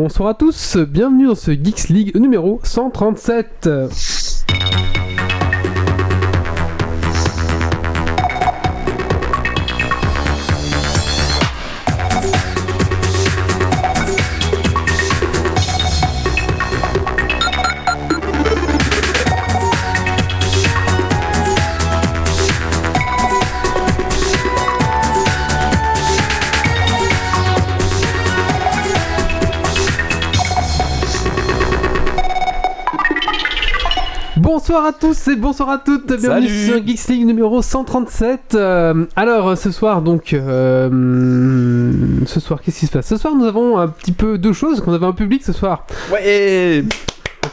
Bonsoir à tous, bienvenue dans ce Geeks League numéro 137. Bonsoir à tous et bonsoir à toutes, bienvenue Salut. sur Geeks League numéro 137. Euh, alors ce soir donc, euh, ce soir qu'est-ce qui se passe? Ce soir nous avons un petit peu deux choses, qu'on avait un public ce soir. Ouais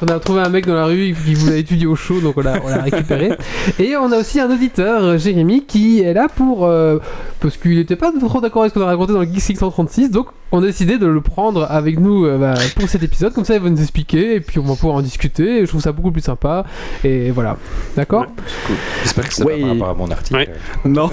Donc on a trouvé un mec dans la rue qui voulait étudier au show, donc on l'a on l'a récupéré. Et on a aussi un auditeur, euh, Jérémy, qui est là pour... euh, parce qu'il n'était pas trop d'accord avec ce qu'on a raconté dans le Geeks League 136, donc on a décidé de le prendre avec nous euh, bah, pour cet épisode, comme ça il va nous expliquer, et puis on va pouvoir en discuter, et je trouve ça beaucoup plus sympa, et voilà. D'accord? Ouais, c'est cool. J'espère que ça Ouais. va par rapport à mon article. Ouais. Non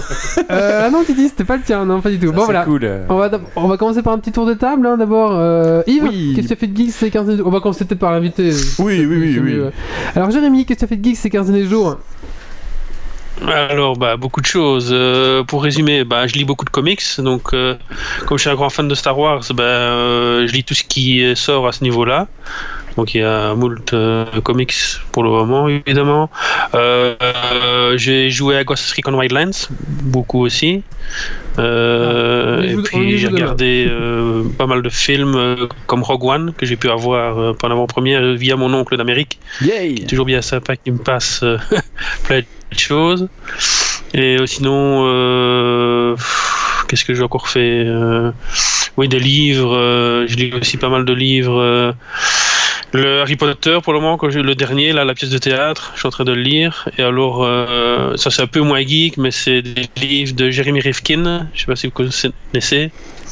euh, Ah non Titi, c'était pas le tien, non pas du tout. Ça, Bon voilà. cool. On va, on va commencer par un petit tour de table hein, d'abord. Euh, Yves, Oui. qu'est-ce que tu as fait de geeks ces 15 derniers jours On va commencer peut-être par l'invité. Oui, oui, oui, oui. Alors Jérémy, qu'est-ce que tu as fait de geeks ces 15 derniers jours Alors, bah, beaucoup de choses. Euh, pour résumer, bah, je lis beaucoup de comics. Donc, euh, comme je suis un grand fan de Star Wars, bah, euh, je lis tout ce qui sort à ce niveau-là. Donc, il y a moult euh, comics pour le moment, évidemment. Euh, euh, j'ai joué à Ghost Recon Wildlands, beaucoup aussi. Euh, Ah, et puis, j'ai regardé euh, pas mal de films euh, comme Rogue One, que j'ai pu avoir euh, pendant l'avant-première euh, via mon oncle d'Amérique toujours bien sympa qui me passe euh, plein de choses. Et euh, sinon, euh, qu'est-ce que j'ai encore fait Euh, Oui, des livres. euh, je lis aussi pas mal de livres. Euh, le Harry Potter, pour le moment, quand le dernier, là, la pièce de théâtre, je suis en train de le lire. Et alors, euh, ça c'est un peu moins geek, mais c'est des livres de Jeremy Rifkin. Je sais pas si vous connaissez.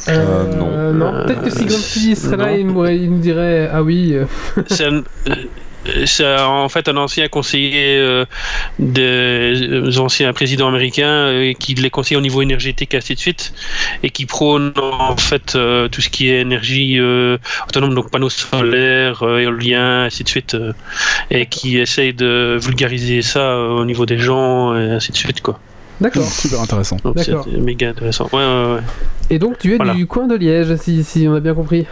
Euh, non. non. Peut-être que si Euh, Grumpy serait là, il, il nous dirait Ah oui. euh, c'est un- euh, c'est en fait un ancien conseiller euh, des anciens présidents américains euh, qui les conseille au niveau énergétique ainsi de suite et qui prône en fait euh, tout ce qui est énergie autonome donc panneaux solaires éoliens ainsi de suite et qui essaye de vulgariser ça au niveau des gens et ainsi de suite quoi D'accord. Super intéressant. D'accord. méga intéressant ouais ouais ouais, Et donc tu es Voilà. du coin de Liège, si, si on a bien compris.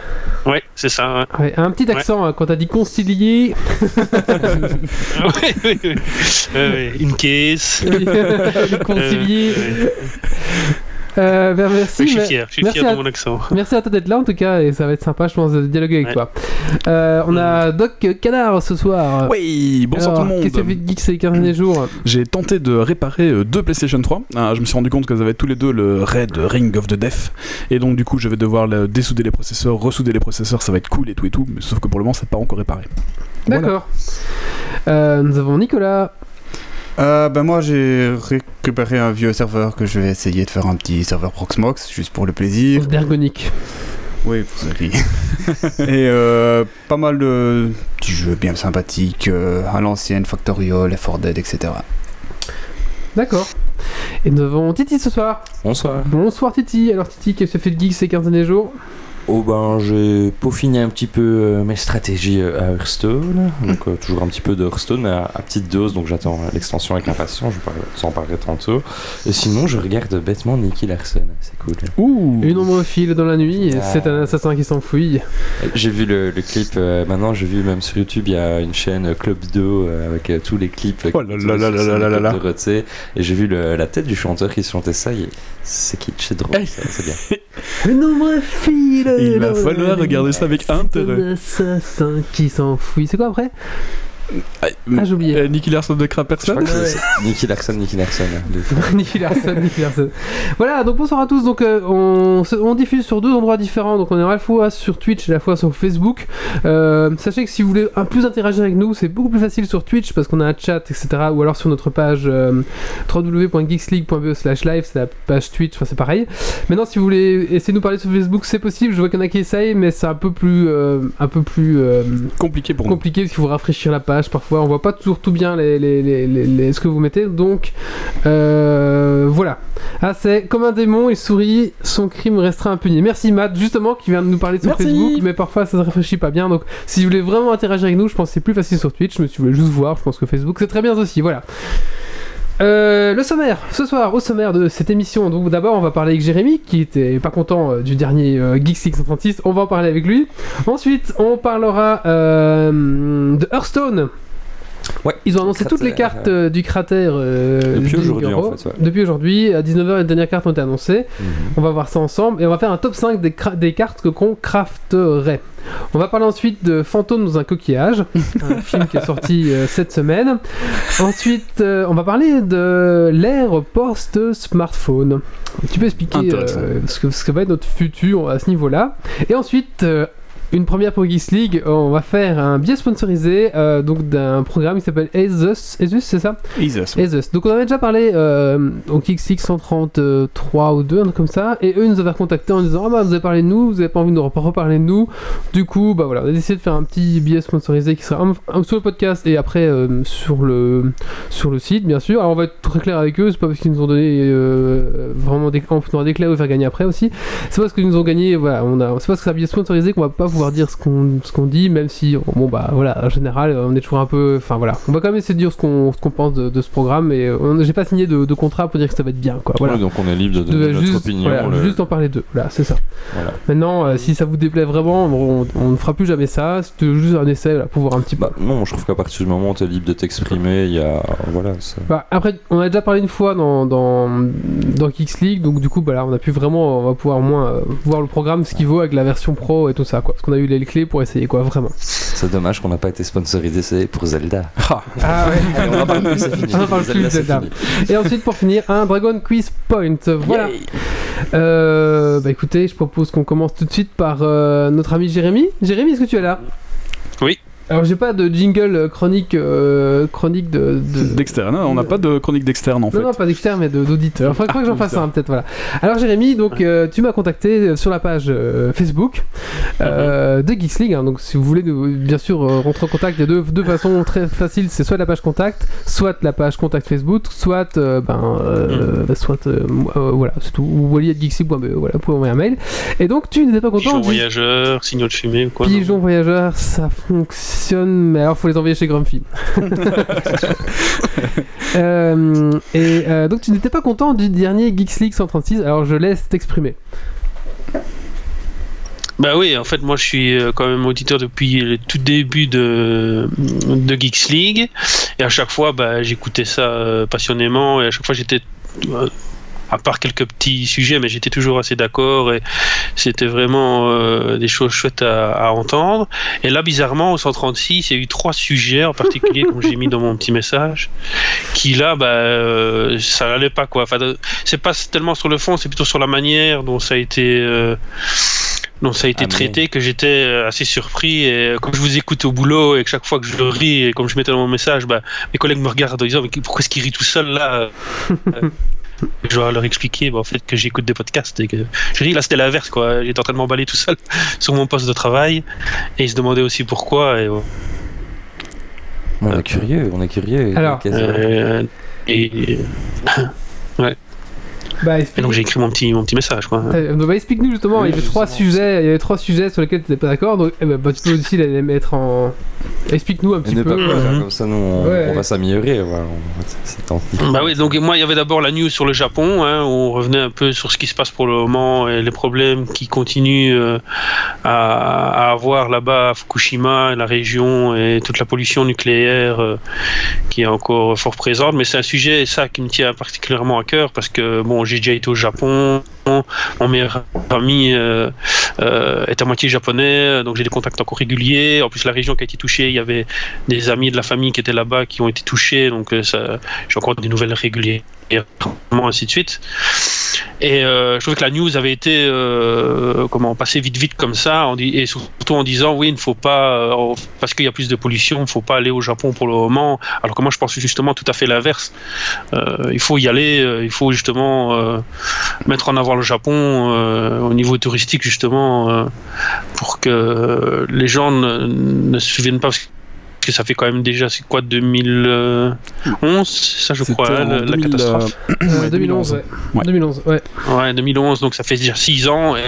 ouais c'est ça ouais. Ouais, un petit accent hein, quand t'as dit concilier. ouais, ouais, ouais. Ouais, ouais. in case Oui, concilier. Euh, ouais. Euh, ben, merci. je suis fier je suis merci fier à- de mon accent Merci à toi d'être là en tout cas et ça va être sympa je pense de dialoguer avec Ouais. toi. Euh, on a Doc Canard ce soir. Oui, bonsoir Alors, tout le monde. Qu'est-ce que tu as fait de geek ces 15 derniers jours? J'ai tenté de réparer euh, deux PlayStation 3. Ah, je me suis rendu compte qu'elles avaient tous les deux le Red Ring of the Death. Et donc, du coup, je vais devoir le- dessouder les processeurs, ressouder les processeurs. Ça va être cool et tout et tout. Mais sauf que pour le moment, c'est pas encore réparé. Voilà. D'accord. Euh, nous avons Nicolas. Euh, ben moi j'ai récupéré un vieux serveur que je vais essayer de faire un petit serveur Proxmox juste pour le plaisir. D'ergonique. Oui, sorry. Et euh, pas mal de petits jeux bien sympathiques euh, à l'ancienne, Factorial, 4 Dead, etc. D'accord. Et nous avons Titi ce soir. Bonsoir. Bonsoir Titi. Alors Titi, qu'est-ce que tu as fait de geek ces 15 derniers jours? Oh ben j'ai peaufiné un petit peu euh, mes stratégies euh, à Hearthstone, donc euh, toujours un petit peu de Hearthstone mais à, à petite dose, donc j'attends l'extension avec impatience, je vous en parlerai tantôt. Et sinon je regarde bêtement Nicky Larson, c'est cool. Ouh Une ombre file dans la nuit, Ah. c'est un assassin qui s'enfuit. J'ai vu le, le clip, euh, maintenant j'ai vu même sur YouTube, il y a une chaîne Club Do euh, avec euh, tous les clips. Oh là qui là sont là là de là là. Club Dorothée, et j'ai vu le- la tête du chanteur qui chantait ça, et c'est kitsch, c'est drôle, Eh. c'est bien. Une ombre file Il va falloir regarder ça avec intérêt. Assassin qui s'enfuit. C'est quoi après? Ah, j'ai oublié. Euh, Nicky Larson de craint personne Nicky Larson, Nicky Larson. les- Nicky Larson, Nicky Larson. Voilà, donc bonsoir à tous. Donc euh, on, se- on diffuse sur deux endroits différents. Donc on est à la fois sur Twitch et à la fois sur Facebook. Euh, sachez que si vous voulez un plus interagir avec nous, c'est beaucoup plus facile sur Twitch parce qu'on a un chat, etc. Ou alors sur notre page euh, www.geeksleague.be slash live, c'est la page Twitch, enfin c'est pareil. Maintenant, si vous voulez essayer de nous parler sur Facebook, c'est possible. Je vois qu'il y en a qui essayent, mais c'est un peu plus, euh, un peu plus euh, Compliqué pour nous. compliqué parce qu'il faut rafraîchir la page. Parfois. On voit pas toujours tout bien les, les- les- les- ce que vous mettez. Donc euh, voilà. Ah, c'est comme un démon, il sourit, son crime restera impuni. Merci Matt, justement, qui vient de nous parler sur Merci. Facebook, mais parfois ça ne réfléchit pas bien. Donc si vous voulez vraiment interagir avec nous, je pense que c'est plus facile sur Twitch. Mais si vous voulez juste voir, je pense que Facebook c'est très bien aussi. Voilà. Euh, le sommaire, ce soir, au sommaire de cette émission. Donc d'abord, on va parler avec Jérémy, qui était pas content euh, du dernier euh, Geek 636. On va en parler avec lui. Ensuite, on parlera euh, de Hearthstone. Ouais. Ils ont annoncé Le toutes les cartes euh, du cratère. euh, Depuis aujourd'hui, Nigoro. en fait, ouais. Depuis aujourd'hui, à 19h, les dernières cartes ont été annoncées. Mhm. On va voir ça ensemble et on va faire un top 5 des, cra- des cartes que qu'on crafterait. On va parler ensuite de Fantôme dans un coquillage, un film qui est sorti euh, cette semaine. Ensuite, euh, on va parler de l'ère post-smartphone. Tu peux expliquer euh, ce, que, ce que va être notre futur à ce niveau-là. Et ensuite, euh, une première pour Geeks League, on va faire un biais sponsorisé euh, donc d'un programme qui s'appelle Asus, Asus c'est ça Isus. Asus. Donc on avait déjà parlé euh, au XX 133 ou 2, un truc comme ça, et eux nous avaient contacté en disant Ah bah vous avez parlé de nous, vous avez pas envie de nous reparler de nous. Du coup, bah voilà, on a décidé de faire un petit billet sponsorisé qui sera un- un- sur le podcast et après euh, sur, le, sur le site, bien sûr. Alors on va être très clair avec eux, c'est pas parce qu'ils nous ont donné euh, vraiment des, des clés à vous faire gagner après aussi. C'est parce qu'ils nous ont gagné, voilà, on a, c'est parce que c'est un billet sponsorisé qu'on va pas pouvoir dire ce qu'on, ce qu'on dit, même si, bon bah voilà, en général, on est toujours un peu. Enfin voilà, on va quand même essayer de dire ce qu'on, ce qu'on pense de, de ce programme, et on- j'ai pas signé de, de contrat pour dire que ça va être bien, quoi. Voilà. Ouais, donc on est libre de De- donner notre juste, opinion. voilà, le- juste en parler d'eux, voilà, c'est ça. Voilà. Maintenant, euh, si ça vous déplaît vraiment, on, on ne fera plus jamais ça, c'est juste un essai là, pour voir un petit peu. Bah, non, je trouve qu'à partir du moment où tu es libre de t'exprimer, il y a. Voilà. ça- Bah, après, on a déjà parlé une fois dans, dans, dans Kicks League, donc du coup, bah, là, on a pu vraiment, on va pouvoir au moins euh, voir le programme, ce qu'il vaut avec la version pro et tout ça, quoi. Parce qu'on a eu les clés pour essayer, quoi, vraiment. C'est dommage qu'on n'a pas été sponsorisé c'est pour Zelda. Ah, Ah ouais. Allez, on en parle plus, c'est fini. On en parle plus, Zelda, c'est Zelda. fini. Et ensuite, pour finir, un Dragon Quiz Point. Voilà. Euh, bah écoutez, je propose qu'on commence tout de suite par euh, notre ami Jérémy. Jérémy, est-ce que tu es là? Oui. Alors j'ai pas de jingle euh, chronique euh, chronique de, de- D'externe, on n'a pas de chronique d'externe en fait. Non, non, pas d'externe, mais de- d'auditeur. Faudrait faudrait que j'en fasse d'auditeur. un, peut-être, voilà. Alors, Jérémy, donc, euh, tu m'as contacté sur la page euh, Facebook euh, de Geeks League. hein. donc, si vous voulez, nous, bien sûr, euh, rentrer en contact, il y a deux, deux façons très faciles c'est soit la page contact, soit la page contact Facebook, soit, euh, ben, euh, bah, soit, euh, euh, voilà, c'est tout. Ou voilà, vous pouvez envoyer un mail. Et donc, tu n'étais pas content Pigeon du- voyageur, signaux de fumée ou quoi Pigeon voyageur, ça fonctionne, mais alors faut les envoyer chez Grumpy. Euh, et euh, donc tu n'étais pas content du dernier Geeks League 136, alors je laisse t'exprimer. Bah oui, en fait, moi je suis euh, quand même auditeur depuis le tout début de, de Geeks League. Et à chaque fois, bah, j'écoutais ça passionnément. Et à chaque fois, j'étais. À part quelques petits sujets, mais j'étais toujours assez d'accord et c'était vraiment euh, des choses chouettes à, à entendre. Et là, bizarrement, au 136, il y a eu trois sujets en particulier, comme j'ai mis dans mon petit message, qui là, bah, euh, ça allait pas quoi. Enfin, c'est pas tellement sur le fond, c'est plutôt sur la manière dont ça a été. euh, dont ça a été Amené. traité que j'étais assez surpris et comme je vous écoute au boulot et que chaque fois que je ris et comme je mettais dans mon message bah, mes collègues me regardent en disant mais pourquoi est-ce qu'il rit tout seul là? je dois leur expliquer bah, en fait que j'écoute des podcasts et que je ris là c'était l'inverse quoi j'étais en train de m'emballer tout seul sur mon poste de travail et ils se demandaient aussi pourquoi et, ouais. On est curieux, on est curieux. Alors, Euh, et, Bah, et explique- donc j'ai écrit mon petit mon petit message quoi Euh, bah, explique-nous justement, Oui, il y avait trois sujets, il y avait trois sujets sur lesquels tu n'étais pas d'accord, donc eh ben, bah, tu peux aussi les mettre en. Explique-nous un Et petit peu. pas comme ça nous on, Ouais. on va s'améliorer. Voilà. Bah oui, donc moi il y avait d'abord la news sur le Japon, hein, où on revenait un peu sur ce qui se passe pour le moment et les problèmes qui continuent euh, à, à avoir là-bas à Fukushima, et la région et toute la pollution nucléaire euh, qui est encore fort présente. Mais c'est un sujet ça qui me tient particulièrement à cœur parce que bon j'ai déjà été au Japon, mon meilleur ami euh, euh, est à moitié japonais, donc j'ai des contacts encore réguliers. En plus la région qui a été touchée, il y avait des amis de la famille qui étaient là-bas qui ont été touchés, donc euh, j'ai encore des nouvelles régulièrement, ainsi de suite. Et euh, je trouvais que la news avait été euh, comment passée vite vite comme ça, et surtout en disant oui, il ne faut pas euh, parce qu'il y a plus de pollution, il ne faut pas aller au Japon pour le moment. Alors que moi je pense justement tout à fait l'inverse. Il faut y aller, il faut justement mettre en avant le Japon au niveau touristique justement pour que les gens ne se souviennent pas que ça fait quand même déjà, c'est quoi, 2011 Ça, je crois, hein, la, la 2000, catastrophe. Euh, Ouais, 2011, ouais. Ouais. 2011, ouais. Ouais, 2011, donc ça fait déjà 6 ans. Et...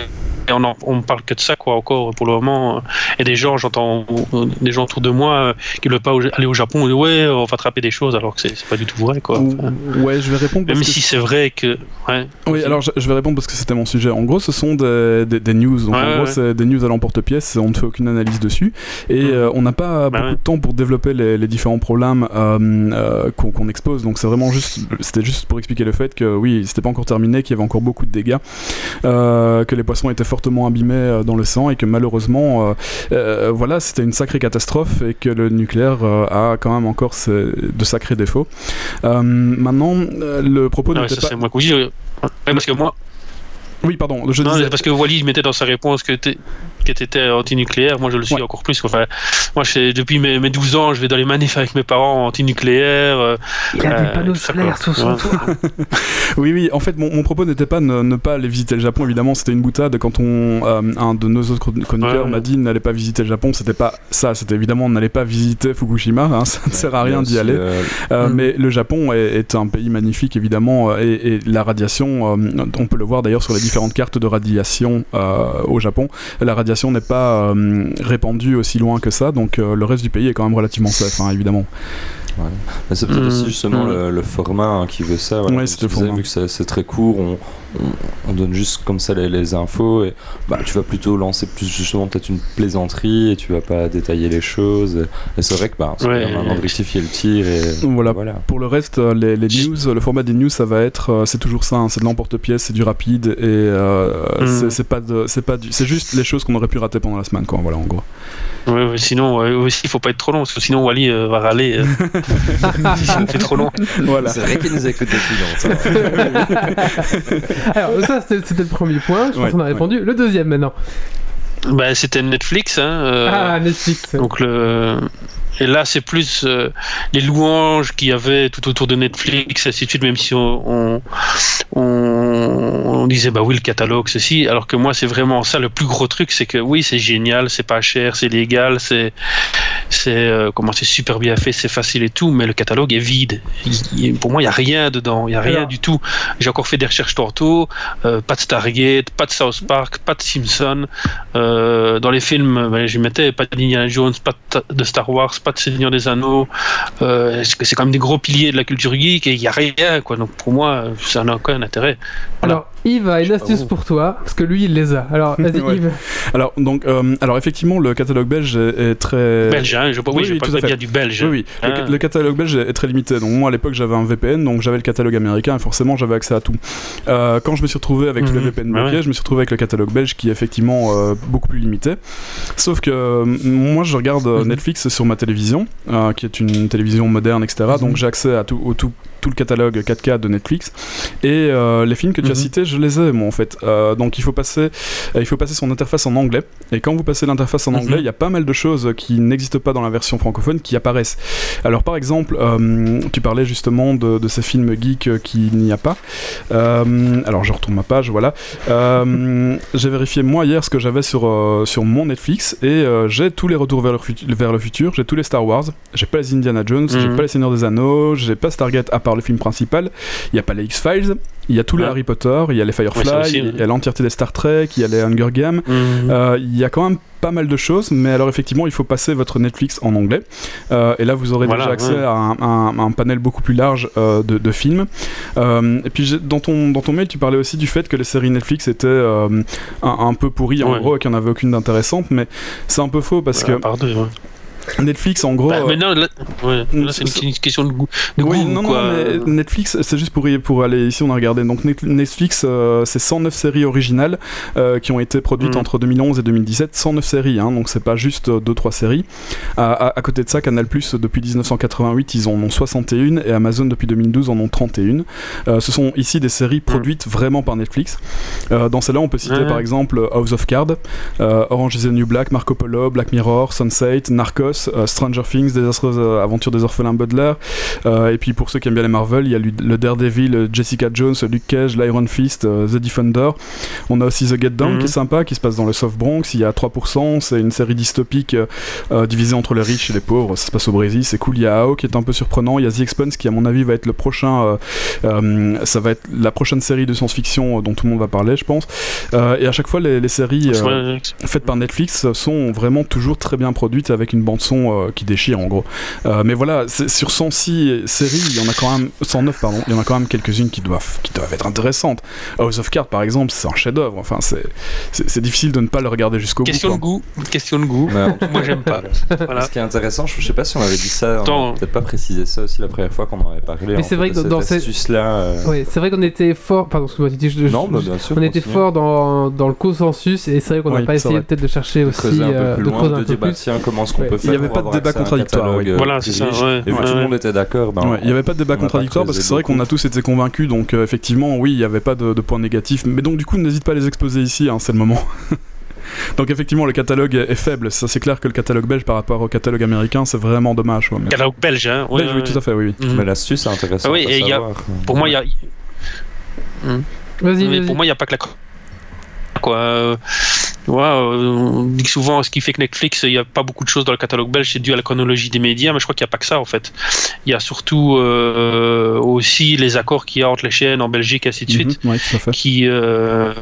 et on, en, on parle que de ça, quoi, encore pour le moment. Et des gens, j'entends euh, des gens autour de moi euh, qui ne veulent pas aller au Japon, on dit ouais, on va attraper des choses, alors que c'est pas du tout vrai, quoi. Enfin, Ouais, je vais répondre parce même que si c'est vrai que. Ouais, Oui, alors je, je vais répondre parce que c'était mon sujet. En gros, ce sont des, des- des news. Donc, Ouais, en gros, c'est des news à l'emporte-pièce. On ne fait aucune analyse dessus. Et euh, on n'a pas Bah beaucoup de temps pour développer les, les différents problèmes euh, euh, qu'on expose. Donc, c'est vraiment juste. C'était juste pour expliquer le fait que oui, c'était pas encore terminé, qu'il y avait encore beaucoup de dégâts, que les poissons étaient fortement abîmés euh, dans le sang et que malheureusement, euh, euh, voilà, c'était une sacrée catastrophe et que le nucléaire a quand même encore ses- de sacrés défauts. Maintenant, le propos Ah n'était ça pas. c'est moi oui, parce que moi, Oui, pardon. Je non, disais. parce que Wally mettait dans sa réponse que t'es- que t'étais anti-nucléaire, moi je le suis Ouais. encore plus. Enfin, moi, je- depuis mes, mes 12 ans, je vais dans les manifs avec mes parents anti-nucléaire. euh, Il a Euh, des panneaux tout ça, solaires sur son toit. Oui, oui, en fait, mon, mon propos n'était pas ne, ne pas aller visiter le Japon, évidemment, c'était une boutade. Quand on, euh, un de nos autres chron- chroniqueurs Ouais. m'a dit n'allez pas visiter le Japon, c'était pas ça, c'était évidemment n'allez pas visiter Fukushima, hein, ça ne sert à rien d'y aller. Euh, Mm. Mais le Japon est, est un pays magnifique, évidemment, euh, et, et la radiation, euh, on peut le voir d'ailleurs sur les différentes cartes de radiation euh, au Japon, la radiation n'est pas euh, répandue aussi loin que ça, donc euh, le reste du pays est quand même relativement safe, hein, évidemment. C'est peut-être Mm. aussi justement Mm. le, le format hein, qui veut ça. Voilà, Ouais, disais. Vu que c'est c'est très court, on, on, on donne juste comme ça les, les infos et bah, tu vas plutôt lancer plus justement peut-être une plaisanterie et tu vas pas détailler les choses. Et, et c'est vrai que bah, c'est Ouais. de rectifier le tir et Voilà. voilà. Pour le reste, euh, les, les news, le format des news, ça va être, euh, c'est toujours ça, hein, c'est de l'emporte-pièce, c'est du rapide et euh, Mhm. c'est- pas c'est pas du, c'est juste les choses qu'on aurait pu rater pendant la semaine, quoi. Voilà, en gros. Ouais, ouais, sinon, ouais, aussi, il faut pas être trop long, parce que sinon Wally euh, va râler euh, si c'est trop long. Voilà. C'est vrai qu'il nous écoute depuis longtemps. Alors, ça, c'était c'était le premier point. Je pense Ouais, qu'on a répondu. Le deuxième maintenant. Bah, c'était Netflix, hein. euh, Ah, Netflix. Donc le et là c'est plus euh, les louanges qu'il y avait tout autour de Netflix et ainsi de suite même si on, on, on- on disait bah oui le catalogue ceci. Alors que moi c'est vraiment ça le plus gros truc c'est que oui c'est génial c'est pas cher c'est légal c'est c'est euh, comment c'est super bien fait c'est facile et tout mais le catalogue est vide. Il- il- pour moi il y a rien dedans il y a rien Alors. du tout. J'ai encore fait des recherches tantôt euh, pas de Stargate pas de South Park pas de Simpson. Euh, dans les films, ben, je mettais pas d'Indiana Jones, pas de de Star Wars, pas de Seigneur des Anneaux. Euh, c'est quand même des gros piliers de la culture geek et il n'y a rien, quoi. Donc pour moi, ça n'a aucun intérêt. Voilà. Yves a une astuce pour toi, parce que lui, il les a. Alors, vas-y, Ouais. Yves. Alors, donc, euh, alors effectivement, le catalogue belge est, très. Belge, hein, je, oui, oui, je oui, parle tout à fait. bien du belge. Oui, oui. Le, Ah. le catalogue belge est très limité. Donc moi à l'époque j'avais un VPN, donc j'avais le catalogue américain et forcément j'avais accès à tout. Euh, quand je me suis retrouvé avec tous les Mhm. VPN bloqués, ouais. je me suis retrouvé avec le catalogue belge qui est effectivement euh, beaucoup plus limité. Sauf que euh, moi je regarde Mhm. Netflix sur ma télévision, euh, qui est une télévision moderne, etc. Mhm. Donc j'ai accès à tout, au tout tout le catalogue 4K de Netflix. Et euh, les films que tu as Mhm. cités je les ai moi en fait. Euh, donc il faut passer euh, il faut passer son interface en anglais. Et quand vous passez l'interface en Mhm. anglais il y a pas mal de choses qui n'existent pas dans la version francophone qui apparaissent. Alors par exemple tu parlais justement de, de ces films geeks qu'il n'y a pas. Alors je retourne ma page voilà. J'ai vérifié moi hier ce que j'avais sur, sur mon Netflix et j'ai tous les retours vers le, vers le futur. J'ai tous les Star Wars. J'ai pas les Indiana Jones. J'ai Mhm. pas les Seigneurs des Anneaux. J'ai pas Stargate à part le film principal il y a pas les X-Files il y a tous les Ouais. Harry Potter il y a les Firefly Ouais, il y a l'entièreté des Star Trek il y a les Hunger Games Mhm. euh, il y a quand même pas mal de choses, mais alors effectivement, il faut passer votre Netflix en anglais. Euh, et là, vous aurez Voilà, déjà accès ouais. à un, un- un panel beaucoup plus large euh, de, de films. Et puis, dans ton, dans ton mail, tu parlais aussi du fait que les séries Netflix étaient un, un peu pourries, en gros, et qu'il n'y en avait aucune d'intéressante, mais c'est un peu faux parce Ah, pardon, ouais. que Netflix, en gros. Bah, euh, mais non, là, ouais, Mm, là, c'est une, une question de goût. De oui, goût, non, quoi. non, mais Netflix, c'est juste pour, aller ici, on a regardé. Donc Net- Netflix, euh, c'est 109 séries originales euh, qui ont été produites Mhm. entre 2011 et 2017. 109 séries, hein, donc c'est pas juste 2-3 séries. À, à- à côté de ça, Canal depuis 1988, ils en ont 61 et Amazon, depuis 2012, en ont 31. Euh, ce sont ici des séries produites vraiment par Netflix. Dans celles-là, on peut citer par exemple House of Cards, Orange is the New Black, Marco Polo, Black Mirror, Sunset, Narcos, Us, euh, Stranger Things, Désastreuse euh, aventure des orphelins Butler. Euh, et puis pour ceux qui aiment bien les Marvel, il y a le Daredevil, Jessica Jones, Luke Cage, l'Iron Fist, The Defender. On a aussi The Get Down Mhm. qui est sympa, qui se passe dans le South Bronx. Il y a 3%, c'est une série dystopique divisée entre les riches et les pauvres. Ça se passe au Brésil, c'est cool. Il y a AO qui est un peu surprenant. Il y a The Expanse qui, à mon avis, va être le prochain. ça va être la prochaine série de science-fiction dont tout le monde va parler, je pense. Et à chaque fois, les, les séries faites par Netflix sont vraiment toujours très bien produites avec une bande son euh, qui déchire en gros. Euh, mais voilà, sur 106 séries, il y en a quand même 109 pardon, il y en a quand même quelques-unes qui doivent qui doivent être intéressantes. House of Cards par exemple, c'est un chef-d'œuvre. Enfin, c'est difficile de ne pas le regarder jusqu'au bout. Question de goût. Question de goût. Moi, j'aime pas. Voilà. Ce qui est intéressant, je sais pas si on avait dit ça, on peut-être pas précisé ça aussi la première fois qu'on en avait parlé. Mais c'est vrai que dans cette ces- astuce-là. euh, c'est vrai qu'on était fort. Pardon, excuse-moi, bah, je- bien sûr. on était fort dans, dans le consensus et c'est vrai qu'on n'a Oui, pas essayé peut-être de chercher aussi de loin, creuser de un peu dire bah plus. tiens comment est-ce qu'on peut Il y faire avait pour pas de débat contradictoire, euh, Voilà, c'est ça, ouais, Et vu que ouais, tout le monde était d'accord, ben, Ouais, il n'y avait pas de débat contradictoire parce que c'est vrai qu'on a tous été convaincus, donc euh, effectivement, oui, il n'y avait pas de, de points négatifs. Mais donc, du coup, n'hésite pas à les exposer ici, hein, c'est le moment. donc, effectivement, le catalogue est faible. Ça, c'est clair que le catalogue belge par rapport au catalogue américain, c'est vraiment dommage. Catalogue belge, hein. ouais, Belge, oui, tout à fait, oui. oui. Mais l'astuce est intéressante. Ah oui, à et il y a- savoir. Pour moi, il y a. Vas-y, Mais vas-y. pour moi, il n'y a pas que la. Quoi. Euh, on dit souvent, ce qui fait que Netflix, il n'y a pas beaucoup de choses dans le catalogue belge, c'est dû à la chronologie des médias, mais je crois qu'il n'y a pas que ça, en fait. Il y a surtout euh, aussi les accords qu'il y a entre les chaînes en Belgique, ainsi de suite. Mhm, ouais, fait. Qui, euh,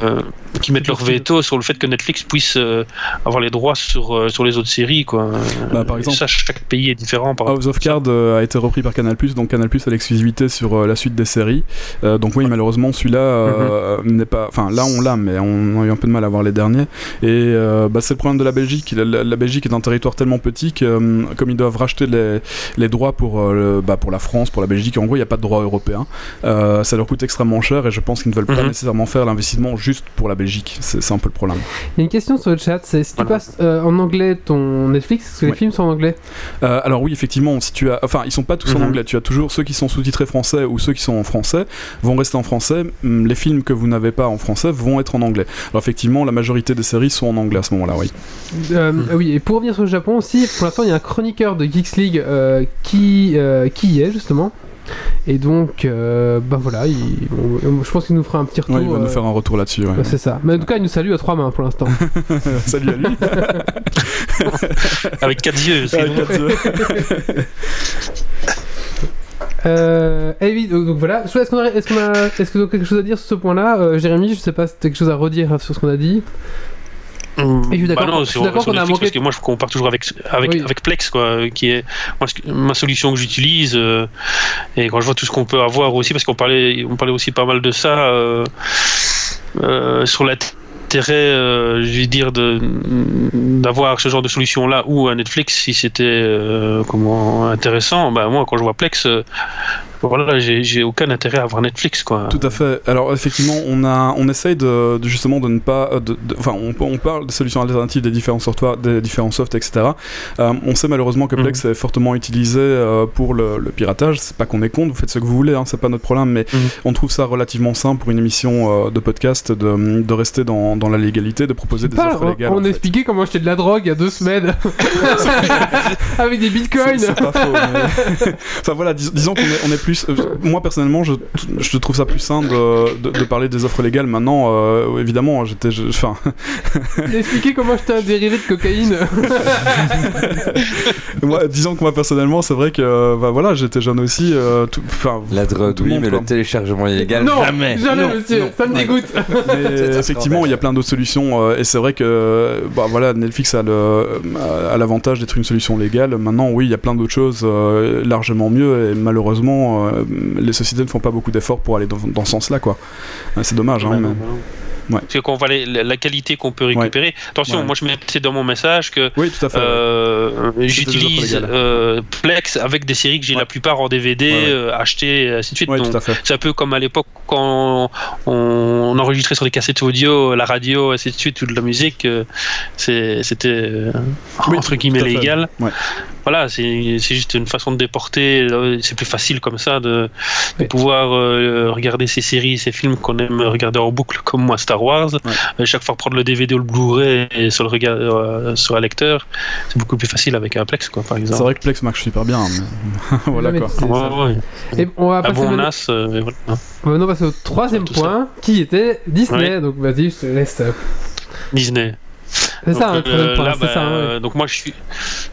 qui mettent leur veto sur le fait que Netflix puisse euh, avoir les droits sur, sur les autres séries. Quoi. Bah, par Et exemple- ça, chaque pays est différent. Par House of Cards a été repris par Canal+, donc Canal+ a l'exclusivité sur la suite des séries. Donc oui, malheureusement, celui-là euh, n'est pas... Enfin, là, on l'a, mais on a eu un peu de mal à voir les derniers. Et euh, bah, c'est le problème de la Belgique. La, la- la Belgique est un territoire tellement petit que, euh, comme ils doivent racheter les, les droits pour, euh, le- bah, pour la France, pour la Belgique, en gros, il n'y a pas de droit européen. Euh, ça leur coûte extrêmement cher et je pense qu'ils ne veulent pas Mhm. nécessairement faire l'investissement juste pour la Belgique. C'est un peu le problème. Il y a une question sur le chat, c'est si tu Voilà. passes euh, en anglais ton Netflix, parce que les films sont en anglais. Euh, alors oui, effectivement, si tu as, enfin, ils sont pas tous en Mhm. anglais. Tu as toujours ceux qui sont sous-titrés français ou ceux qui sont en français vont rester en français. Hum, Les films que vous n'avez pas en français vont être en anglais. Alors effectivement, la majorité des séries sont en anglais à ce moment-là. Oui. Euh, ah oui, et pour revenir sur le Japon aussi, pour l'instant, il y a un chroniqueur de Geeks League euh, qui, euh, qui y est justement. Et donc, euh, bah voilà, il- on- je pense qu'il nous fera un petit retour. Ouais, il va nous euh, faire un retour là-dessus. ouais. bah, c'est ça. Mais en tout cas, il nous salue à trois mains pour l'instant. Salut à lui. Avec quatre yeux. Avec quatre yeux. Euh, et oui, donc, donc voilà. Est-ce qu'on a, est-ce qu'on a, est-ce que vous avez quelque chose à dire sur ce point-là? Euh, Jérémy, je sais pas si tu as quelque chose à redire sur ce qu'on a dit. Hum, Et je suis d'accord bah non, qu'on- je suis sur- d'accord sur qu'on a Netflix, manqué- Parce que moi, je compare toujours avec, avec, Oui. avec Plex, quoi, qui est moi, ce que- ma solution que j'utilise. euh, et quand je vois tout ce qu'on peut avoir aussi, parce qu'on parlait, on parlait aussi pas mal de ça euh, euh, sur l'intérêt, euh, je vais dire, de d'avoir ce genre de solution là ou un Netflix, si c'était euh, comment intéressant. Bah moi, quand je vois Plex. euh, voilà, j'ai j'ai aucun intérêt à avoir Netflix, quoi. Tout à fait. Alors effectivement, on a, on essaye de, de justement de ne pas, de- de- enfin, on, on parle des solutions alternatives des différents softwares, des différents softs, etc. Euh, on sait malheureusement que Mhm. Plex est fortement utilisé euh, pour le, le piratage. C'est pas qu'on est contre, vous faites ce que vous voulez, hein, c'est pas notre problème, mais Mhm. on trouve ça relativement simple pour une émission euh, de podcast de, de rester dans, dans la légalité, de proposer des Pas, offres on, légales. on fait. expliquait comment acheter de la drogue il y a deux semaines avec des bitcoins. c'est pas faux, mais- enfin voilà, dis- disons qu'on est, on est plus. Euh, moi personnellement, je, je trouve ça plus sain de, de, de parler des offres légales. Maintenant, euh, évidemment, j'étais. je- Enfin, Expliquer comment acheter un dérivé de cocaïne. moi, disons que moi personnellement, c'est vrai que euh, bah, voilà, j'étais jeune aussi. euh, tout- La drogue, oui, monde, mais quoi. le téléchargement illégal, non, jamais. jamais, Non, monsieur, non. ça me dégoûte. mais effectivement, il y a plein d'autres solutions. euh, et c'est vrai que bah, voilà, Netflix a le- a l'avantage d'être une solution légale. Maintenant, oui, il y a plein d'autres choses euh, largement mieux. Et malheureusement, euh, les sociétés ne font pas beaucoup d'efforts pour aller dans, dans ce sens-là, quoi. Euh, C'est dommage, hein, mais-. Ouais. Parce qu'on voit les- la, qualité qu'on peut récupérer. Attention, Ouais. moi je mettais dans mon message que Oui, euh, j'utilise euh, Plex avec des séries que j'ai la plupart en DVD, euh, achetées, et ainsi de suite. C'est un peu comme à l'époque quand on, on enregistrait sur des cassettes audio, la radio, ainsi de suite, ou de la musique. euh, C'était Oui, entre guillemets légal. Voilà, c'est juste une façon de déporter. C'est plus facile comme ça de, pouvoir regarder ces séries, ces films qu'on aime regarder en boucle, comme moi Star Wars. Euh, chaque fois prendre le DVD ou le Blu-ray et sur le regard, euh, sur un lecteur, c'est beaucoup plus facile avec un Plex, quoi, par C'est exemple. vrai que Plex marche super bien. mais- voilà Mais quoi. c'est Ouais, ça. ouais. Et on va passer bon euh, on va passer au troisième ça. point, qui était Disney. Donc vas-y, je te laisse. euh, Disney. C'est ça, un troisième euh, là, bah, ça. hein, ouais. Donc moi je suis,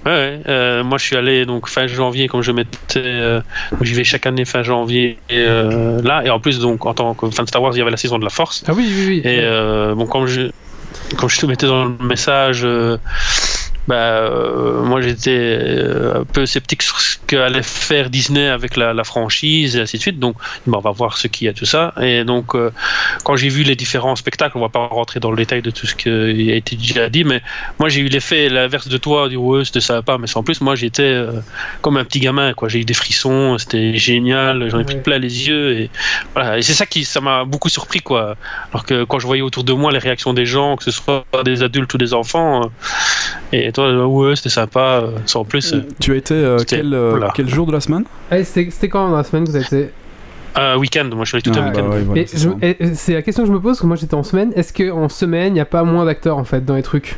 ouais, ouais, euh, moi je suis allé donc fin janvier comme je m'étais, euh, j'y vais chaque année fin janvier euh, là et en plus donc en tant que fan de Star Wars il y avait la saison de la Force Ah oui, oui, oui. et bon comme je comme je te mettais dans le message. Bah, euh, moi j'étais euh, un peu sceptique sur ce qu'allait faire Disney avec la, la franchise et ainsi de suite. Donc, bon, on va voir ce qu'il y a tout ça. Et donc, euh, quand j'ai vu les différents spectacles, on va pas rentrer dans le détail de tout ce qui a été déjà dit, mais moi j'ai eu l'effet l'inverse de toi, du ouais, c'était sympa, mais sans plus, moi j'étais comme un petit gamin, quoi. J'ai eu des frissons, c'était génial, j'en ai pris Ouais. plein les yeux et voilà. Et c'est ça qui, ça m'a beaucoup surpris, quoi. Alors que quand je voyais autour de moi les réactions des gens, que ce soit des adultes ou des enfants, et toi, euh, ouais, c'était sympa, euh, sans plus. euh, Tu as été euh, quel, euh, voilà. quel jour de la semaine? Allez, c'était quand dans la semaine que vous avez été? Un week-end, moi je suis allé tout Ah, un bah week-end. ouais, voilà, Et c'est la question que je me pose, parce que moi j'étais en semaine. Est-ce qu'en semaine, il n'y a pas moins d'acteurs en fait dans les trucs?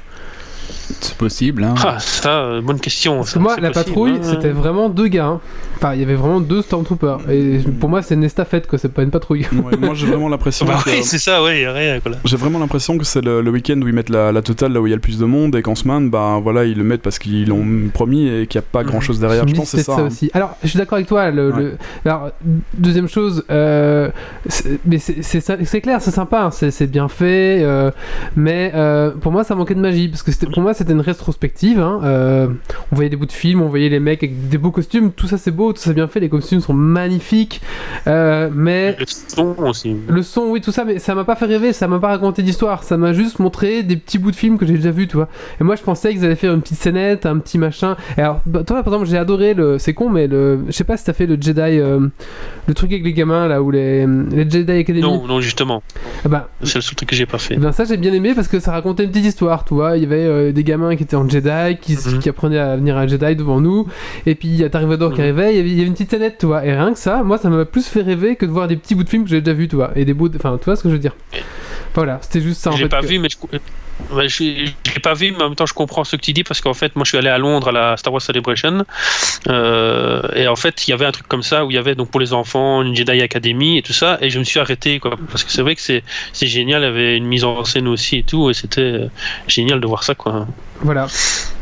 C'est possible, hein. Ah, ça, euh, bonne question. Parce ça, que moi, la possible, patrouille, hein. c'était vraiment deux gars. hein. Enfin, il y avait vraiment deux Stormtroopers. Et pour moi, c'est une estafette, quoi. C'est pas une patrouille. Ouais, moi j'ai vraiment l'impression Bah que- oui, c'est ça, ouais, y a rien, quoi. là. J'ai vraiment l'impression que c'est le, le week-end où ils mettent la, la totale là où il y a le plus de monde et qu'en semaine, bah voilà, ils le mettent parce qu'ils l'ont promis et qu'il n'y a pas grand chose derrière. me Je dis pense c'est ça. hein. aussi. Alors, je suis d'accord avec toi. Le, Ouais. le- Alors, deuxième chose, euh, c'est- mais c'est- clair, c'est sympa, hein, c'est c'est bien fait. euh, mais euh, pour moi, ça manquait de magie. Parce que c'était- pour moi, c'était une rétrospective. hein, euh, on voyait des bouts de films, on voyait les mecs avec des beaux costumes. Tout ça, c'est beau, tout ça, c'est bien fait. Les costumes sont magnifiques. euh, mais Le son aussi. le son, oui, tout ça, mais ça m'a pas fait rêver, ça m'a pas raconté d'histoire, ça m'a juste montré des petits bouts de films que j'ai déjà vus, tu vois. Et moi, je pensais qu'ils allaient faire une petite scénette, un petit machin. Et alors, bah, toi, par exemple, j'ai adoré le. C'est con, mais le. Je sais pas si t'as fait le Jedi. euh, le truc avec les gamins, là, où les. Les Jedi Academy. Non, non, justement. Ah bah, C'est le seul truc que j'ai pas fait. eh ben ça j'ai bien aimé parce que ça racontait une petite histoire, tu vois. Il y avait des gamins qui étaient en Jedi, qui, Mhm. qui apprenaient à devenir un Jedi devant nous, et puis il y a Dark Vador qui Mhm. arrivait, il y, avait, une petite scénette, tu vois. Et rien que ça, moi ça m'a plus fait rêver que de voir des petits bouts de films que j'ai déjà vus, tu vois. Et des bouts, de... enfin, tu vois ce que je veux dire. Voilà, c'était juste ça en pas que- vu, mais je, l'ai pas vu, mais en même temps, je comprends ce que tu dis parce qu'en fait, moi, je suis allé à Londres à la Star Wars Celebration, euh, et en fait, il y avait un truc comme ça où il y avait donc pour les enfants une Jedi Academy et tout ça, et je me suis arrêté quoi, parce que c'est vrai que c'est c'est génial, il y avait une mise en scène aussi et tout, et c'était euh, génial de voir ça quoi. Voilà.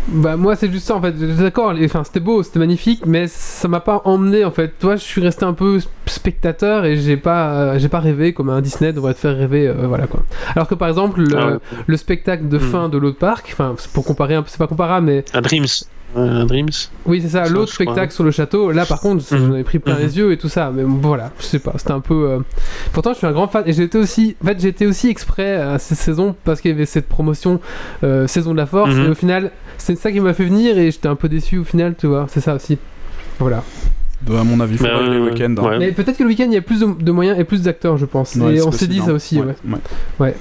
Bah moi c'est juste ça en fait. D'accord, enfin c'était beau, c'était magnifique, mais ça m'a pas emmené en fait. Toi, je suis resté un peu spectateur et j'ai pas, euh, j'ai pas rêvé comme un Disney devrait te faire rêver, euh, voilà quoi. Alors que par exemple le, Ah ouais. le spectacle de Hmm. fin de l'autre parc, enfin pour comparer un peu, c'est pas comparable, mais Un Dreams, un Dreams. oui c'est ça, Ça, l'autre crois. spectacle sur le château. Là par contre, j'en avais pris plein Mhm. les yeux et tout ça, mais bon, voilà, je sais pas, c'était un peu. euh, Pourtant, je suis un grand fan et j'ai été aussi, en fait, été aussi exprès à cette saison parce qu'il y avait cette promotion euh, saison de la force Mhm. et au final, c'est ça qui m'a fait venir et j'étais un peu déçu au final, tu vois, c'est ça aussi. Voilà. Bah, à mon avis, aller les euh, week-ends. hein. ouais. Mais peut-être que le week-end il y a plus de, de moyens et plus d'acteurs, je pense. Ouais, et c'est on s'est dit ça aussi, ouais. ouais.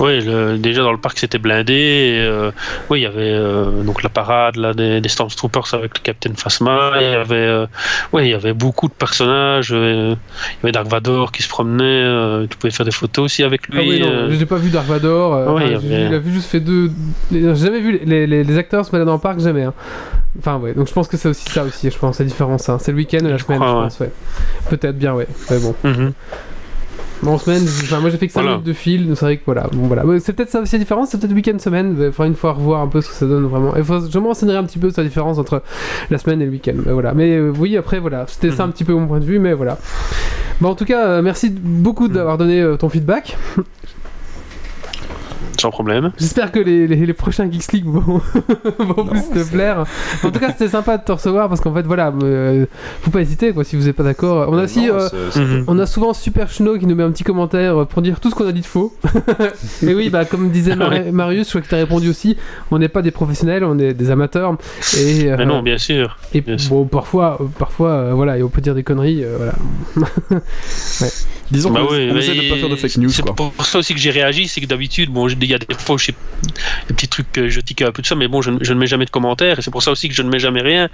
Oui, le- déjà dans le parc c'était blindé. Et, euh, oui, il y avait euh, donc la parade là, des, des Stormtroopers avec le Captain Phasma. Il y avait, euh, ouais, il y avait beaucoup de personnages. il y avait Dark Vador qui se promenait. tu pouvais faire des photos aussi avec lui. Ah oui, non, euh, j'ai pas vu Dark Vador. Ouais, enfin, avait- il a vu juste fait deux. J'ai jamais vu les, les- les acteurs se balader dans le parc, jamais. hein. Enfin, ouais, donc je pense que c'est aussi ça aussi, je pense, la différence. hein. C'est le week-end et la Je semaine, je ouais. pense, ouais. Peut-être bien, ouais. Mais bon. mhm. Mais en semaine, enfin, moi j'ai fait que 5 Voilà. minutes de fil, donc c'est vrai que voilà. Bon, voilà. C'est peut-être ça aussi la différence, c'est peut-être week-end, semaine. Il faudra une fois revoir un peu ce que ça donne vraiment. Et faut- je me renseignerai un petit peu sur la différence entre la semaine et le week-end. Mais voilà. Mais euh, oui, après, voilà. C'était ça Mhm. un petit peu mon point de vue, mais voilà. En tout cas, euh, merci beaucoup Mhm. d'avoir donné euh, ton feedback. Sans problème. J'espère que les, les, les prochains Geeks League vont, vont plus te plaire. En tout cas, c'était sympa de te recevoir parce qu'en fait, voilà, euh, faut pas hésiter quoi si vous n'êtes pas d'accord. On a aussi. Non, euh, c'est- c'est- Mhm. on a souvent Super Schno qui nous met un petit commentaire pour dire tout ce qu'on a dit de faux. Et oui, bah, comme disait Mar- Ouais. Marius, je crois que tu as répondu aussi, on n'est pas des professionnels, on est des amateurs. Et, euh, Mais non, bien sûr. et bien sûr. bon, parfois, euh, parfois euh, voilà, et on peut dire des conneries. euh, voilà. Disons Bah qu'on oui, on mais essaie de pas faire de fake news, C'est quoi. pour ça aussi que j'ai réagi, c'est que d'habitude, bon, je il y a des fois où des petits trucs que je tique un peu de ça, mais bon, je, ne- je ne mets jamais de commentaires et c'est pour ça aussi que je ne mets jamais rien.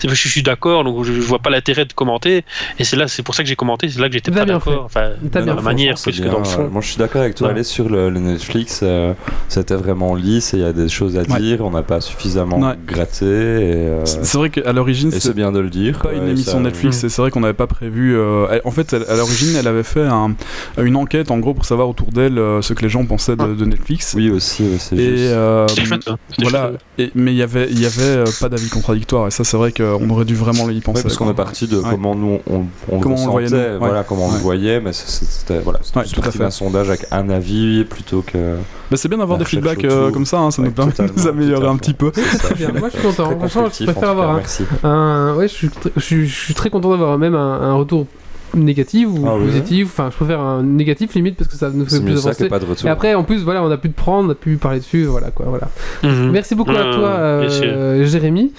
C'est parce que je suis d'accord, donc je, je vois pas l'intérêt de commenter et c'est là, c'est pour ça que j'ai commenté, c'est là que j'étais pas bien d'accord. Enfin, dans la fait, manière plus que dans le fond. Moi, je suis d'accord avec toi. Ouais. Aller sur le, le Netflix, euh, c'était vraiment lisse et il y a des choses à Ouais. dire. On n'a pas suffisamment Ouais. gratté. Euh, C'est vrai qu'à l'origine, c'est bien de le dire. pas une émission ça- Netflix, et c'est vrai qu'on n'avait pas prévu. euh, elle- en fait, elle- à l'origine, elle avait fait un- une enquête en gros pour savoir autour d'elle euh, ce que les gens pensaient de, de Netflix. Oui, aussi, oui, c'est Et juste. euh, chouette, hein. Voilà, et, mais il y avait, il y avait euh, pas d'avis contradictoire et ça c'est vrai qu'on aurait dû vraiment y penser. Ouais, parce qu'on est parti de Ouais. comment nous on, on Comment on le le voyait, ressentait, nous, voilà ouais. comment on Ouais. le voyait, mais c'était voilà, tout à fait. d'un sondage avec un avis plutôt que. Bah, c'est bien d'avoir des feedbacks euh, comme ça, hein, ça nous permet de nous améliorer un petit peu. Bien. Moi, je suis content. Je préfère avoir un, Merci. un- ouais, je suis, très content d'avoir même un, un retour négatif ou Ah ouais. positif. Enfin, je préfère un négatif limite parce que ça nous fait plus avancer. pas de retour. Et après, en plus, voilà, on a pu te prendre, on a pu parler dessus, voilà quoi, voilà. Mhm. Merci beaucoup à toi, euh, Jérémy.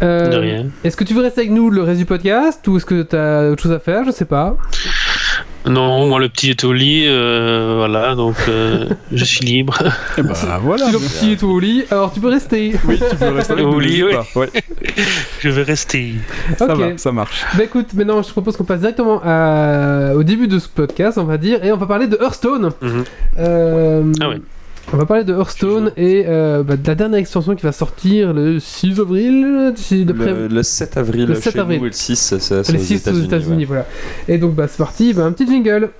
Euh, De rien. Est-ce que tu veux rester avec nous le reste du podcast ou est-ce que tu as autre chose à faire? Je sais pas. Non, moi le petit est au lit, euh, voilà, donc euh, je suis libre. Et bah voilà. si le petit est au lit, alors tu peux rester. Oui, tu peux rester Au lit, oui. pas. Ouais, je vais rester. ça ok. va, ça marche. Bah écoute, maintenant je propose qu'on passe directement à- au début de ce podcast, on va dire, et on va parler de Hearthstone. Mhm. Euh, Ah ouais. On va parler de Hearthstone et euh, bah, de la dernière extension qui va sortir le 6 avril. Le, le 7 avril, Le 7 chez avril. nous et le 6, c'est c'est les aux 6 aux États-Unis. Ouais. voilà. Et donc bah c'est parti, bah, un petit jingle.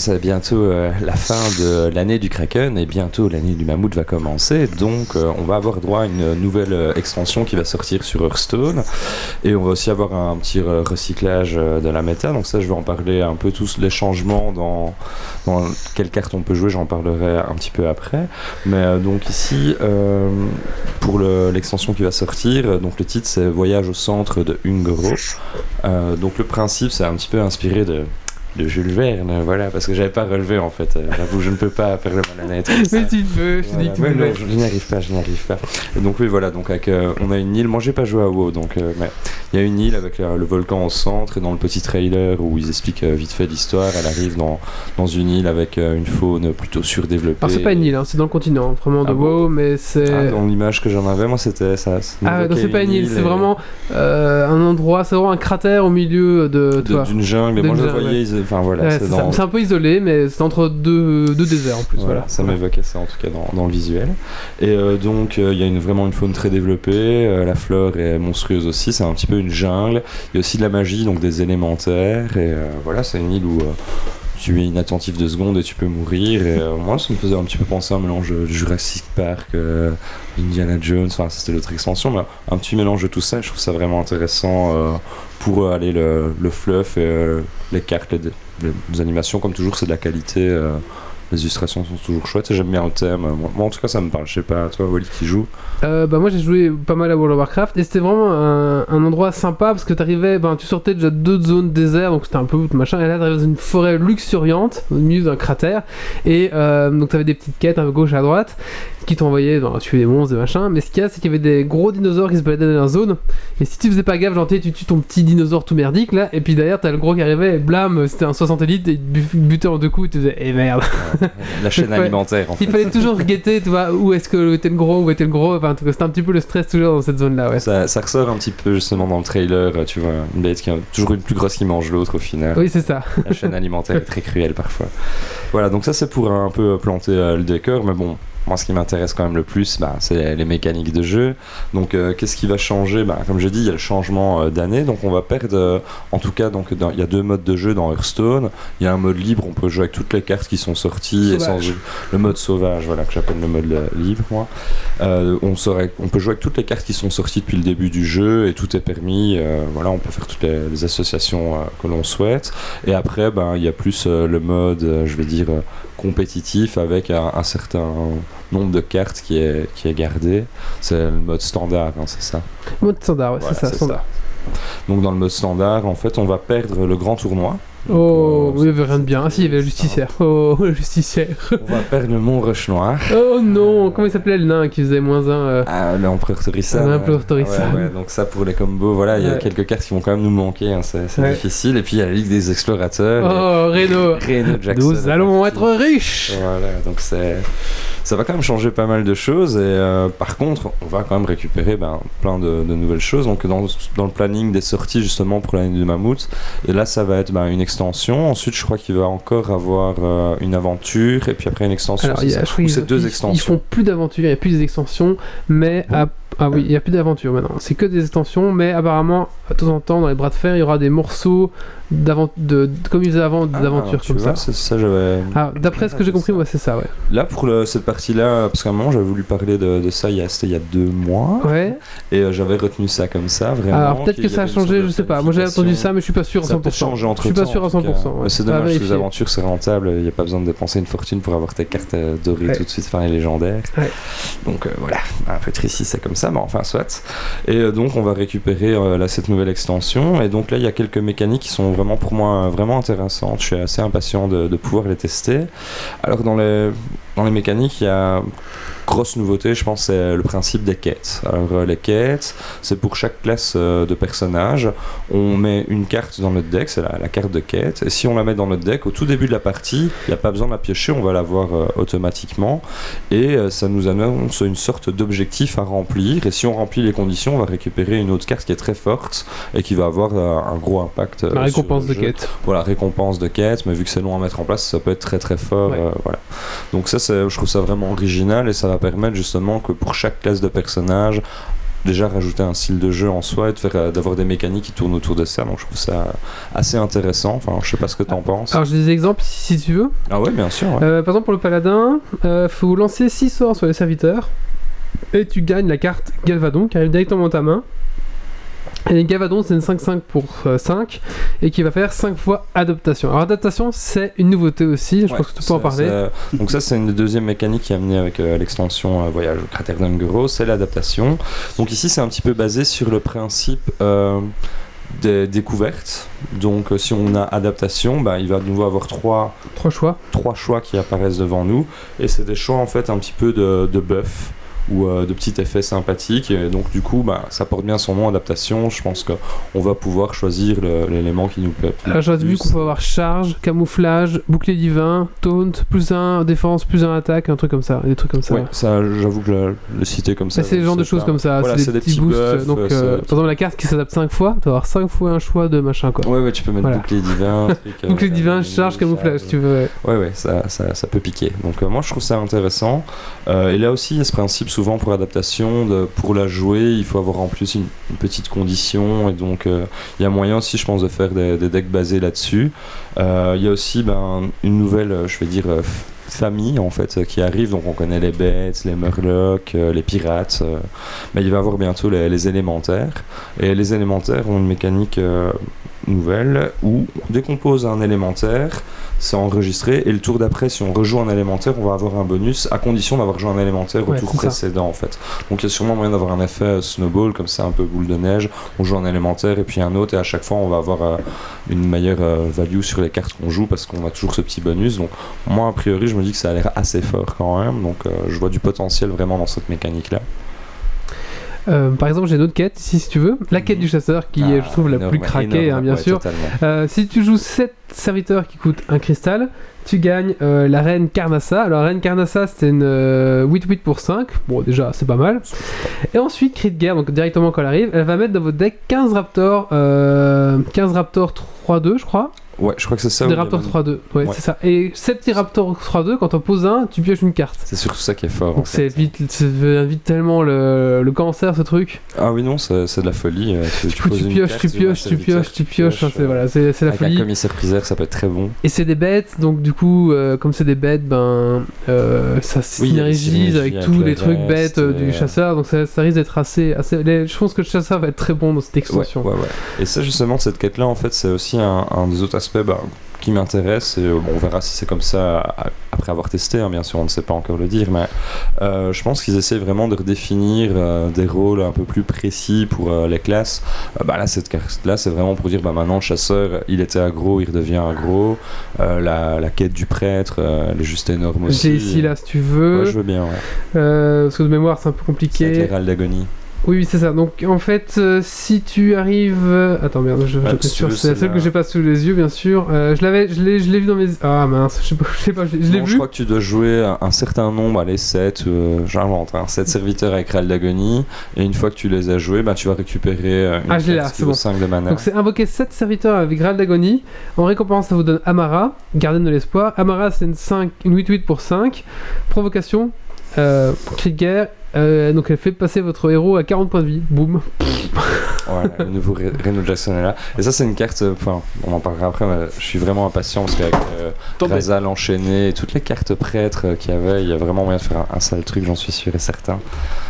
C'est bientôt euh, la fin de l'année du Kraken et bientôt l'année du Mammouth va commencer. Donc euh, on va avoir droit à une nouvelle euh, extension qui va sortir sur Hearthstone et on va aussi avoir un petit re- recyclage de la méta. Donc ça, je vais en parler un peu tous les changements dans, dans quelle carte on peut jouer. J'en parlerai un petit peu après. Mais donc ici, pour le- l'extension qui va sortir, donc le titre c'est Voyage au centre de Ungoro. Donc le principe, c'est un petit peu inspiré de de Jules Verne, voilà, parce que j'avais pas relevé en fait. Euh, J'avoue, je ne peux pas faire le malhonnête. Mais tu peux, je te dis Voilà. que Ouais, non, je n'y arrive pas, je n'y arrive pas. Et donc oui, voilà, donc avec, euh, on a une île. Moi, j'ai pas joué à WoW, donc euh, mais il y a une île avec euh, le volcan au centre et dans le petit trailer où ils expliquent vite fait l'histoire, elle arrive dans, dans une île avec une faune plutôt surdéveloppée. Alors c'est pas une île, hein, c'est dans le continent, vraiment de Ah bon WoW, mais c'est... Ah, dans l'image que j'en avais, moi, c'était ça. Ah, non, m'évoquait c'est pas une île, c'est et- vraiment un endroit, c'est vraiment un cratère au milieu de, d'une jungle. De moi, je voyais, ils- enfin voilà, Ouais, c'est dans, un peu isolé, mais c'est entre deux, deux déserts en plus. Voilà, Voilà, ça m'évoquait ça en tout cas dans, dans le visuel. Et euh, donc euh, il y a une, vraiment une faune très développée, euh, la flore est monstrueuse aussi, c'est un petit peu une jungle. Il y a aussi de la magie, donc des élémentaires. Et voilà, c'est une île où tu es inattentif deux secondes et tu peux mourir. Et euh, moi, ça me faisait un petit peu penser à un mélange de Jurassic Park, euh, Indiana Jones, enfin c'était l'autre extension, mais un petit mélange de tout ça. Je trouve ça vraiment intéressant euh, pour euh, aller le, le fluff et euh, les cartes, les animations, comme toujours, c'est de la qualité. Les illustrations sont toujours chouettes et j'aime bien le thème. Moi, en tout cas, ça me parle. Je sais pas, toi, Wally, qui joue. Euh, bah moi j'ai joué pas mal à World of Warcraft et c'était vraiment un, endroit sympa parce que t'arrivais, ben tu sortais déjà d'autres zones désert donc c'était un peu machin et là t'arrivais dans une forêt luxuriante au milieu d'un cratère et euh, donc t'avais des petites quêtes à gauche à droite qui t'envoyaient dans tuer des monstres des machins mais ce qu'il y a c'est qu'il y avait des gros dinosaures qui se baladaient dans la zone et si tu faisais pas gaffe genre tu tues ton petit dinosaure tout merdique là et puis derrière t'as le gros qui arrivait et blam c'était un 60 élite et il butait en deux coups et tu faisais eh merde La chaîne alimentaire, en fait. il fallait toujours guetter tu vois où est-ce que était le gros où était le gros enfin en tout cas, c'était un petit peu le stress toujours dans cette zone là ouais Ça, ça ressort un petit peu justement dans le trailer, tu vois, une bête qui a toujours une plus grosse qui mange l'autre au final. oui c'est ça La chaîne alimentaire est très cruelle parfois. Voilà, donc ça c'est pour un peu planter euh, le décor, mais bon, moi, ce qui m'intéresse quand même le plus, bah, c'est les mécaniques de jeu. Donc, euh, qu'est-ce qui va changer? Bah, Comme je dis, il y a le changement euh, d'année, donc on va perdre. euh, en tout cas, donc dans- il y a deux modes de jeu dans Hearthstone. Il y a un mode libre, on peut jouer avec toutes les cartes qui sont sorties. Et sans, Sauvage. le mode sauvage, voilà, que j'appelle le mode libre, moi. On, peut jouer avec toutes les cartes qui sont sorties depuis le début du jeu et tout est permis. voilà, on peut faire toutes les, les associations que l'on souhaite. Et après, ben, il y a plus le mode, je vais dire, compétitif avec un, un certain nombre de cartes qui est, qui est gardé. C'est le mode standard, hein, c'est ça. Mode standard, ouais, Voilà, c'est ça. Donc dans le mode standard, en fait, on va perdre le grand tournoi. Oh, Donc, il n'y avait rien de bien. Ah si, il y avait le justicière. Oh, le justicière. On va perdre le mont Rush Noir. Oh non, comment il s'appelait le nain qui faisait moins un euh, Ah, l'empereur Torissa. Ah, l'empereur Torissa. Ouais, ouais, donc ça pour les combos, voilà, il y a quelques cartes qui vont quand même nous manquer, hein, c'est difficile. Et puis il y a la Ligue des Explorateurs. Oh, Reno. et Reno Jackson. Nous allons être riches. Voilà, donc c'est ça va quand même changer pas mal de choses et euh, par contre on va quand même récupérer ben, plein de, de nouvelles choses donc dans, dans le planning des sorties justement pour l'année du mammouth et là ça va être ben, une extension. Ensuite je crois qu'il va encore avoir euh, une aventure et puis après une extension. Alors, c'est il y a, ça. Je crois Ou c'est deux extensions Ils font plus d'aventures, il n'y a plus des extensions, mais Bon. à- ah oui, il n'y a plus d'aventures maintenant. C'est que des extensions, mais apparemment, de temps en temps, dans les bras de fer, il y aura des morceaux de, de- comme ils faisaient avant, Ah, d'aventures tu comme vois, ça. c'est ça j'avais Ah, D'après ce que j'ai compris, c'est ça, ouais. là pour le- cette partie là parce qu'à un moment j'avais voulu parler de, de ça il y a c'était il y a deux mois Ouais. et euh, j'avais retenu ça comme ça vraiment Alors peut-être que ça a changé, je sais pas. Moi, j'ai entendu ça, mais je suis pas sûr à Ça a 100%. peut-être changé entre je suis pas sûr à 100%. ouais. Mais c'est dommage, parce que les vérifier. aventures c'est rentable, il n'y a pas besoin de dépenser une fortune pour avoir tes cartes euh, Ouais. tout de suite, enfin les légendaires. Ouais. Donc euh, voilà, un peu triste c'est comme ça, mais enfin soit. Et euh, donc on va récupérer euh, là, cette nouvelle extension, et donc là il y a quelques mécaniques qui sont vraiment pour moi vraiment intéressantes, je suis assez impatient de, de pouvoir les tester. Alors dans les, dans les mécaniques, il y a grosse nouveauté, je pense, c'est le principe des quêtes. Alors, euh, les quêtes, c'est pour chaque classe euh, de personnage, on met une carte dans notre deck, c'est la, la carte de quête, et si on la met dans notre deck, au tout début de la partie, il n'y a pas besoin de la piocher, on va la voir euh, automatiquement, et euh, ça nous annonce une sorte d'objectif à remplir, et si on remplit les conditions, on va récupérer une autre carte qui est très forte, et qui va avoir euh, un gros impact. La récompense sur de jeu quête. voilà, récompense de quête, mais vu que c'est long à mettre en place, ça peut être très très fort. Ouais. voilà. Donc ça, je trouve ça vraiment original et ça va permettre justement que pour chaque classe de personnage, déjà rajouter un style de jeu en soi et de euh, d'avoir des mécaniques qui tournent autour de ça. Donc je trouve ça assez intéressant. Enfin, je sais pas ce que t'en penses. Alors j'ai des exemples si si tu veux. Ah ouais, bien sûr. ouais. Euh, par exemple pour le paladin, euh, faut lancer 6 sorts sur les serviteurs et tu gagnes la carte Galvadon qui arrive directement dans ta main. Et Galvadon c'est une 5-5 pour euh, 5 et qui va faire 5 fois adaptation. Alors adaptation c'est une nouveauté aussi, je Ouais, pense que tu peux en parler. donc ça c'est une des deuxièmes mécaniques qui est amenée avec euh, l'extension euh, Voyage au cratère d'Unguro, c'est l'adaptation. Donc ici c'est un petit peu basé sur le principe euh, des découvertes. Donc euh, si on a adaptation, bah, il va de nouveau avoir trois, Trois choix. trois choix qui apparaissent devant nous. Et c'est des choix en fait un petit peu de, de buff ou euh, de petits effets sympathiques. Et donc du coup bah, ça porte bien son nom adaptation. Je pense qu'on va pouvoir choisir l'élément qui nous plaît. Alors j'ai vu qu'on peut avoir charge, camouflage, bouclier divin, taunt, plus 1 défense, plus 1 attaque, un truc comme ça, des trucs comme ça. Ouais, ça, j'avoue que le, le citer comme ça. Ça, c'est le genre de choses comme ça, Voilà, c'est des petits boosts. buffs, donc, euh, par exemple, la carte qui s'adapte 5 fois, tu vas avoir 5 fois un choix de machin quoi. Ouais, ouais, tu peux mettre Voilà. bouclier divin. truc, euh, Bouclier divin, charge, camouflage, tu veux. ouais. Ouais, ça, ça, ça peut piquer. Donc, euh, moi, je trouve ça intéressant. Et là aussi, il y a ce principe souvent pour adaptation, pour la jouer, il faut avoir en plus une, petite condition. Et donc, euh, il y a moyen aussi, je pense, de faire des, decks basés là-dessus. Euh, Il y a aussi ben, une nouvelle, euh, je vais dire, famille en fait qui arrive. Donc, on connaît les bêtes, les murlocs, les pirates. mais il va y avoir bientôt les, les élémentaires. Et les élémentaires ont une mécanique nouvelle où on décompose un élémentaire, c'est enregistré, et le tour d'après, si on rejoue un élémentaire, on va avoir un bonus, à condition d'avoir joué un élémentaire au Ouais, tour ça. précédent en fait. Donc il y a sûrement moyen d'avoir un effet euh, snowball, comme ça, un peu boule de neige, on joue un élémentaire et puis un autre, et à chaque fois on va avoir euh, une meilleure euh, value sur les cartes qu'on joue parce qu'on a toujours ce petit bonus. Donc moi, a priori, je me dis que ça a l'air assez fort quand même, donc euh, je vois du potentiel vraiment dans cette mécanique-là. Euh, par exemple, j'ai une autre quête ici si tu veux. La quête Mhm. du chasseur qui est, je trouve, la énorme, plus craquée, énorme, hein, bien ouais, sûr. Euh, si tu joues 7 serviteurs qui coûtent un cristal, tu gagnes euh, la reine Carnassa. Alors, la reine Carnassa, c'était une euh, 8-8 pour 5. Bon, déjà, c'est pas mal. Et ensuite, cri de guerre, donc directement quand elle arrive, elle va mettre dans votre deck 15 raptors, euh, 15 raptors 3-2, je crois. Ouais, je crois que c'est ça. Des Raptors même- 3-2, ouais, Ouais. c'est ça. Et ces petits Raptors 3-2, quand on pose un, tu pioches une carte. C'est surtout ça qui est fort. Donc c'est vite, ça vite tellement le, le cancer ce truc. Ah oui, non, c'est de la folie. euh, Tu, Du coup, poses tu une pioches, carte, tu pioches, tu pioches, tu pioches. Enfin, c'est euh, voilà, c'est c'est la Avec un folie. commissaire priseur, ça peut être très bon. Et c'est des bêtes, donc du coup, euh, comme c'est des bêtes, ben euh, ça Oui, synergise synergies avec tous le les trucs bêtes euh, du euh, chasseur, donc ça, ça risque d'être assez, assez. les- Je pense que le chasseur va être très bon dans cette extension. ouais, ouais. Et ça, justement, cette quête-là, en fait, c'est aussi un, un des autres aspects bah, qui m'intéresse. Et euh, bon, on verra si c'est comme ça après avoir testé. hein, bien sûr, on ne sait pas encore le dire. Mais euh, je pense qu'ils essaient vraiment de redéfinir euh, des rôles un peu plus précis pour euh, les classes. Bah, là, cette carte-là, c'est vraiment pour dire bah, maintenant, le chasseur, il était aggro, il redevient aggro. Euh, la, la quête du prêtre, elle est juste énorme aussi. J'ai ici là, si tu veux. Ouais, je veux bien, ouais. Parce que de mémoire, c'est un peu C'est avec compliqué. les râles d'agonie. Oui, c'est ça. Donc en fait, euh, si tu arrives. euh, Attends, merde, je, je sûr, veux, c'est la seule que j'ai pas sous les yeux, bien sûr. Euh, je l'avais, je l'ai, je l'ai vu dans mes. Ah mince, je sais pas, je sais pas, je l'ai- Non, je vu. crois que tu dois jouer un, un certain nombre, allez 7, euh, j'invente, hein, 7 serviteurs avec Râle d'agonie, et une fois que tu les as joués, bah, tu vas récupérer une Ah, je l'ai carte là, c'est bon. 5 de mana. Donc c'est invoquer 7 serviteurs avec Graal d'agonie. En récompense, ça vous donne Amara, gardienne de l'espoir. Amara, c'est une, 5, une 8-8 pour 5. Provocation, euh, cri de guerre. Euh, donc elle fait passer votre héros à 40 points de vie. Boum. Voilà, le nouveau Re- Reno Jackson est là. Et ça, c'est une carte, euh, enfin, on en parlera après, mais je suis vraiment impatient parce qu'avec euh. Razal enchaîné et toutes les cartes prêtres euh, qu'il y avait, il y a vraiment moyen de faire un, un sale truc, j'en suis sûr et certain.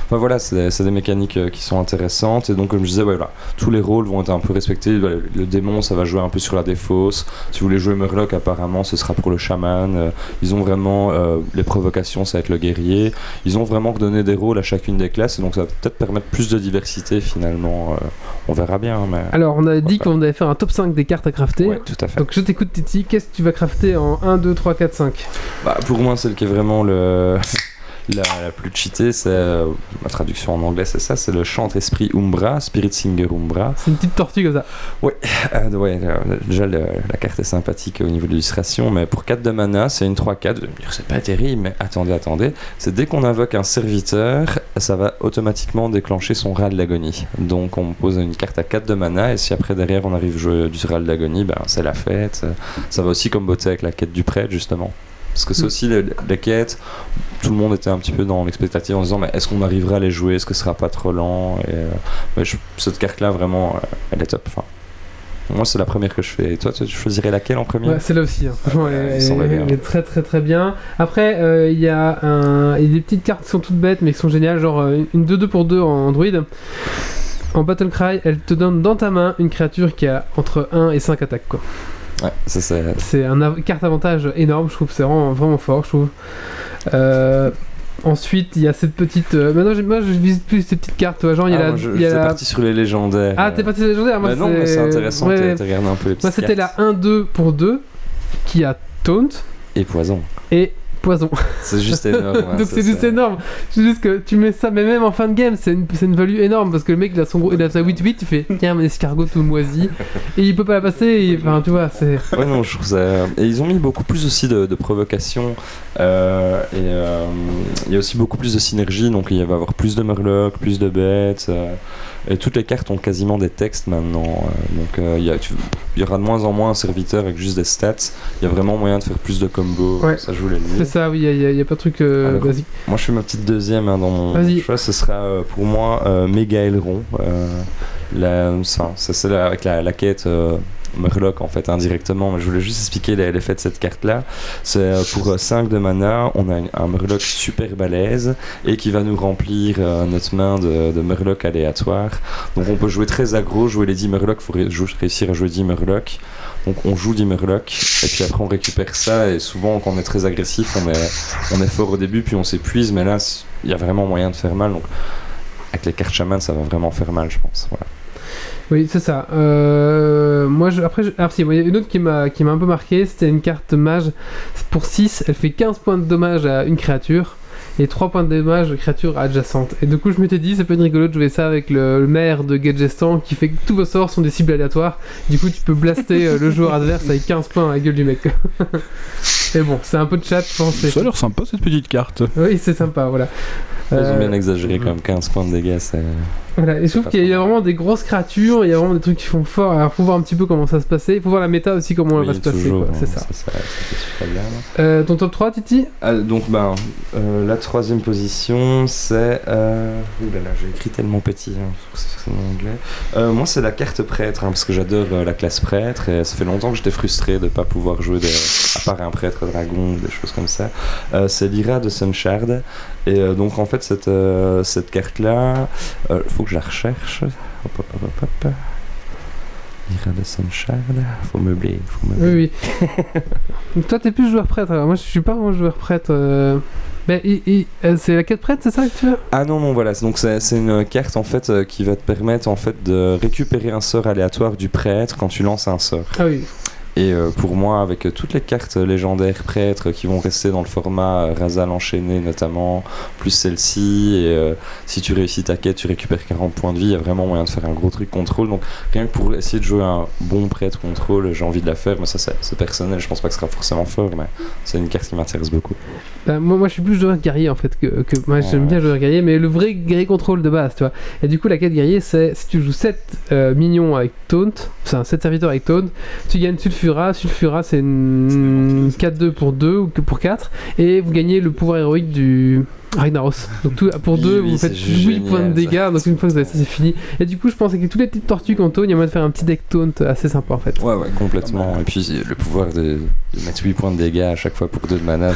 Enfin voilà, c'est des, mécaniques qui sont intéressantes. Et donc, comme je disais, ouais, voilà, tous les rôles vont être un peu respectés. Voilà, Le, le démon, ça va jouer un peu sur la défausse. Si vous voulez jouer Murloc, apparemment, ce sera pour le chaman. Ils ont vraiment les provocations, ça va être le guerrier. Ils ont vraiment redonné des rôles à chacune des classes. Et donc, ça va peut-être permettre plus de diversité finalement. Euh, on verra bien. Mais... Alors on a dit qu'on allait faire un top 5 des cartes à crafter. Ouais, tout à fait. Donc je t'écoute Titi, qu'est-ce que tu vas crafter en 1, 2, 3, 4, 5 Bah, pour moi, celle qui est vraiment le... la, la plus cheatée, c'est. euh, ma traduction en anglais, c'est ça c'est le chantre esprit Umbra, Spirit Singer Umbra. C'est une petite tortue comme ça. Euh, ouais, euh, déjà, le- la carte est sympathique au niveau de l'illustration, mais pour 4 de mana, c'est une 3-4. Vous allez me dire, c'est pas terrible, mais attendez, attendez. C'est dès qu'on invoque un serviteur, ça va automatiquement déclencher son râle d'agonie. Donc, on pose une carte à 4 de mana, et si après, derrière, on arrive à jouer du râle d'agonie, ben, c'est la fête. Ça va aussi comme botter avec la quête du prêtre, justement. Parce que c'est Mm. aussi les quêtes, tout le monde était un petit peu dans l'expectative en se disant mais est-ce qu'on arrivera à les jouer, est-ce que ce sera pas trop lent? Et, euh, mais je- Cette carte-là, vraiment, euh, elle est top. Enfin, moi, c'est la première que je fais. Et toi, tu choisirais laquelle en premier? Ouais, c'est là aussi. hein. Franchement, Ouais, elle, est très très très bien. Après, euh, il y, a un- y a des petites cartes qui sont toutes bêtes mais qui sont géniales, genre une 2-2 pour 2 en Android. En Battle Cry, elle te donne dans ta main une créature qui a entre 1 et 5 attaques. Quoi. Ouais, ça c'est. C'est un av- carte avantage énorme, je trouve. C'est vraiment, vraiment fort, je trouve. Euh, ensuite, il y a cette petite. euh, Maintenant, j'ai- moi, je visite plus ces petites cartes. tu vois, Genre, il y a Ah, la. moi, je, il y a j'étais la- parti sur les légendaires. Ah, t'es parti sur les légendaires Moi, Bah non, mais c'est intéressant. Ouais, t'as- ouais. t'as regardé un peu les petites c'était la cartes. 1-2 pour 2 qui a Taunt Et poison. et Poison. C'est juste énorme. Donc c'est juste énorme. C'est juste que tu mets ça, mais même en fin de game, c'est une, une value énorme parce que le mec il a son gros, il a sa 8-8, tu fais tiens, mon escargot tout moisi et il peut pas la passer. et- Enfin, tu vois, c'est. Ouais, non, je trouve ça. Et ils ont mis beaucoup plus aussi de, de provocation. euh, et euh, il y a aussi beaucoup plus de synergie. Donc il va y avoir plus de murlocs, plus de bêtes. euh, et toutes les cartes ont quasiment des textes maintenant. euh, donc euh, il y, a- tu- il y aura de moins en moins un serviteur avec juste des stats. Il y a vraiment moyen de faire plus de combos. Ouais. Ça, je voulais le C'est ça, oui, il y, a- pas de truc euh, Alors, basique. Moi, je fais ma petite deuxième hein, dans mon Vas-y. choix. Ce sera euh, pour moi euh, Méga Aileron. Euh, enfin, c'est celle avec la, la quête euh, Murloc en fait indirectement. Mais je voulais juste expliquer l'effet de cette carte là. C'est euh, pour 5 de mana, on a un, Murloc super balèze et qui va nous remplir euh, notre main de, de Murloc aléatoire. Donc on peut jouer très aggro, jouer les 10 Murlocs, faut réussir à jouer 10 Murlocs. Donc on joue 10 Murlocs et puis après on récupère ça et souvent quand on est très agressif on est, on est fort au début puis on s'épuise mais là il y a vraiment moyen de faire mal donc avec les cartes chaman ça va vraiment faire mal je pense. Voilà. Oui, c'est ça. Euh, moi, je, après, je- alors si, il y a une autre qui m'a qui m'a un peu marqué, c'était une carte mage pour 6, elle fait 15 points de dommage à une créature et 3 points de dommage aux créatures adjacentes. Et du coup, je m'étais dit, ça peut être rigolo de jouer ça avec le, le maire de Gadgestan qui fait que tous vos sorts sont des cibles aléatoires. Du coup, tu peux blaster euh, le joueur adverse avec 15 points à la gueule du mec. Mais bon, c'est un peu de chat, je pense. Ça a l'air sympa cette petite carte. Oui, c'est sympa, voilà. Ils ont Euh, bien exagéré quand même 15 points de dégâts. c'est- Voilà, et je trouve qu'il y a vraiment des grosses créatures, il y a vraiment des trucs qui font fort. Alors, faut voir un petit peu comment ça se passer. Il faut voir la méta aussi, comment elle va Oui, se passer. C'est hein, ça. Ça, bien. Euh, ton top 3, Titi? Ah, donc, ben, euh, la troisième position, c'est. Euh... Ouh là là, j'ai écrit tellement petit, hein, c'est en anglais. Euh, moi, c'est la carte prêtre, hein, parce que j'adore euh, la classe prêtre, et ça fait longtemps que j'étais frustré de ne pas pouvoir jouer, des... à part un prêtre dragon, des choses comme ça. Euh, c'est l'Ira de Sunshard, et euh, donc, en fait, cette, euh, cette carte-là, il faut que je la recherche. Hop, hop, hop, hop, hop. L'Ira de Sunshard, faut meubler, faut meubler. Oui, oui. Donc, toi, t'es plus joueur prêtre. Alors, moi, je suis pas vraiment joueur prêtre. euh, c'est la quête prêtre, c'est ça que tu veux? Ah non, non, voilà. Donc c'est c'est une carte en fait euh, qui va te permettre en fait de récupérer un sort aléatoire du prêtre quand tu lances un sort. Ah oui. Et euh, pour moi, avec euh, toutes les cartes légendaires prêtres qui vont rester dans le format euh, Razal enchaîné notamment, plus celle-ci, et euh, si tu réussis ta quête, tu récupères 40 points de vie, il y a vraiment moyen de faire un gros truc contrôle. Donc rien que pour essayer de jouer un bon prêtre contrôle, j'ai envie de la faire, mais ça c'est personnel, je pense pas que ce sera forcément fort, mais c'est une carte qui m'intéresse beaucoup. Bah, moi, moi, je suis plus joueur guerrier en fait. Que, que- moi, j'aime Ouais. bien joueur guerrier, mais le vrai guerrier contrôle de base, tu vois. Et du coup, la quête guerrier, c'est si tu joues 7 minions avec taunt, enfin 7 serviteurs avec taunt, tu gagnes Sulfura. Sulfura, c'est une 4-2 pour 2 ou que pour 4, et vous gagnez le pouvoir héroïque du. Ragnaros. Donc tout, pour Oui, 2, oui, vous faites juste 8 points de dégâts, donc une fois que vous avez ça, c'est fini. Et du coup, je pense que toutes les petites tortues qu'on il y a moyen de faire un petit deck taunt assez sympa en fait. Ouais, ouais, complètement. Et puis le pouvoir de, de mettre 8 points de dégâts à chaque fois pour 2 de mana,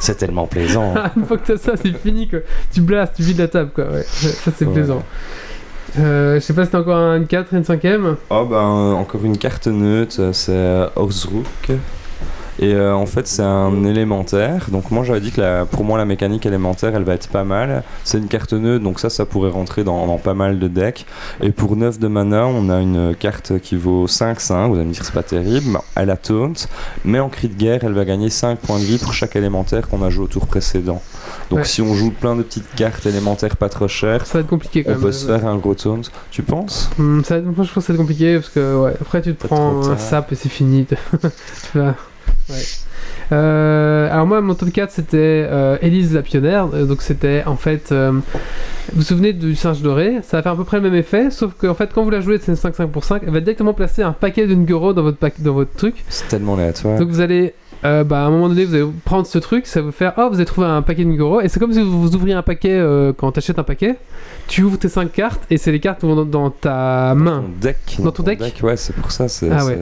c'est- tellement plaisant. hein. Une fois que t'as ça, c'est fini quoi. Tu blastes, tu vides la table quoi. Ouais, ça c'est Ouais. plaisant. Euh, je sais pas si t'as encore une 4 et une 5ème. Oh ben encore une carte neutre, c'est Orzrook. Et euh, en fait c'est un élémentaire. Donc moi j'avais dit que la- pour moi la mécanique élémentaire elle va être pas mal. C'est une carte neutre donc ça ça pourrait rentrer dans, dans pas mal de decks. Et pour 9 de mana on a une carte qui vaut 5-5. Vous allez me dire c'est pas terrible. Elle a taunt. Mais en cri de guerre elle va gagner 5 points de vie pour chaque élémentaire qu'on a joué au tour précédent. Donc Ouais. si on joue plein de petites cartes élémentaires pas trop chères, Ça va être compliqué quand on même. peut se faire un gros taunt. Tu penses? Hum, ça, moi je pense que ça va être compliqué parce que ouais, après tu te Pas prends un sap et c'est fini. Vois. Ouais. Euh, alors moi mon top 4 c'était euh, Élise la pionnière. Euh, donc c'était en fait... euh, vous vous souvenez du singe doré? Ça va faire à peu près le même effet sauf qu'en fait quand vous la jouez c'est 5-5 pour 5 elle va directement placer un paquet d'une Guro dans votre, dans votre truc. C'est tellement aléatoire. Donc vous allez, bah, à un moment donné, vous allez prendre ce truc, ça va vous faire, oh, vous avez trouvé un paquet de Ngoro, et c'est comme si vous, ouvriez un paquet quand tu achètes un paquet, tu ouvres tes 5 cartes, et c'est les cartes qui vont dans, dans ta main. Ton deck. Dans ton deck Ouais, c'est pour ça. Ah ouais.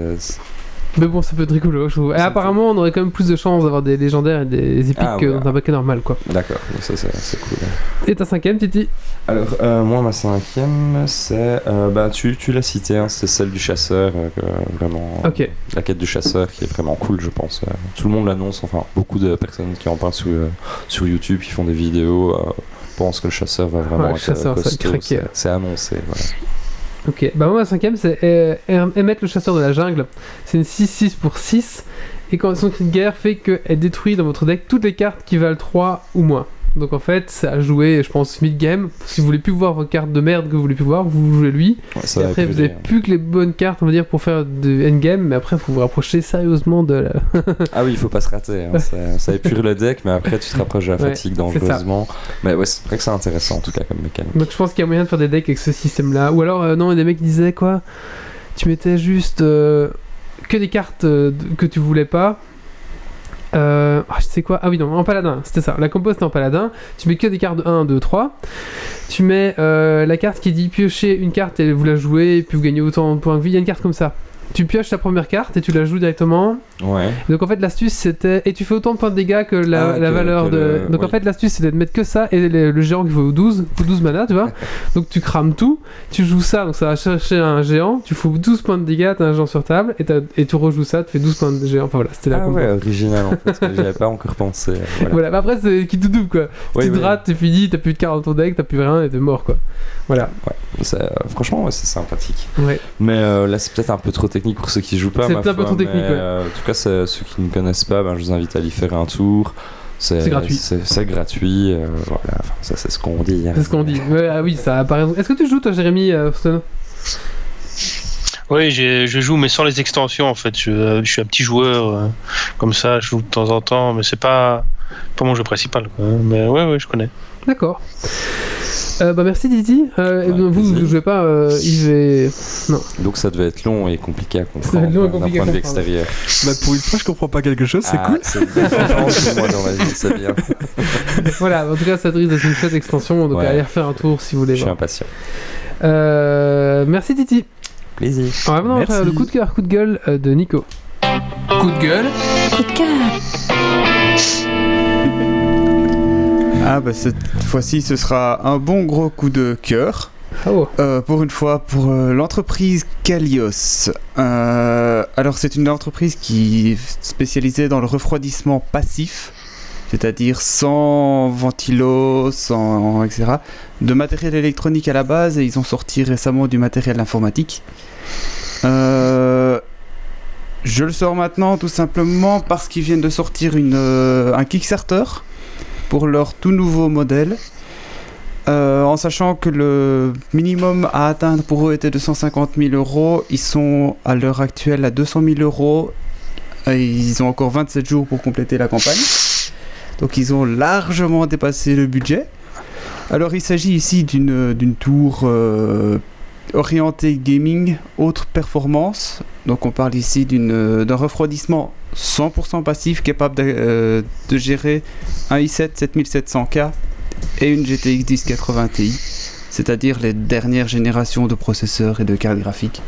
Mais bon, ça peut être rigolo, je trouve. Et apparemment, on aurait quand même plus de chances d'avoir des légendaires et des épiques Ah, que ouais. dans un paquet normal, quoi. D'accord, ça c'est, cool. Et ta cinquième, Titi? Alors, euh, moi, ma cinquième, c'est. euh, bah, tu, tu l'as cité, hein, c'est celle du chasseur. euh, vraiment. Ok. La quête du chasseur qui est vraiment cool, je pense. euh. tout le monde l'annonce, enfin, beaucoup de personnes qui en parlent sur, sur YouTube, qui font des vidéos. pensent que le chasseur va vraiment Ouais, être chasseur, costaud, c'est annoncé. Voilà. Ok, bah moi ma cinquième c'est euh, Emmett le chasseur de la jungle. C'est une 6-6 pour 6. Et quand son cri de guerre fait qu'elle détruit dans votre deck toutes les cartes qui valent 3 ou moins. Donc en fait, c'est à jouer, je pense, mid-game. Si vous voulez plus voir vos cartes de merde que vous voulez plus voir, vous jouez lui. Ouais, ça et après, vous avez bien. plus que les bonnes cartes, on va dire, pour faire de endgame. Mais après, faut vous rapprocher sérieusement de la. Ah oui, il faut pas se rater. hein, ça, ça épure le deck, mais après tu te rapproches de la fatigue ça. dangereusement. Mais ouais, c'est vrai que c'est intéressant en tout cas comme mécanique. Donc je pense qu'il y a moyen de faire des decks avec ce système-là. Ou alors, euh, non, il y a des mecs qui disaient quoi Tu mettais juste euh, que des cartes euh, que tu voulais pas. Euh, ah, je sais quoi? Ah oui, non, en paladin, c'était ça. La compo c'était en paladin. Tu mets que des cartes de 1, 2, 3. Tu mets euh, la carte qui dit piocher une carte et vous la jouez, et puis vous gagnez autant de points de vie. Il y a une carte comme ça. Tu pioches ta première carte et tu la joues directement. Ouais. Donc en fait l'astuce c'était et tu fais autant de points de dégâts que la, Ah, la que- valeur que de le- donc en fait l'astuce c'était de mettre que ça et le, le géant qui vaut 12 vaut 12 mana tu vois donc tu crames tout tu joues ça donc ça va chercher un géant tu fous 12 points de dégâts t'as un géant sur table et, tu rejoues ça tu fais 12 points de géant enfin voilà c'était la Ah ouais, original en fait, j'avais pas encore pensé. euh, Voilà. voilà bah après c'est qui tout double quoi tu te oui. rates t'es fini t'as plus de cartes dans ton deck t'as plus rien et t'es mort quoi voilà Ça, euh, franchement, ouais, c'est sympathique. ouais Mais euh, là, c'est peut-être un peu trop technique pour ceux qui jouent pas. C'est ma peut-être un peu foi, trop technique, mais, ouais. euh, en tout cas, ceux qui ne connaissent pas, ben, je vous invite à y faire un tour. C'est gratuit. C'est gratuit. euh, voilà, enfin, ça, c'est ce qu'on dit. hein. c'est ce qu'on dit Ouais, ah oui ça apparaît est-ce que tu joues toi Jérémy euh, Oui, je joue, mais sans les extensions en fait. Je, je suis un petit joueur euh, comme ça, je joue de temps en temps, mais c'est pas, pas mon jeu principal. Quoi. Mais ouais, ouais, je connais. D'accord. Euh, bah merci Didi. Euh, Ouais, vous, ne jouez pas euh, Yves et... Donc ça devait être long et compliqué à comprendre long et d'un compliqué à point de vue comprendre. extérieur. Bah, pour une fois, je comprends pas quelque chose, c'est Ah, cool. C'est une différence pour moi dans ma vie, c'est bien. voilà, en tout cas ça risque d'être une chouette extension, donc Ouais. allez refaire un tour si vous Je voulez suis voir. impatient. Euh, merci Didi. Plaisir. On va maintenant Merci. faire le coup de cœur, coup de gueule de Nico. Coup de gueule. Coup de cœur. Ah bah cette fois-ci ce sera un bon gros coup de cœur. Oh, Euh, pour une fois, pour euh, l'entreprise Kalios. Euh, alors, c'est une entreprise qui est spécialisée dans le refroidissement passif, c'est-à-dire sans ventilo, sans etc. De matériel électronique à la base, et ils ont sorti récemment du matériel informatique. Je le sors maintenant tout simplement parce qu'ils viennent de sortir une, un Kickstarter pour leur tout nouveau modèle. Euh, en sachant que le minimum à atteindre pour eux était de 150 000 euros, ils sont à l'heure actuelle à 200 000 euros. Ils ont encore 27 jours pour compléter la campagne. Donc ils ont largement dépassé le budget. Alors il s'agit ici d'une tour euh, orientée gaming, haute performance. Donc on parle ici d'un refroidissement 100% passif capable de, euh, de gérer un i7 7700K et une GTX 1080 Ti, c'est-à-dire les dernières générations de processeurs et de cartes graphiques.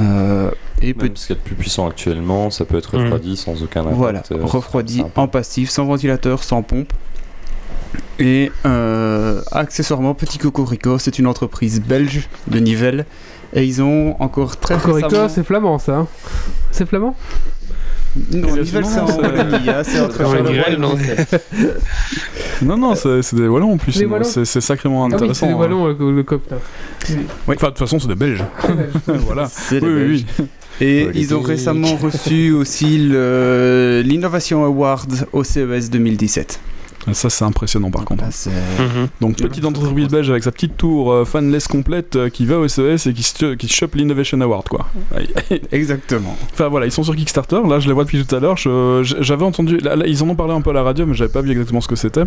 Euh, et Même peut- ce qu'il y a de plus puissant actuellement, ça peut être refroidi sans aucun impact. voilà, euh, refroidi sympa. en passif, sans ventilateur, sans pompe. Et euh, accessoirement, Petit Cocorico, c'est une entreprise belge de Nivelles. Et ils ont encore très Corico, récemment... c'est flamand ça. hein C'est flamand? Non, Nivelles, c'est en c'est- Wallonie, c'est entre Charleroi et non. Non, c'est des Wallons en plus. Des C'est sacrément Ah oui, c'est intéressant. les hein. Wallons, le, le cop. Enfin, de toute façon, c'est des Belges. voilà. C'est Oui, oui, Belges. oui. Et ils ont récemment reçu aussi l'Innovation Award au CES 2017. Ça, c'est impressionnant par contre. Là, c'est- Mhm. Donc, petite entreprise belge avec sa petite tour euh, fanless complète euh, qui va au CES et qui se, qui se chope l'Innovation Award, quoi. Exactement. Enfin voilà, ils sont sur Kickstarter. Là, je les vois depuis tout à l'heure. J'avais entendu, là, là, ils en ont parlé un peu à la radio, mais j'avais pas vu exactement ce que c'était.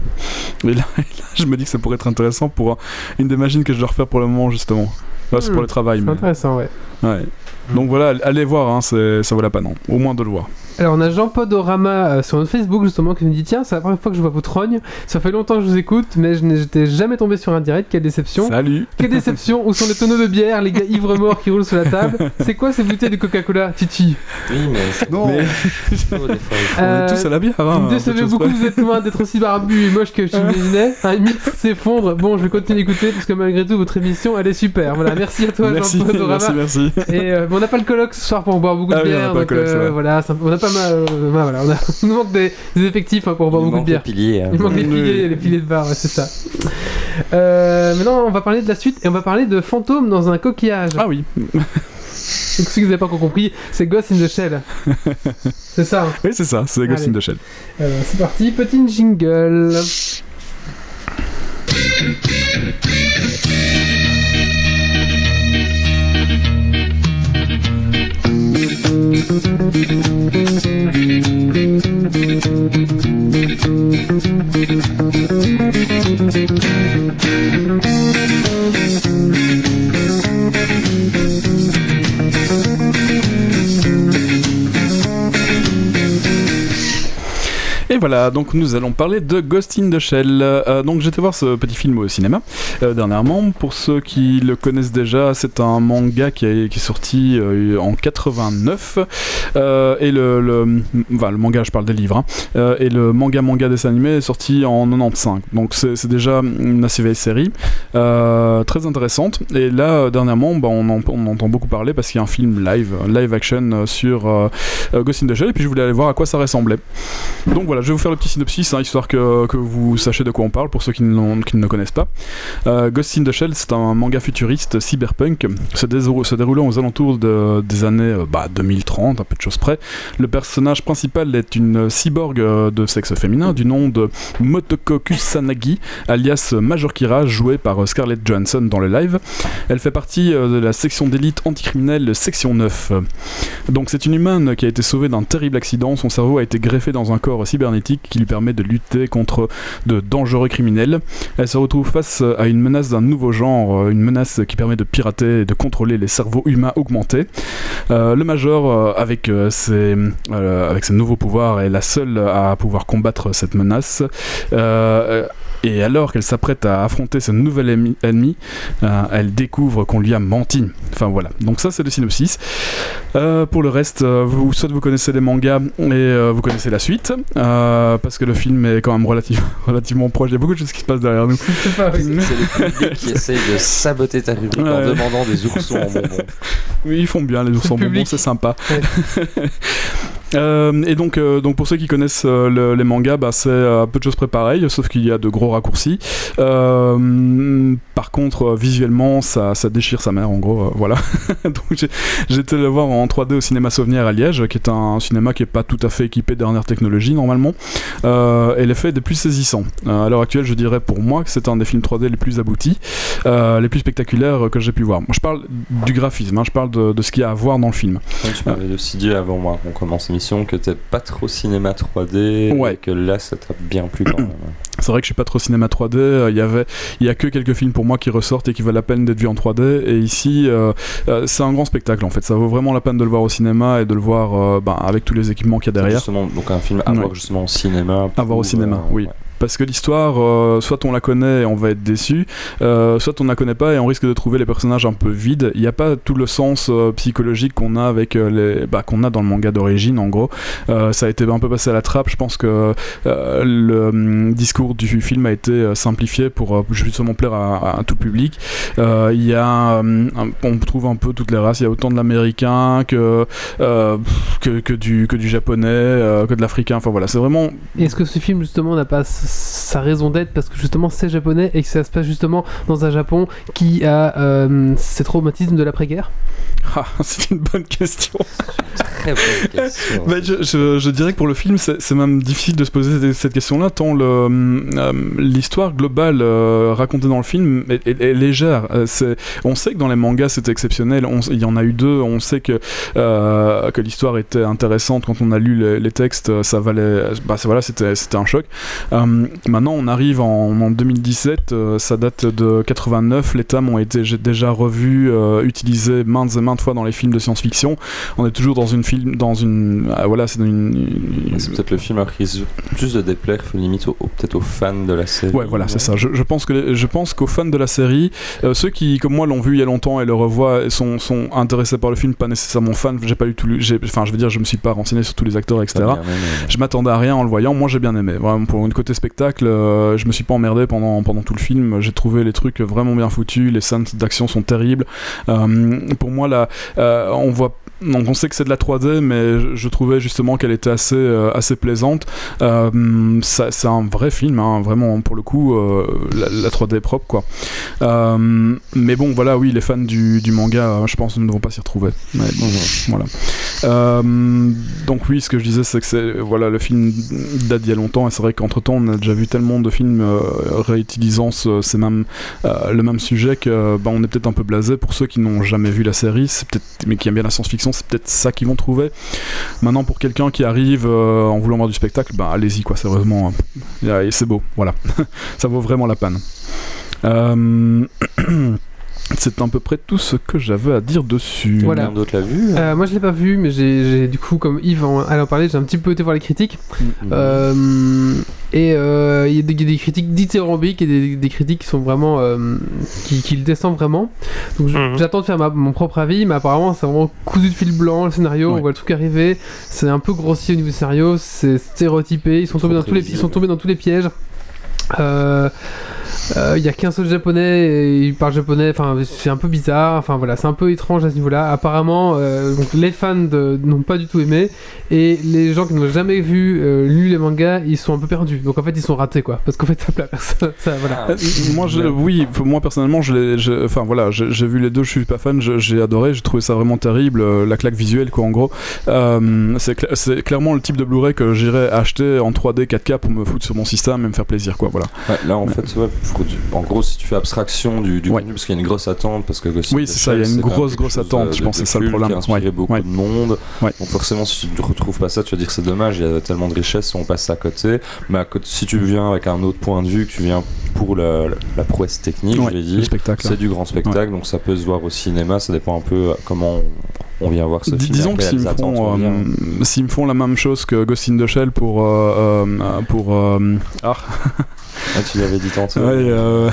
Et là, je me dis que ça pourrait être intéressant pour une des machines que je dois refaire pour le moment, justement. Là, c'est Hmm, pour le travail. C'est Mais... intéressant, ouais. Ouais. Donc voilà, allez voir, hein, ça vaut la peine, non. au moins de le voir. Alors on a Jean Podorama euh, sur notre Facebook justement qui nous dit tiens c'est la première fois que je vois votre rogne, ça fait longtemps que je vous écoute mais je n'étais jamais tombé sur un direct, quelle déception. Salut Quelle déception, où sont les tonneaux de bière, les gars ivres morts qui roulent sur la table C'est quoi ces bouteilles de Coca-Cola Titi? Oui, mais c'est Non, Mais des fois. on est Euh, tous à la bière, hein, Vous me décevez beaucoup, vous êtes loin d'être aussi barbu et moche que je m'imaginais. Un mythe s'effondre. Bon, je vais continuer d'écouter parce que malgré tout, votre émission, elle est super. Voilà, merci à toi, Merci, Jean Podorama. merci, merci. Et euh, bon, on n'a pas le colloque ce soir pour boire beaucoup Ah de oui, on bière, n'a pas le donc euh, voilà, on n'a pas mal. euh, bah, voilà, on a, il nous manque des, des effectifs hein, pour boire beaucoup de manque bière. piliers. hein. Il manque les piliers, les piliers de bar, ouais, c'est ça. Euh, maintenant, on va parler de la suite et on va parler de fantômes dans un coquillage. Ah oui, Donc, ceux qui n'avaient pas encore compris, c'est Ghost in the Shell. c'est ça. hein. oui c'est ça, c'est Ghost in Allez. the Shell. Alors, c'est parti, petit jingle. Thank you. Voilà, donc nous allons parler de Ghost in the Shell. Euh, donc j'étais voir ce petit film au cinéma euh, dernièrement. Pour ceux qui le connaissent déjà, c'est un manga qui, est sorti euh, en 89. Euh, et le, enfin, le manga, je parle des livres. hein. Et le manga manga dessin animé est sorti en 95. Donc c'est déjà une assez vieille série. Très intéressante. Et là, dernièrement, bah, on, en, entend beaucoup parler parce qu'il y a un film live, live action sur Ghost in the Shell. Et puis je voulais aller voir à quoi ça ressemblait. Donc voilà, je vais vous faire le petit synopsis, hein, histoire que, que vous sachiez de quoi on parle, pour ceux qui qui ne le connaissent pas. Euh, Ghost in the Shell, c'est un manga futuriste cyberpunk se, se déroulant aux alentours de- des années euh, bah, 2030, un peu de choses près. Le personnage principal est une cyborg euh, de sexe féminin du nom de Motoko Kusanagi, alias Major Kira, jouée par Scarlett Johansson dans le live. Elle fait partie de la section d'élite anticriminelle section 9. Donc c'est une humaine qui a été sauvée d'un terrible accident, son cerveau a été greffé dans un corps cybernétique qui lui permet de lutter contre de dangereux criminels. Elle se retrouve face à une menace d'un nouveau genre, euh, une menace qui permet de pirater et de contrôler les cerveaux humains augmentés. Euh, le Major, euh, avec, ses, avec ses nouveaux pouvoirs, est la seule à pouvoir combattre cette menace. Et alors qu'elle s'apprête à affronter ce nouvel ennemi, euh, elle découvre qu'on lui a menti. Enfin voilà. Donc ça c'est le synopsis. Euh, pour le reste, euh, vous, soit vous connaissez les mangas et euh, vous connaissez la suite, euh, parce que le film est quand même relative- relativement proche. Il y a beaucoup de choses qui se passent derrière nous. C'est le public qui essaye de saboter ta rubrique en demandant des oursons en bonbons. Oui, ils font bien les ours C'est en le bonbons, public. c'est sympa. Ouais. Euh, et donc, euh, donc pour ceux qui connaissent euh, le- les mangas, bah, c'est peu de choses près pareil, sauf qu'il y a de gros raccourcis. Par contre, visuellement, ça, ça déchire sa mère, en gros, voilà. donc été le voir en 3D au cinéma Sauvenière à Liège, qui est un cinéma qui est pas tout à fait équipé de dernière technologie normalement. Et l'effet est des plus saisissants. Euh, à l'heure actuelle, je dirais pour moi que c'est un des films 3D les plus aboutis, les plus spectaculaires que j'ai pu voir. Moi, je parle du graphisme, hein, je parle de, de ce qu'il y a à voir dans le film. Tu m'avais aussi dit avant moi qu'on commence l'émission que t'es pas trop cinéma 3D Ouais. et que là ça t'a bien plu quand même. C'est vrai que je suis pas trop cinéma 3D. euh, Il y avait, il y a que quelques films pour moi qui ressortent et qui valent la peine d'être vus en 3D. Et ici, euh, euh, c'est un grand spectacle en fait. Ça vaut vraiment la peine de le voir au cinéma et de le voir euh, ben, avec tous les équipements qu'il y a derrière. Justement, donc un film à Ouais. voir justement au cinéma. À voir au cinéma, euh, oui. ouais. Parce que l'histoire, euh, soit on la connaît et on va être déçu, euh, soit on la connaît pas et on risque de trouver les personnages un peu vides. Il n'y a pas tout le sens euh, psychologique qu'on a avec bah, qu'on a dans le manga d'origine en gros. Ça a été un peu passé à la trappe. Je pense que le hum, discours du film a été simplifié pour justement plaire à, tout public. Il y a, hum, on trouve un peu toutes les races. Il y a autant de l'américain que, du que du japonais, que de l'africain. Enfin voilà, c'est vraiment Est-ce que ce film justement n'a pas sa raison d'être parce que justement c'est japonais et que ça se passe justement dans un Japon qui a euh, ces traumatismes de l'après-guerre Ah, c'est une bonne question. Très bonne question. Bah, je, je- je dirais que pour le film, c'est même difficile de se poser cette question-là, tant euh, l'histoire globale euh, racontée dans le film est, est- est légère. Euh, on sait que dans les mangas, c'était exceptionnel. On- Il y en a eu deux. On sait que, euh, que l'histoire était intéressante. Quand on a lu les, les textes, ça valait. Bah, voilà, c'était un choc. Maintenant, on arrive en, en 2017. euh, ça date de 89. Les thèmes ont été déjà revus, utilisés maintes et maintes fois dans les films de science-fiction. On est toujours dans une film, dans une, ah, voilà, c'est une, une- C'est peut-être le film qui risque plus de déplaire limite au- au- peut-être aux fans de la série. Ouais, voilà, c'est ça. Je, je pense que je pense qu'aux fans de la série, euh, ceux qui, comme moi, l'ont vu il y a longtemps et le revoient, et sont, sont intéressés par le film, pas nécessairement fans. J'ai pas lu tout, enfin, je veux dire, je me suis pas renseigné sur tous les acteurs, etc. T'as bien Je m'attendais à rien en le voyant. Moi, j'ai bien aimé. Vraiment, pour une côté spectacle, euh, je me suis pas emmerdé pendant, pendant tout le film. J'ai trouvé les trucs vraiment bien foutus. Les scènes d'action sont terribles. Euh, pour moi, euh, on voit. Donc on sait que c'est de la 3D, mais je, trouvais justement qu'elle était assez, euh, assez plaisante. Euh, c'est un vrai film, hein, vraiment pour le coup, euh, la, la 3D est propre quoi. Mais bon, voilà, oui, les fans du, du manga, euh, je pense, ne vont pas s'y retrouver. Ouais, bon, voilà. Donc oui, ce que je disais, c'est que c'est voilà le film date d'il y a longtemps et c'est vrai qu'entre temps, on a déjà vu tellement de films réutilisant ce, ces mêmes, le même sujet que bah, on est peut-être un peu blasé pour ceux qui n'ont jamais vu la série, peut-être mais qui aiment bien la science-fiction, c'est peut-être ça qu'ils vont trouver. Maintenant, pour quelqu'un qui arrive euh, en voulant voir du spectacle, bah allez-y quoi, euh, et c'est beau, voilà, ça vaut vraiment la peine. Euh, C'est à peu près tout ce que j'avais à dire dessus. Voilà. Quelqu'un d'autre l'a vu Euh, moi je l'ai pas vu, mais j'ai j'ai- du coup, comme Yves en, allait en parler, j'ai un petit peu été voir les critiques. Mhm. Euh, et euh, il y, a des- il y a des critiques dithyrambiques et des, des critiques qui sont vraiment. euh, qui, qui le descendent vraiment. Donc je- Mhm. j'attends de faire ma- mon propre avis, mais apparemment c'est vraiment cousu de fil blanc le scénario, Ouais. on voit le truc arriver. C'est un peu grossier au niveau du scénario, c'est stéréotypé, ils sont, tombés dans tous les, ils sont tombés dans tous les pièges. Euh, Euh, Il y a qu'un seul japonais, et il parle japonais, enfin c'est un peu bizarre, enfin voilà, c'est un peu étrange à ce niveau-là. Apparemment, euh, donc, les fans de- n'ont pas du tout aimé, et les gens qui n'ont jamais vu, euh, lu les mangas, ils sont un peu perdus. Donc en fait, ils sont ratés quoi, parce qu'en fait, ça plaît à personne. Ça, voilà. Ah, Euh, moi, je, oui, moi personnellement, je l'ai- je- enfin voilà, j'ai vu les deux, je suis pas fan, j'ai adoré, j'ai trouvé ça vraiment terrible, euh, la claque visuelle quoi en gros. Euh, c'est cla- c'est clairement le type de Blu-ray que j'irais acheter en 3D 4K pour me foutre sur mon système et me faire plaisir quoi, voilà. Ouais, là, en fait, ouais, en gros, si tu fais abstraction du, du Ouais. contenu, parce qu'il y a une grosse attente, parce que Ghost Oui, c'est ça, il y a une grosse, grosse attente, de- je pense de que c'est ça le problème. Qui a inspiré Ouais, beaucoup ouais. de monde. Donc, forcément, si tu ne retrouves pas ça, tu vas dire que c'est dommage, il y a tellement de richesses, on passe à côté. Mais à côté, si tu viens avec un autre point de vue, que tu viens pour la, la- la prouesse technique, je l'ai dit, spectacle. c'est du grand spectacle, donc ça peut se voir au cinéma, ça dépend un peu comment on, on vient voir ce film. Disons que s'ils me, font, euh, s'ils me font la même chose que Ghost in the Shell pour. euh, euh, pour euh, ah, Ah, tu l'avais dit tantôt. ouais, euh,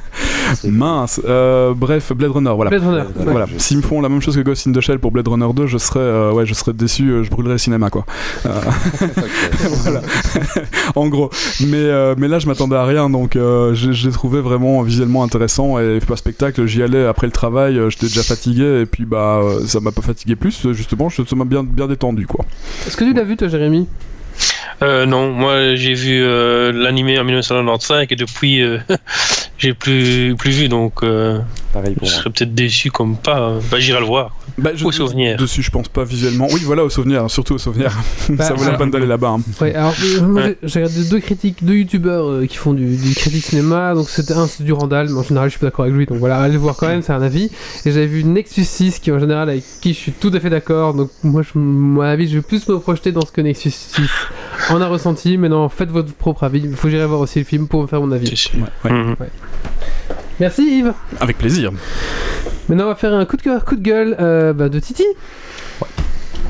mince. euh, bref, Blade Runner, voilà. Blade Runner. Ouais. Voilà, je s'ils me font la même chose que Ghost in the Shell pour Blade Runner 2, je serais, euh, ouais, je serais déçu, euh, je brûlerais le cinéma, quoi. Euh, voilà, en gros. Mais, euh, mais là, je m'attendais à rien, donc euh, j'ai trouvé vraiment visuellement intéressant. Et pas spectacle, j'y allais après le travail, j'étais déjà fatigué, et puis bah, ça m'a pas fatigué plus, justement, je- ça m'a bien, bien détendu, quoi. Est-ce que tu l'as vu toi, Jérémy? Euh, non, moi j'ai vu euh, l'animé en 1995 et depuis euh, j'ai plus plus vu donc euh, Pareil je serais peut-être déçu comme pas. euh, Bah j'irai le voir. Bah, je- Au souvenir. Dessus, je pense pas visuellement. Oui, voilà, au souvenir, surtout au souvenir. Bah, ça vaut la peine d'aller là-bas. hein. Ouais, alors Ouais. j'ai- regardé deux critiques, deux youtubeurs euh, qui font du, du critique cinéma. Donc c'était un, c'est du Randall, mais en général je suis pas d'accord avec lui. Donc voilà, allez le voir quand même, c'est un avis. Et j'avais vu Nexus 6, qui en général avec qui je suis tout à fait d'accord. Donc moi, je, mon avis, je vais plus me projeter dans ce que Nexus 6 en a ressenti. Mais non, faites votre propre avis. Il faut que j'irai voir aussi le film pour me faire mon avis. Ouais. Mhm. Merci Yves. Avec plaisir. Maintenant, on va faire un coup de cœur, coup de gueule euh, bah, de Titi.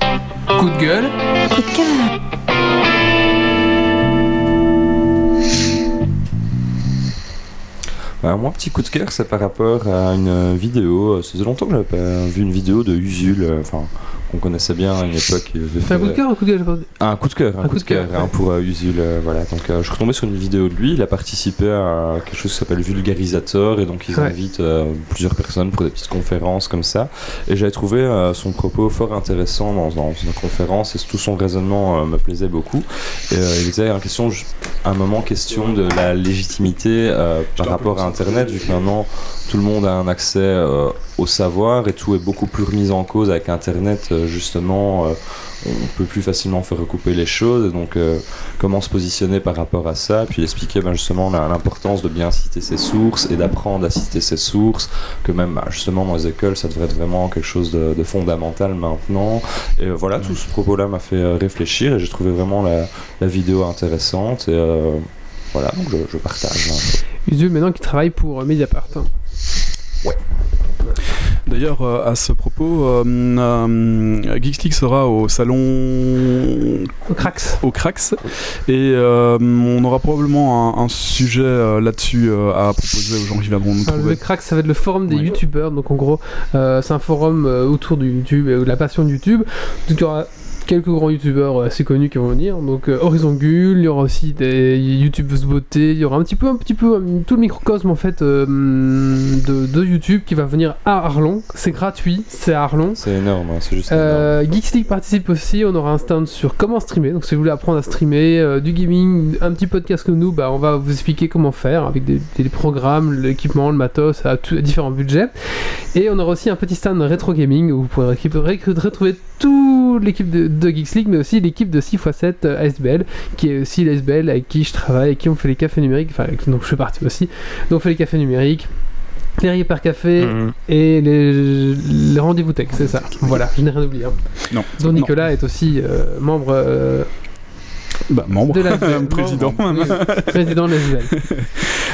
Coup de gueule. Coup de cœur. Bah, moi, petit coup de cœur, c'est par rapport à une vidéo. euh, Ça faisait longtemps que j'avais pas vu une vidéo de Usul, euh, enfin, qu'on connaissait bien à une époque. C'est un coup de cœur ou un coup de pas- Un coup de cœur, un, coup, de cœur, hein, ouais. pour euh, Usul, euh, voilà. Donc, euh, je suis retombé sur une vidéo de lui. Il a participé à quelque chose qui s'appelle Vulgarisator, et donc ils Ouais. invitent euh, plusieurs personnes pour des petites conférences comme ça. Et j'avais trouvé euh, son propos fort intéressant dans, dans une conférence, et tout son raisonnement euh, me plaisait beaucoup. Et, euh, il était en question, un moment, question de la légitimité euh, par rapport à Internet, vu que maintenant tout le monde a un accès euh, au savoir et tout est beaucoup plus remis en cause avec Internet, euh, justement. euh, on peut plus facilement faire recouper les choses, et donc comment se positionner par rapport à ça, puis expliquer ben, justement l'importance de bien citer ses sources et d'apprendre à citer ses sources, que même bah, justement dans les écoles ça devrait être vraiment quelque chose de, fondamental maintenant. Et voilà, tout ce propos-là m'a fait réfléchir et j'ai trouvé vraiment la, la vidéo intéressante et voilà, donc je, je partage. Usul maintenant qui travaille pour euh, Mediapart. hein. D'ailleurs, euh, à ce propos, euh, euh, Geeks sera au salon Au Crax. au Crax et euh, on aura probablement un, un sujet euh, là-dessus euh, à proposer aux gens qui viendront nous Enfin, le trouver. crack, ça va être le forum des Oui. youtubeurs. Donc en gros, euh, c'est un forum euh, autour du YouTube et de la passion de YouTube. Donc il y aura quelques grands youtubeurs euh, assez connus qui vont venir. Donc euh, Horizon Gull, il y aura aussi des youtubeuses beauté, il y aura un petit peu, un petit peu euh, tout le microcosme en fait de, de YouTube qui va venir à Arlon. C'est gratuit, c'est à Arlon. C'est énorme, hein, c'est juste énorme. Geeks League participe aussi, on aura un stand sur comment streamer. Donc si vous voulez apprendre à streamer, du gaming, un petit podcast comme nous, bah, on va vous expliquer comment faire avec des, des programmes, l'équipement, le matos, à, tout- à différents budgets. Et on aura aussi un petit stand rétro gaming où vous pourrez retrouver toute l'équipe de, de Geeks League, mais aussi l'équipe de 6x7 euh, ASBL, qui est aussi l'ASBL avec qui je travaille, avec qui on fait les cafés numériques, enfin avec- donc je fais partie aussi. Donc on fait les cafés numériques. Les Hyper Café Mhm. et les, les rendez-vous tech, c'est ça. Voilà, je n'ai rien oublié. hein. Non. dont Non. Nicolas est aussi euh, membre euh, Bah, membre. de la Président. membre, oui, président de la.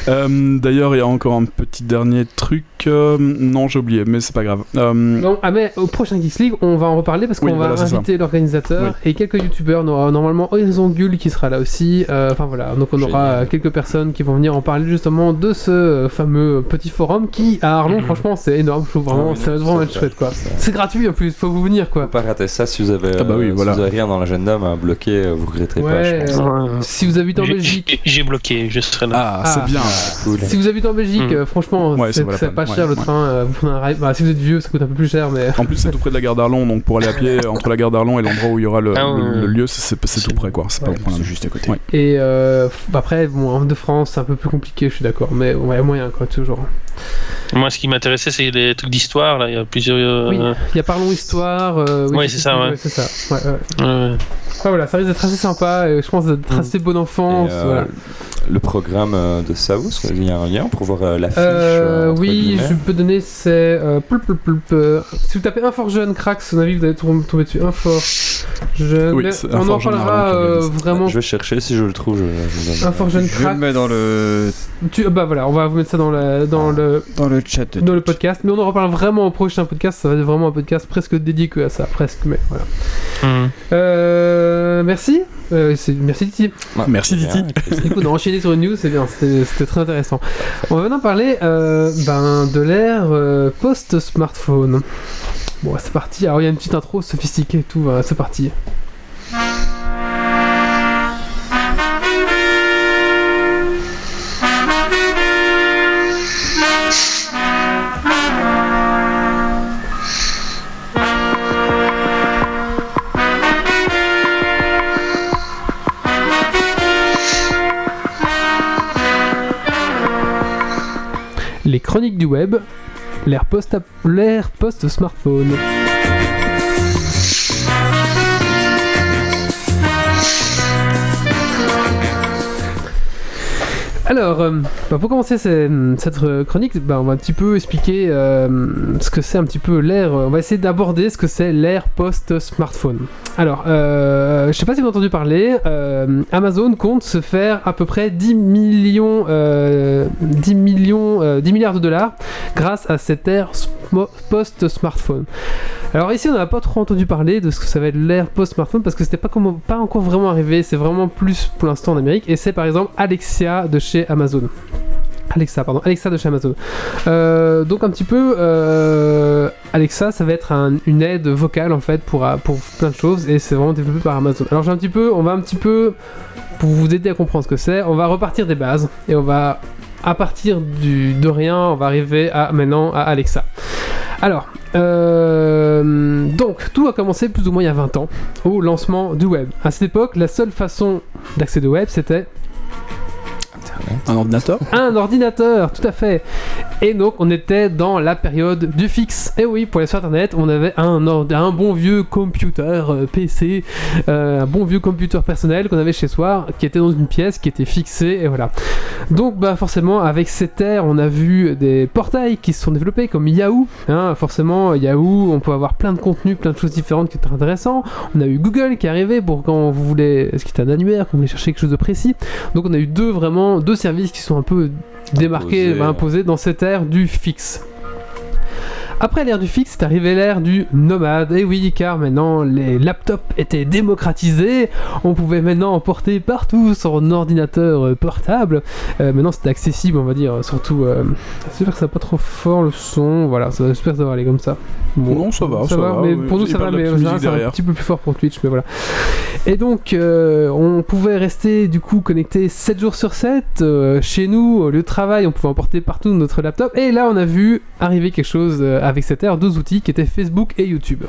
Euh, D'ailleurs, il y a encore un petit dernier truc. euh, non, j'ai oublié, mais c'est pas grave. Euh, Bon, ah mais au prochain Geeks League, on va en reparler parce qu'on Oui, va voilà, inviter l'organisateur et quelques youtubeurs. On aura normalement Horizon Gull qui sera là aussi. Euh, Enfin voilà, donc on aura Génial. euh, quelques personnes qui vont venir en parler justement de ce euh, fameux petit forum qui à Arlon, Mhm. franchement, c'est énorme. Je trouve vraiment, Ah oui, ça va non, vraiment c'est être chouette quoi. C'est gratuit en plus, faut vous venir Faut quoi. pas rater ça si vous avez, Ah bah oui, euh, si vous avez rien dans l'agenda ben, bloqué, euh, vous regretterez pas. Ouais, Ouais, je pense. euh, Ouais. si vous habitez en Belgique, J'ai bloqué, je serai là. Ah, Ah. c'est bien. Cool. si vous habitez en Belgique, Mm. euh, franchement, Ouais, c'est peine. pas Ouais, cher le train. euh, vous prenez un ride. Bah, si vous êtes vieux, ça coûte un peu plus cher, mais. En plus, c'est tout près de la gare d'Arlon, donc pour aller à pied entre la gare d'Arlon et l'endroit où il y aura le, Ah le- le lieu, c'est tout près, quoi. C'est juste à côté. Ouais. Et euh, après, bon, en de France, c'est un peu plus compliqué, je suis d'accord, mais ouais, moyen quoi, toujours. Moi, ce qui m'intéressait, c'est les trucs d'histoire. Là, il y a plusieurs. Oui. Il y a Parlons Histoire. euh, oui, Ouais, c'est ça, ouais. c'est ça. Ouais, ouais. ouais. Enfin, voilà, ça risque d'être assez sympa, et je pense d'être Mm. assez bonne Et, enfance. euh, voilà. Le programme euh, de Saus, il y a un lien pour voir euh, l'affiche. Euh, euh, oui, je peux donner, c'est. Euh, euh, si vous tapez Infor Jeune Cracks, à mon avis, vous allez tom- tomber dessus. Infor Jeune. Oui, mais c'est on en Jeune parlera euh, vraiment. Je vais chercher, si je le trouve, je, je le donne. Infor Jeune Je le Cracks. mets dans le, Tu, bah voilà, on va vous mettre ça dans, la, dans le dans le chat. de dans le podcast, mais on en reparle vraiment au prochain podcast. Ça va être vraiment un podcast presque dédié que à ça, presque, mais voilà. Mhm. Euh, merci, Euh, merci Titi. Ouais, Merci, Titi. Écoute, on a enchaîné sur une news, c'est bien, c'était c'était très intéressant. On va maintenant parler euh, ben, de l'ère euh, post-smartphone. Bon, c'est parti. Alors, il y a une petite intro sophistiquée et tout, voilà, c'est parti. Web, l'ère post- l'ère Alors, euh, bah, pour commencer cette chronique, bah, on va un petit peu expliquer euh, ce que c'est un petit peu l'ère. On va essayer d'aborder ce que c'est l'ère post-smartphone. Alors, euh, je sais pas si vous avez entendu parler, euh, Amazon compte se faire à peu près 10 millions, euh, 10 millions, 10 milliards de dollars grâce à cette ère post-smartphone. Alors ici, on n'a pas trop entendu parler de ce que ça va être l'ère post-smartphone parce que c'était pas, pas encore vraiment arrivé. C'est vraiment plus pour l'instant en Amérique. Et c'est par exemple Alexia de chez Amazon. Alexa, pardon, Alexa de chez Amazon. Euh, donc un petit peu, euh, Alexa, ça va être un- une aide vocale en fait pour, pour plein de choses et c'est vraiment développé par Amazon. Alors j'ai un petit peu, on va un petit peu, pour vous aider à comprendre ce que c'est, on va repartir des bases et on va, à partir du, de rien, on va arriver à maintenant à Alexa. Alors, euh, donc tout a commencé plus ou moins il y a 20 ans au lancement du web. À cette époque, la seule façon d'accéder au web, c'était Un ordinateur un ordinateur, tout à fait. Et donc on était dans la période du fixe. Et oui, pour aller sur internet, on avait un, ord- un bon vieux computer euh, PC, euh, un bon vieux computer personnel qu'on avait chez soi, qui était dans une pièce, qui était fixé, et voilà. Donc bah forcément, avec cette ère, on a vu des portails qui se sont développés, comme Yahoo. hein. forcément, Yahoo, on peut avoir plein de contenus, plein de choses différentes qui étaient intéressants. On a eu Google qui est arrivé pour quand vous voulez, ce qui est un annuaire, quand vous voulez chercher quelque chose de précis. Donc on a eu deux vraiment deux services qui sont un peu démarqués, Imposés. bah, imposés dans cette ère du fixe. Après l'ère du fixe, c'est arrivé l'ère du nomade. Et oui, car maintenant les laptops étaient démocratisés, on pouvait maintenant en porter partout un ordinateur euh, portable. Euh, maintenant c'est accessible, on va dire, surtout. Euh, J'espère que ça va pas trop fort le son, voilà, ça, j'espère que ça va aller comme ça. Bon, Non, ça va, ça va, mais oui. pour nous ça va, mais c'est un petit peu plus fort pour Twitch, mais voilà. Et donc, euh, on pouvait rester du coup connecté 7 jours sur 7 euh, chez nous, au lieu de travail, on pouvait emporter partout notre laptop. Et là, on a vu arriver quelque chose euh, avec cette ère, deux outils qui étaient Facebook et YouTube.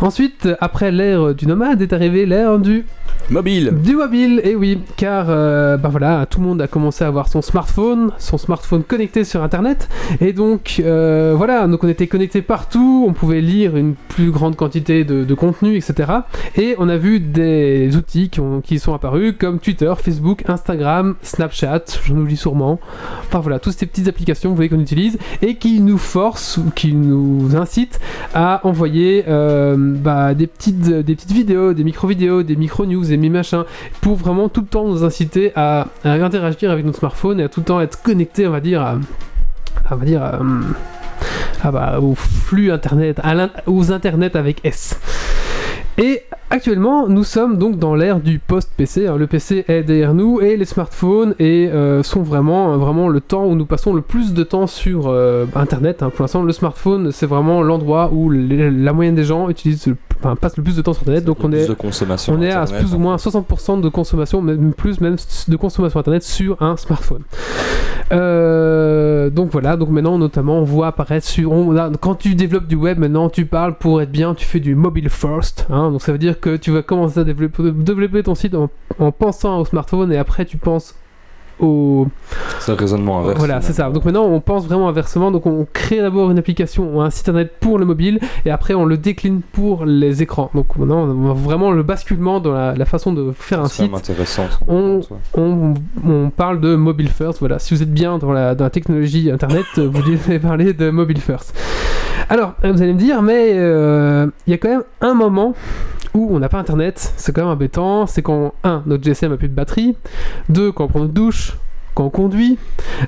Ensuite, après l'ère du nomade, est arrivé l'ère du Mobile du mobile, et oui, car euh, bah voilà, tout le monde a commencé à avoir son smartphone, son smartphone connecté sur internet, et donc euh, voilà, donc on était connecté partout, on pouvait lire une plus grande quantité de, de contenu, etc. Et on a vu des outils qui, ont- qui sont apparus comme Twitter, Facebook, Instagram, Snapchat, j'en oublie sûrement. Enfin voilà, toutes ces petites applications, vous voyez qu'on utilise, et qui nous forcent ou qui nous incitent à envoyer euh, bah, des, petites, des petites vidéos, des micro-vidéos, des micro-news, des mi-machins, pour vraiment tout le temps nous inciter à, interagir avec notre smartphone et à tout le temps être connecté, on va dire, à, on va dire, à, ah bah, au flux internet, aux internet avec S. Et actuellement, nous sommes donc dans l'ère du post-PC. hein. Le PC est derrière nous et les smartphones euh, sont vraiment, vraiment le temps où nous passons le plus de temps sur euh, Internet. hein. Pour l'instant, le smartphone, c'est vraiment l'endroit où la moyenne des gens utilisent le enfin, passent le plus de temps sur Internet. Donc on est de consommation. on est à Internet, plus ou moins 60% de consommation, même plus même de consommation internet sur un smartphone. Euh, donc voilà, donc maintenant notamment on voit apparaître sur on- quand tu développes du web maintenant tu parles pour être bien, tu fais du mobile first, hein, donc ça veut dire que tu vas commencer à développer, développer ton site en, en pensant au smartphone et après tu penses au C'est le raisonnement inverse. voilà, c'est ça. Donc maintenant, on pense vraiment inversement. Donc on crée d'abord une application ou un site internet pour le mobile et après on le décline pour les écrans. Donc maintenant, on a vraiment le basculement dans la, la façon de faire un site. intéressant. On-. On, on parle de mobile first. Voilà, si vous êtes bien dans la, dans la technologie internet, vous devez parler de mobile first. Alors, vous allez me dire, mais euh, il y a quand même un moment on n'a pas internet, c'est quand même embêtant, c'est quand, un, notre GSM a plus de batterie, deux, quand on prend une douche, quand on conduit,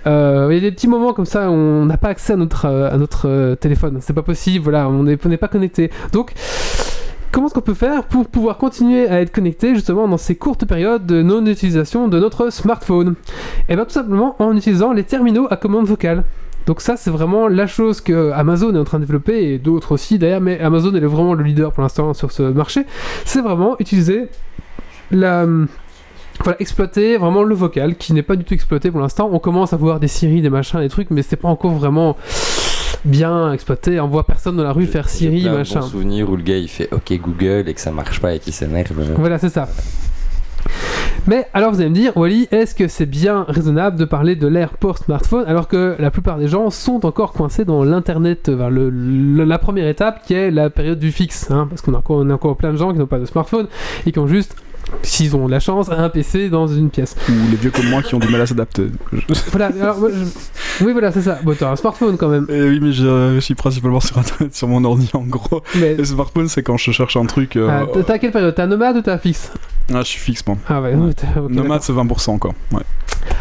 Euh, il y a des petits moments comme ça où on n'a pas accès à notre, euh, à notre euh, téléphone, c'est pas possible, voilà, on n'est pas connecté. Donc, comment est-ce qu'on peut faire pour pouvoir continuer à être connecté justement dans ces courtes périodes de non-utilisation de notre smartphone? Et bien tout simplement en utilisant les terminaux à commande vocale. Donc ça c'est vraiment la chose que Amazon est en train de développer et d'autres aussi d'ailleurs, mais Amazon est vraiment le leader pour l'instant sur ce marché. C'est vraiment utiliser la voilà, exploiter vraiment le vocal qui n'est pas du tout exploité pour l'instant. On commence à voir des Siri, des machins, des trucs, mais c'est pas encore vraiment bien exploité. On voit personne dans la rue faire Siri, plein machin. bons souvenirs où le gars il fait OK Google et que ça marche pas et qu'il s'énerve. Voilà, c'est ça. Mais alors vous allez me dire, Wally, est-ce que c'est bien raisonnable de parler de l'ère post-smartphone alors que la plupart des gens sont encore coincés dans l'internet, vers le- le- la première étape qui est la période du fixe, hein, parce qu'on a encore, on a encore plein de gens qui n'ont pas de smartphone et qui ont juste, s'ils ont de la chance, un PC dans une pièce. Ou les vieux comme moi qui ont du mal à s'adapter. Voilà, alors moi, je- oui voilà c'est ça. Bon t'as un smartphone quand même, Eh oui, mais je, je suis principalement sur internet, sur mon ordi en gros. mais Et smartphone, c'est quand je cherche un truc. euh, ah, t'as- t'as quelle période? T'as nomade ou t'as fixe? Ah, je suis fixe, moi. Ah ouais, Ouais. t'as- ok, Nomade, c'est 20% encore. Ouais.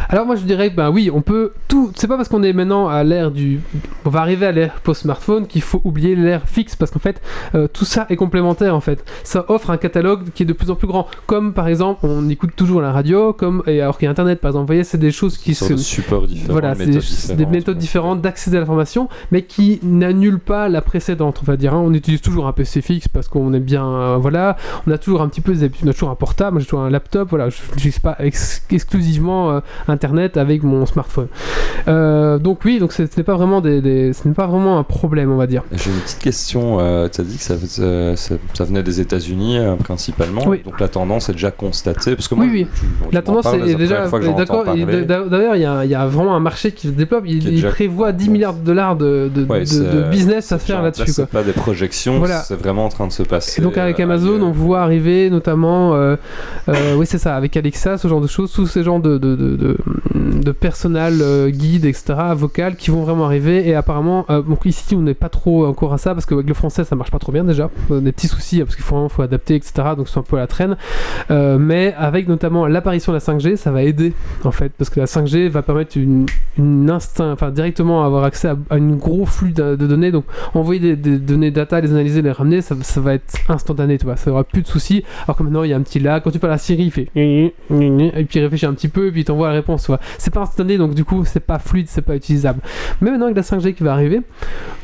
Alors moi je dirais que ben oui, on peut tout. C'est pas parce qu'on est maintenant à l'ère du, on va arriver à l'ère post-smartphone qu'il faut oublier l'ère fixe parce qu'en fait euh, tout ça est complémentaire en fait. Ça offre un catalogue qui est de plus en plus grand. Comme par exemple on écoute toujours la radio, comme et alors qu'il y a Internet par exemple. Vous voyez c'est des choses qui Sur se des supports différents. voilà, c'est des, méthodes différentes d'accéder à l'information, mais qui n'annulent pas la précédente, on va dire. hein. On utilise toujours un PC fixe parce qu'on est bien, euh, voilà. On a toujours un petit peu des habitudes, on a toujours un portable, moi, j'ai toujours un laptop, voilà. Je n'utilise pas ex- exclusivement euh, Internet avec mon smartphone. Euh, donc oui, donc ce n'est pas vraiment des, des- ce n'est pas vraiment un problème, on va dire. J'ai une petite question. euh, tu as dit que ça, ça, ça venait des États-Unis principalement. Oui. Donc la tendance est déjà constatée. Parce que moi, Oui, oui. La tendance est déjà d'accord. D'ailleurs, il y, a- il y a vraiment un marché qui se développe. Il, il déjà- prévoit 10 bon. milliards de dollars de, de- Ouais, de- c'est- de business à faire là-dessus. là, c'est pas des projections, Voilà. c'est vraiment en train de se passer. Et donc avec Amazon, on voit arriver notamment, euh, oui c'est ça, avec Alexa, ce genre de choses, tous ces genres de, de, de, personnel, euh, guide, etc., vocal, qui vont vraiment arriver. Et apparemment, euh, ici on n'est pas trop encore à ça, parce qu'avec le français ça marche pas trop bien déjà. Des petits soucis, hein, parce qu'il faut, faut adapter, etc., donc c'est un peu à la traîne. Euh, mais avec notamment l'apparition de la 5G, ça va aider en fait, parce que la 5G va permettre une, une instinct, enfin directement avoir accès à, un gros flux de, données. Donc envoyer des, des données data, les analyser, les ramener, ça, ça va être instantané, tu vois, ça aura plus de soucis. Alors que maintenant il y a un petit lag, quand tu parles à Siri, il fait et puis il réfléchit un petit peu, et puis il t'envoie la réponse. C'est pas instantané, donc du coup c'est pas fluide, c'est pas utilisable. Mais maintenant avec la 5G qui va arriver,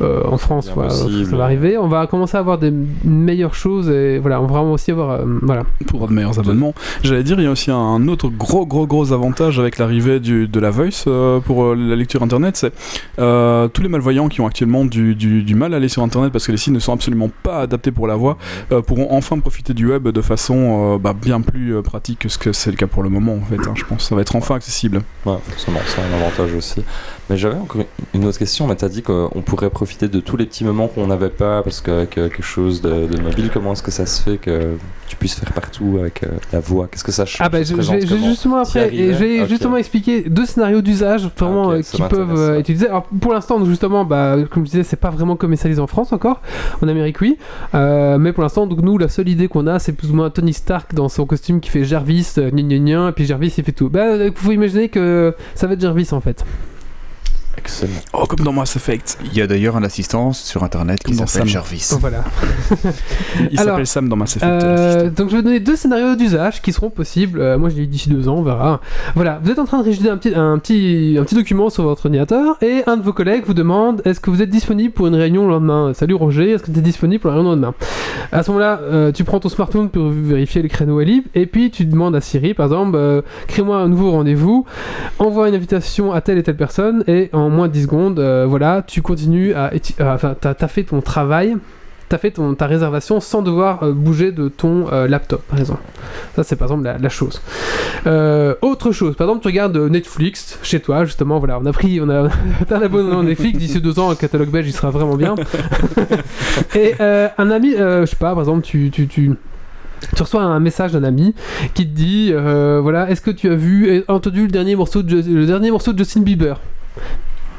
euh, en France, voilà, ça va arriver, on va commencer à avoir des meilleures choses, et voilà, on va vraiment aussi avoir, euh, voilà. pour de meilleurs abonnements. J'allais dire, il y a aussi un autre gros, gros, gros avantage avec l'arrivée du- de la voice euh, pour la lecture internet, c'est euh, tous les malvoyants qui ont actuellement du, du- du mal à aller sur internet parce que les sites ne sont absolument pas adaptés pour la voix, euh, pourront enfin profiter du web de façon euh, bah, bien plus euh, pratique que ce que c'est le cas pour le moment en fait. hein, je pense ça va être enfin accessible. Ouais, forcément, c'est un avantage aussi. Mais j'avais encore une autre question. Mais t'as dit qu'on pourrait profiter de tous les petits moments qu'on n'avait pas parce qu'avec euh, quelque chose de, de mobile, comment est-ce que ça se fait que tu puisses faire partout avec euh, la voix? Qu'est-ce que ça change? Ah bah je, vais, justement après, et je vais justement expliquer deux scénarios d'usage vraiment euh, qui peuvent ouais. utiliser. Alors pour l'instant, justement, bah, comme je disais, c'est pas vraiment commercialisé en France encore. En Amérique, oui. Euh, mais pour l'instant, donc nous, la seule idée qu'on a, c'est plus ou moins Tony Stark dans son costume qui fait Jarvis, gna gna gna, et puis Jarvis il fait tout. Bah, il faut imaginer que ça va être Jarvis en fait. Excellent. Oh, comme dans Mass Effect. Il y a d'ailleurs un assistant sur internet qui s'appelle Sam. Jarvis. Donc voilà. Il s'appelle Sam dans Mass Effect. Euh, l'assistant. donc je vais donner deux scénarios d'usage qui seront possibles. Euh, moi je l'ai d'ici deux ans, on verra. Voilà, vous êtes en train de rédiger un petit, un petit, un petit document sur votre ordinateur et un de vos collègues vous demande est-ce que vous êtes disponible pour une réunion le lendemain? Salut Roger, est-ce que tu es disponible pour la réunion le lendemain? À ce moment-là, euh, tu prends ton smartphone pour vérifier les créneaux est libre et puis tu demandes à Siri par exemple euh, crée-moi un nouveau rendez-vous, envoie une invitation à telle et telle personne et en moins de 10 secondes, euh, voilà, tu continues à. euh, Enfin, t'as as fait ton travail t'as fait ton, ta réservation sans devoir euh, bouger de ton laptop, par exemple. Ça, c'est par exemple la, la chose. Autre chose, par exemple, tu regardes Netflix chez toi, justement, voilà, on a pris, on a, un abonnement Netflix, d'ici deux ans, un catalogue belge, il sera vraiment bien. Et un ami, je sais pas, par exemple, tu, tu, tu, tu reçois un message d'un ami qui te dit, euh, voilà, est-ce que tu as vu entendu le dernier morceau de, le dernier morceau de Justin Bieber?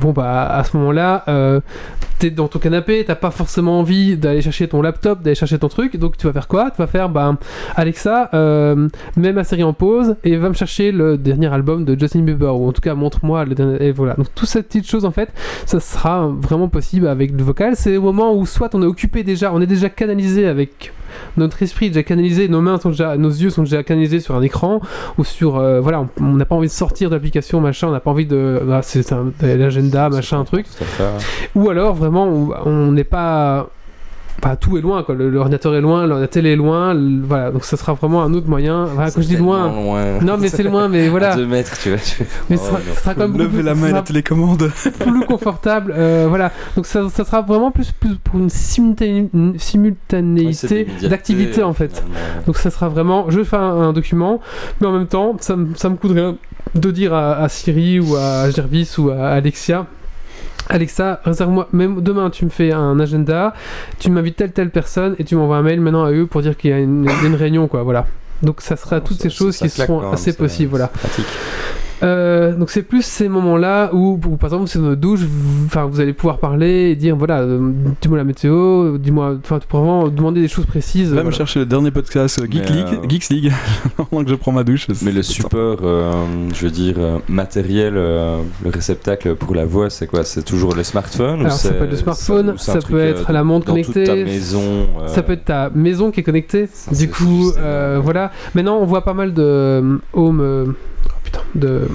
Bon bah à ce moment-là, euh, t'es dans ton canapé, t'as pas forcément envie d'aller chercher ton laptop, d'aller chercher ton truc, donc tu vas faire quoi? Tu vas faire, bah, Alexa, euh, mets ma série en pause et va me chercher le dernier album de Justin Bieber, ou en tout cas montre-moi le dernier. Et voilà, donc toutes ces petites choses en fait, ça sera vraiment possible avec le vocal. C'est au moment où soit on est occupé déjà, on est déjà canalisé avec notre esprit déjà canalisé, nos mains sont déjà, nos yeux sont déjà canalisés sur un écran ou sur, euh, voilà, on- n'a pas envie de sortir de l'application, machin, on n'a pas envie de, bah, c'est l'agenda, machin, un truc. Ou alors vraiment on n'est pas pas tout est loin quoi. Le- L'ordinateur est loin, la télé est loin, le- voilà. Donc ça sera vraiment un autre moyen. Voilà, quand je dis loin, non mais c'est loin, mais voilà. deux mètres, tu vois. tu- Mais Oh, ce sera, non. ce sera quand même beaucoup Levez plus, la main et la télécommande. plus confortable. euh, voilà. Donc ça, ça sera vraiment plus, plus pour une simultané- simultanéité d'activité en fait. finalement. Donc ça sera vraiment, je fais un, un document, mais en même temps, ça, me- ça me coûte rien de dire à, à Siri ou à Jervis ou à Alexia. Alexa, réserve-moi, même demain tu me fais un agenda, tu m'invites telle telle personne et tu m'envoies un mail maintenant à eux pour dire qu'il y a une, réunion quoi, voilà. Donc ça sera toutes Ça- ces choses ça qui claque seront assez possibles, voilà. pratique. Euh, donc c'est plus ces moments-là où, où, par exemple c'est dans notre douche, vous, enfin vous allez pouvoir parler et dire voilà, euh, dis-moi la météo, dis-moi, enfin tu pourras vraiment demander des choses précises. Va me voilà. chercher le dernier podcast euh, Geek League, euh, Geeks League pendant que je prends ma douche. Mais le support, euh, je veux dire, matériel, euh, le réceptacle pour la voix, c'est quoi? C'est toujours le smartphone ou Alors ça peut être le smartphone, ça peut euh, être la montre connectée, ta maison. euh, ça peut être ta maison qui est connectée. Ça, du coup, euh, voilà. Maintenant on voit pas mal de home, putain, de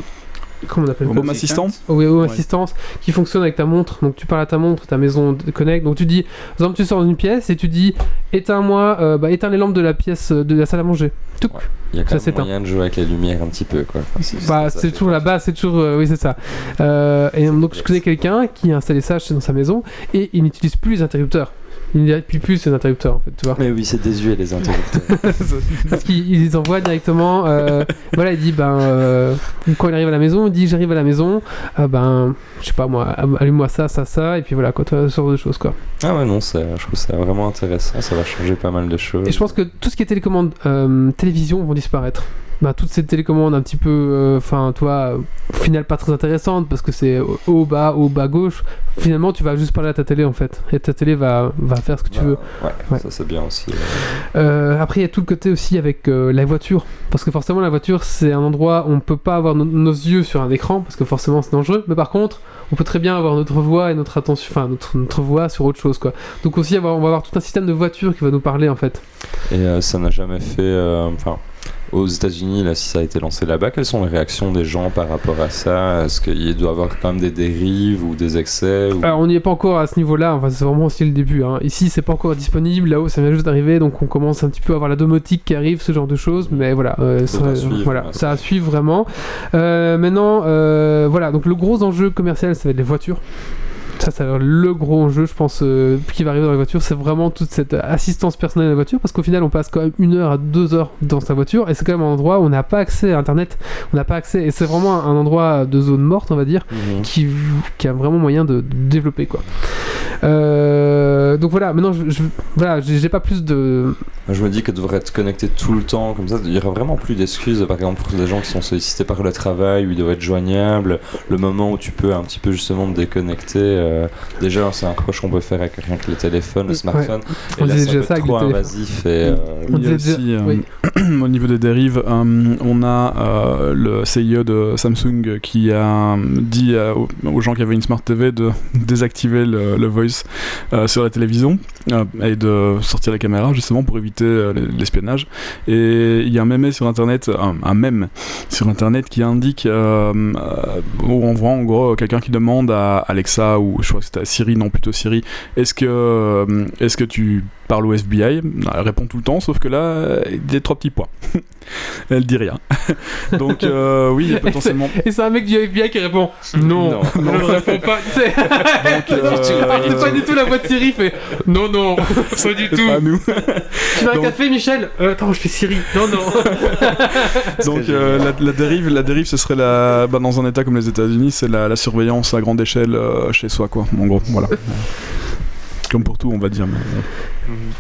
comment on appelle Home assistant Oh oui, home Ouais. assistance qui fonctionne avec ta montre. Donc tu parles à ta montre, ta maison te connecte. Donc tu dis, par exemple, tu sors d'une pièce et tu dis, éteins-moi, euh, bah, éteins les lampes de la pièce euh, de la salle à manger. Tout. Ouais. Il y a Ça quand même s'éteint. moyen de jouer avec les lumières un petit peu, quoi. Enfin, c'est- Bah, ça c'est toujours la base, c'est toujours, euh, oui, c'est ça. Euh, et donc je connais quelqu'un qui a installé ça chez- dans sa maison et il n'utilise plus les interrupteurs. Il n'appuie plus ses interrupteurs en fait, tu vois. Mais oui, c'est désuet les interrupteurs. Parce qu'il il les envoie directement. euh, voilà, il dit ben euh, quand il arrive à la maison, il dit j'arrive à la maison, euh, ben je sais pas moi, allume-moi ça, ça, ça, et puis voilà quoi, ce genre de choses quoi. ah ouais, non, je trouve ça vraiment intéressant. Ça va changer pas mal de choses. Et je pense que tout ce qui est télécommande télévision vont disparaître. Ben, toutes ces télécommandes un petit peu, euh, enfin toi, au final pas très intéressantes parce que c'est haut, bas, haut, bas, gauche. Finalement, tu vas juste parler à ta télé en fait, et ta télé va, va faire ce que tu Bah, veux. Ouais, Ouais. ça c'est bien aussi. Euh, après, il y a tout le côté aussi avec euh, la voiture. Parce que forcément, la voiture, c'est un endroit où on peut pas avoir no- nos yeux sur un écran, parce que forcément, c'est dangereux. Mais par contre, on peut très bien avoir notre voix et notre attention, enfin, notre, notre voix sur autre chose, quoi. Donc aussi, avoir, on va avoir tout un système de voiture qui va nous parler, en fait. Et ça n'a jamais fait. Enfin, aux États-Unis, là, si ça a été lancé là-bas, quelles sont les réactions des gens par rapport à ça? Est-ce qu'il doit y avoir quand même des dérives ou des excès ou... Alors, on n'y est pas encore à ce niveau-là, enfin, c'est vraiment aussi le début. Hein. Ici, c'est pas encore disponible, là-haut, ça vient juste d'arriver, donc on commence un petit peu à avoir la domotique qui arrive, ce genre de choses, mais voilà, euh, ça, Faudra suivre, voilà, ouais. ça à suivre vraiment. Euh, maintenant, euh, voilà, donc le gros enjeu commercial, ça va être les voitures. Ça, ça va le gros enjeu, je pense, euh, qui va arriver dans les voitures. C'est vraiment toute cette assistance personnelle à la voiture, parce qu'au final, on passe quand même une heure à deux heures dans sa voiture, et c'est quand même un endroit où on n'a pas accès à Internet, on n'a pas accès, et c'est vraiment un endroit de zone morte, on va dire Mhm. qui, qui a vraiment moyen de, de développer quoi. Euh, donc voilà, maintenant je, je- voilà, j'ai pas plus de je me dis que devrait être connecté tout le temps, comme ça, il y aura vraiment plus d'excuses, par exemple, pour des gens qui sont sollicités par le travail, où ils doivent être joignables, le moment où tu peux un petit peu justement te déconnecter. euh, déjà, c'est un croche qu'on peut faire avec rien que le téléphone, le smartphone. On Et là, disait ça déjà avec trop le invasif et. euh, On Il y a disait aussi, déjà- euh, oui. au niveau des dérives, euh, on a euh, le CIO de Samsung qui a dit aux gens qui avaient une Smart TV de désactiver le, le voice euh, sur la télévision euh, et de sortir la caméra justement pour éviter euh, l'espionnage. Et il y a un mème sur internet, un, mème sur internet qui indique euh, où on voit en gros quelqu'un qui demande à Alexa ou je crois que c'était à Siri, non plutôt Siri, est-ce que, est-ce que tu parles au FBI Elle répond tout le temps, sauf que là, il y a trois petits points. Elle dit rien. Donc euh, oui, il y a potentiellement. Et c'est un mec du FBI qui répond Non, Non. je ne réponds pas. Tu sais, euh, c'est pas du tout la voix de Siri, il fait Non, non, pas du C'est tout. pas nous. Tu veux un café, Michel Euh, Attends, je fais Siri. Non, non. Donc euh, la, la dérive, la dérive, ce serait la, bah, dans un État comme les États-Unis, c'est la, la surveillance à grande échelle euh, chez soi, quoi. En gros, voilà. Comme pour tout, on va dire. mais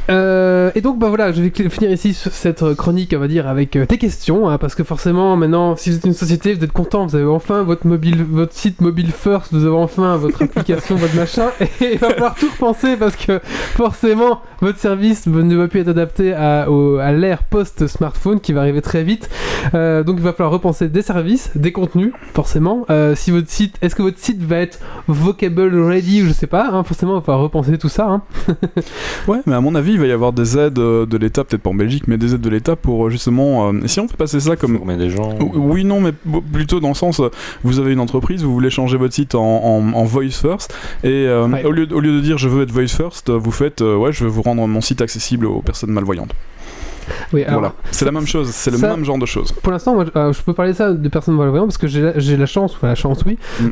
Euh, et donc bah voilà, je vais finir ici cette euh, chronique, on va dire, avec euh, tes questions, hein, parce que forcément maintenant, si vous êtes une société, vous êtes content, vous avez enfin votre mobile, votre site mobile first, vous avez enfin votre application, votre machin, et il va falloir tout repenser parce que forcément votre service ne va plus être adapté à, l'ère post-smartphone qui va arriver très vite. Donc il va falloir repenser des services, des contenus, forcément. Si votre site, est-ce que votre site va être vocable ready ou je sais pas, hein, forcément il va falloir repenser tout ça. Hein. Ouais, mais à mon avis, il va y avoir des aides euh, de l'État, peut-être pas en Belgique, mais des aides de l'État pour euh, justement. euh, si on fait passer ça comme. former des gens. O- Oui, non, mais plutôt dans le sens, vous avez une entreprise, vous voulez changer votre site en, en- en voice first, et euh, Ouais. au, lieu, au lieu de dire je veux être voice first, vous faites euh, ouais, je veux vous rendre mon site accessible aux personnes malvoyantes. Oui, alors, voilà, c'est la même chose, c'est le ça- même genre de choses. Pour l'instant, moi, euh, je peux parler de ça de personnes malvoyantes parce que j'ai la, chance, enfin la chance, oui, Mm.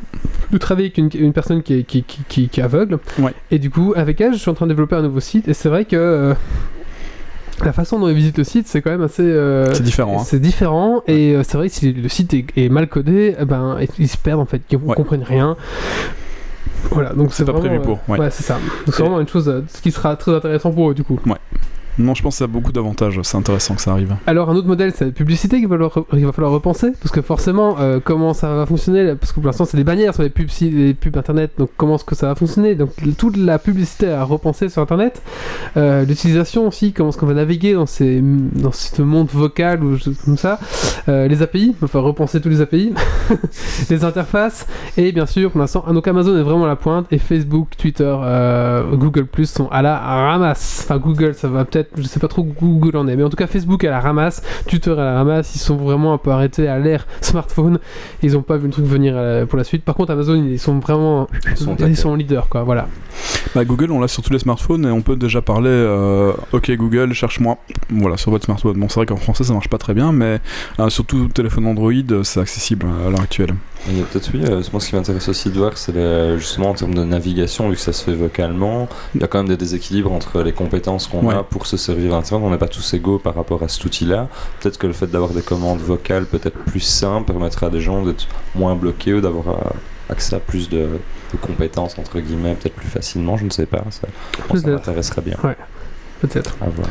de travailler avec une, une personne qui est, qui, qui, qui- qui est aveugle. Ouais. Et du coup, avec elle, je suis en train de développer un nouveau site. Et c'est vrai que euh, la façon dont elle visite le site, c'est quand même assez. euh, C'est différent. hein. c'est différent et c'est vrai que si le site est, est mal codé, eh ben ils se perdent en fait, ils Ouais. comprennent rien. Voilà, donc c'est pas vraiment, prévu pour, ouais. ouais, c'est ça. Donc c'est vraiment une chose euh, ce qui sera très intéressant pour eux du coup. Non, je pense que ça a beaucoup d'avantages, c'est intéressant que ça arrive. Alors un autre modèle, c'est la publicité qu'il va, falloir- repenser, parce que forcément, euh, comment ça va fonctionner Parce que pour l'instant, c'est des bannières sur les pubs, les pubs internet, donc comment est-ce que ça va fonctionner? Donc toute la publicité à repenser sur internet, Euh, l'utilisation aussi, comment est-ce qu'on va naviguer dans, ces, ce monde vocal ou comme ça, Euh, les API, il va falloir repenser tous les API, les interfaces, et bien sûr, pour l'instant, donc Amazon est vraiment à la pointe, et Facebook, Twitter, Google Plus sont à la ramasse. Enfin, Google, ça va peut-être, je sais pas trop où Google en est, mais en tout cas, Facebook à la ramasse, Twitter à la ramasse, ils sont vraiment un peu arrêtés à l'ère smartphone, ils ont pas vu le truc venir euh, pour la suite. Par contre, Amazon, ils sont vraiment, Ils sont ils leaders, quoi, voilà. Bah, Google, on l'a sur tous les smartphones et on peut déjà parler euh, Ok Google, cherche-moi. Voilà, sur votre smartphone. Bon, c'est vrai qu'en français ça marche pas très bien, mais euh, sur tout téléphone Android, euh, c'est accessible à l'heure actuelle. A peut-être oui, euh, moi ce qui m'intéresse aussi de voir, c'est les- justement en termes de navigation, vu que ça se fait vocalement, il y a quand même des déséquilibres entre les compétences qu'on Ouais. a pour se servir d'Internet. On n'est pas tous égaux par rapport à cet outil-là. Peut-être que le fait d'avoir des commandes vocales peut-être plus simples permettra à des gens d'être moins bloqués ou d'avoir euh, accès à plus de, de compétences, entre guillemets, peut-être plus facilement, je ne sais pas. Ça, ça Peut-être. m'intéresserait bien Peut-être. à voir.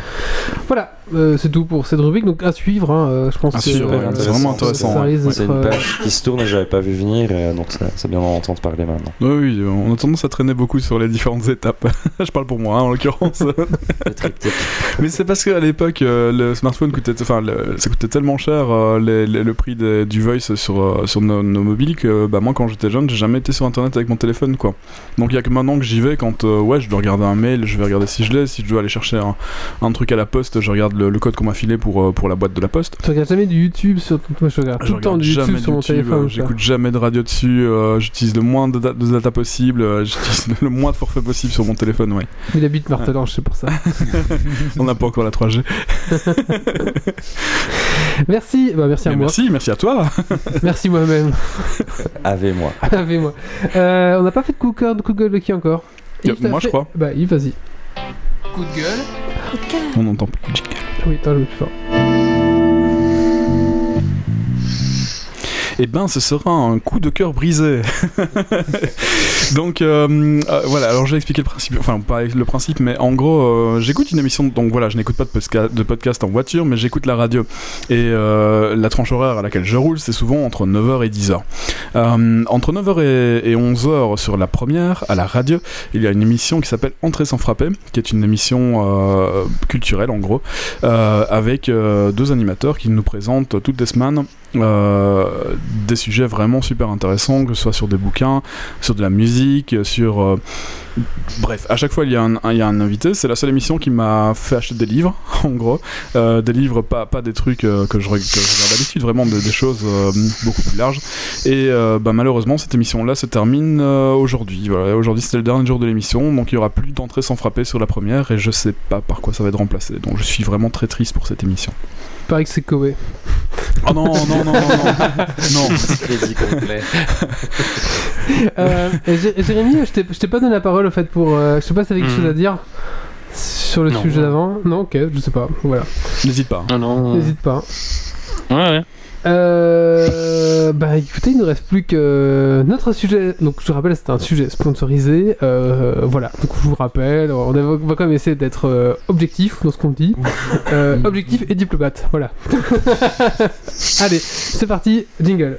Voilà, euh, c'est tout pour cette rubrique, donc à suivre, hein, euh, je pense À que suivre, euh, ouais, c'est vraiment intéressant, ouais. C'est une euh, page qui se tourne et j'avais pas vu venir, et donc ça- c'est bien d'en entendre parler maintenant. Oui, oui, euh, on a tendance à traîner beaucoup sur les différentes étapes. Je parle pour moi, hein, en l'occurrence. Mais c'est parce qu'à l'époque, euh, le smartphone coûtait, enfin, ça coûtait tellement cher euh, les- les- le prix des- du voice sur, euh, sur nos, nos mobiles que bah, moi, quand j'étais jeune, j'ai jamais été sur internet avec mon téléphone, quoi. Donc il y a que maintenant que j'y vais quand euh, ouais, je dois regarder un mail, je vais regarder si je l'ai, si je dois aller chercher un, un truc à la poste, je regarde le, le code qu'on m'a filé pour, euh, pour la boîte de la poste. Tu regardes jamais du YouTube sur ton... Moi, je regarde Je tout le temps du YouTube sur mon téléphone. euh, j'écoute jamais de radio dessus, euh, j'utilise le moins de, de data possible, euh, j'utilise le moins de forfait possible sur mon téléphone, ouais. Il habite Martelange, c'est pour ça. On n'a pas encore la 3G. merci, bah, merci à Mais moi. merci, merci à toi. Merci moi-même. Avec moi. Avec moi. Euh, on n'a pas fait de coup de cœur de coup de gueule de qui encore? Moi, je crois. Bah vas-y. Coup de gueule. Coup de cœur. On n'entend plus le jingle. Oui, attends, je me suis fort. Eh ben ce sera un coup de cœur brisé. donc euh, euh, voilà, alors je vais expliquer le principe, enfin pas le principe, mais en gros, euh, j'écoute une émission, donc voilà, je n'écoute pas de, podcast en voiture, mais j'écoute la radio. Et la tranche horaire à laquelle je roule, c'est souvent entre 9h et 10h. Euh, entre 9h et, et 11h sur la première, à la radio, il y a une émission qui s'appelle Entrée sans frapper, qui est une émission culturelle en gros, avec deux animateurs qui nous présentent toutes les semaines des sujets vraiment super intéressants, que ce soit sur des bouquins, sur de la musique, sur... euh, Bref, à chaque fois il y, a un, il y a un invité. C'est la seule émission qui m'a fait acheter des livres, en gros. Euh, des livres, pas, pas des trucs euh, que, je, que regarde d'habitude, vraiment des, choses euh, beaucoup plus larges. Et euh, bah, malheureusement, cette émission-là se termine euh, aujourd'hui. Aujourd'hui c'était le dernier jour de l'émission, donc il y aura plus d'entrée sans frapper sur la première, et je sais pas par quoi ça va être remplacé. Donc je suis vraiment très triste pour cette émission. Il paraît que c'est Koé. Oh non, non, non, non, non, non. Crédit complet. Euh, Jérémy, je t'ai- je t'ai pas donné la parole au fait pour. euh, je sais pas si t'avais quelque Hmm. chose à dire sur le Non. sujet d'avant. Non, ok, je sais pas. Voilà. N'hésite pas. Non, non. N'hésite pas. Ouais, ouais. Euh, bah écoutez, il ne reste plus que notre sujet. Donc je rappelle, c'est un sujet sponsorisé. Euh, voilà, donc je vous rappelle, on va on va quand même essayer d'être euh, objectif dans ce qu'on dit. Euh, objectif et diplomate, voilà. Allez, c'est parti, jingle.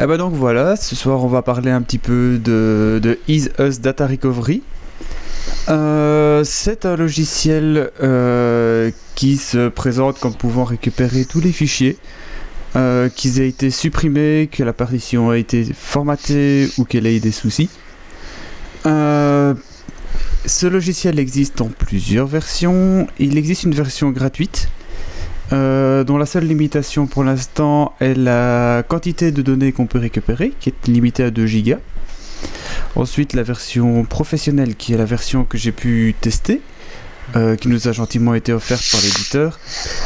Eh ben donc voilà, ce soir on va parler un petit peu de, de Us Data Recovery. Euh, c'est un logiciel euh, qui se présente comme pouvant récupérer tous les fichiers euh, qu'ils aient été supprimés, que la partition a été formatée ou qu'elle ait eu des soucis. Ce logiciel existe en plusieurs versions. Il existe une version gratuite euh, dont la seule limitation pour l'instant est la quantité de données qu'on peut récupérer, qui est limitée à 2 gigas. Ensuite, la version professionnelle, qui est la version que j'ai pu tester, euh, qui nous a gentiment été offerte par l'éditeur.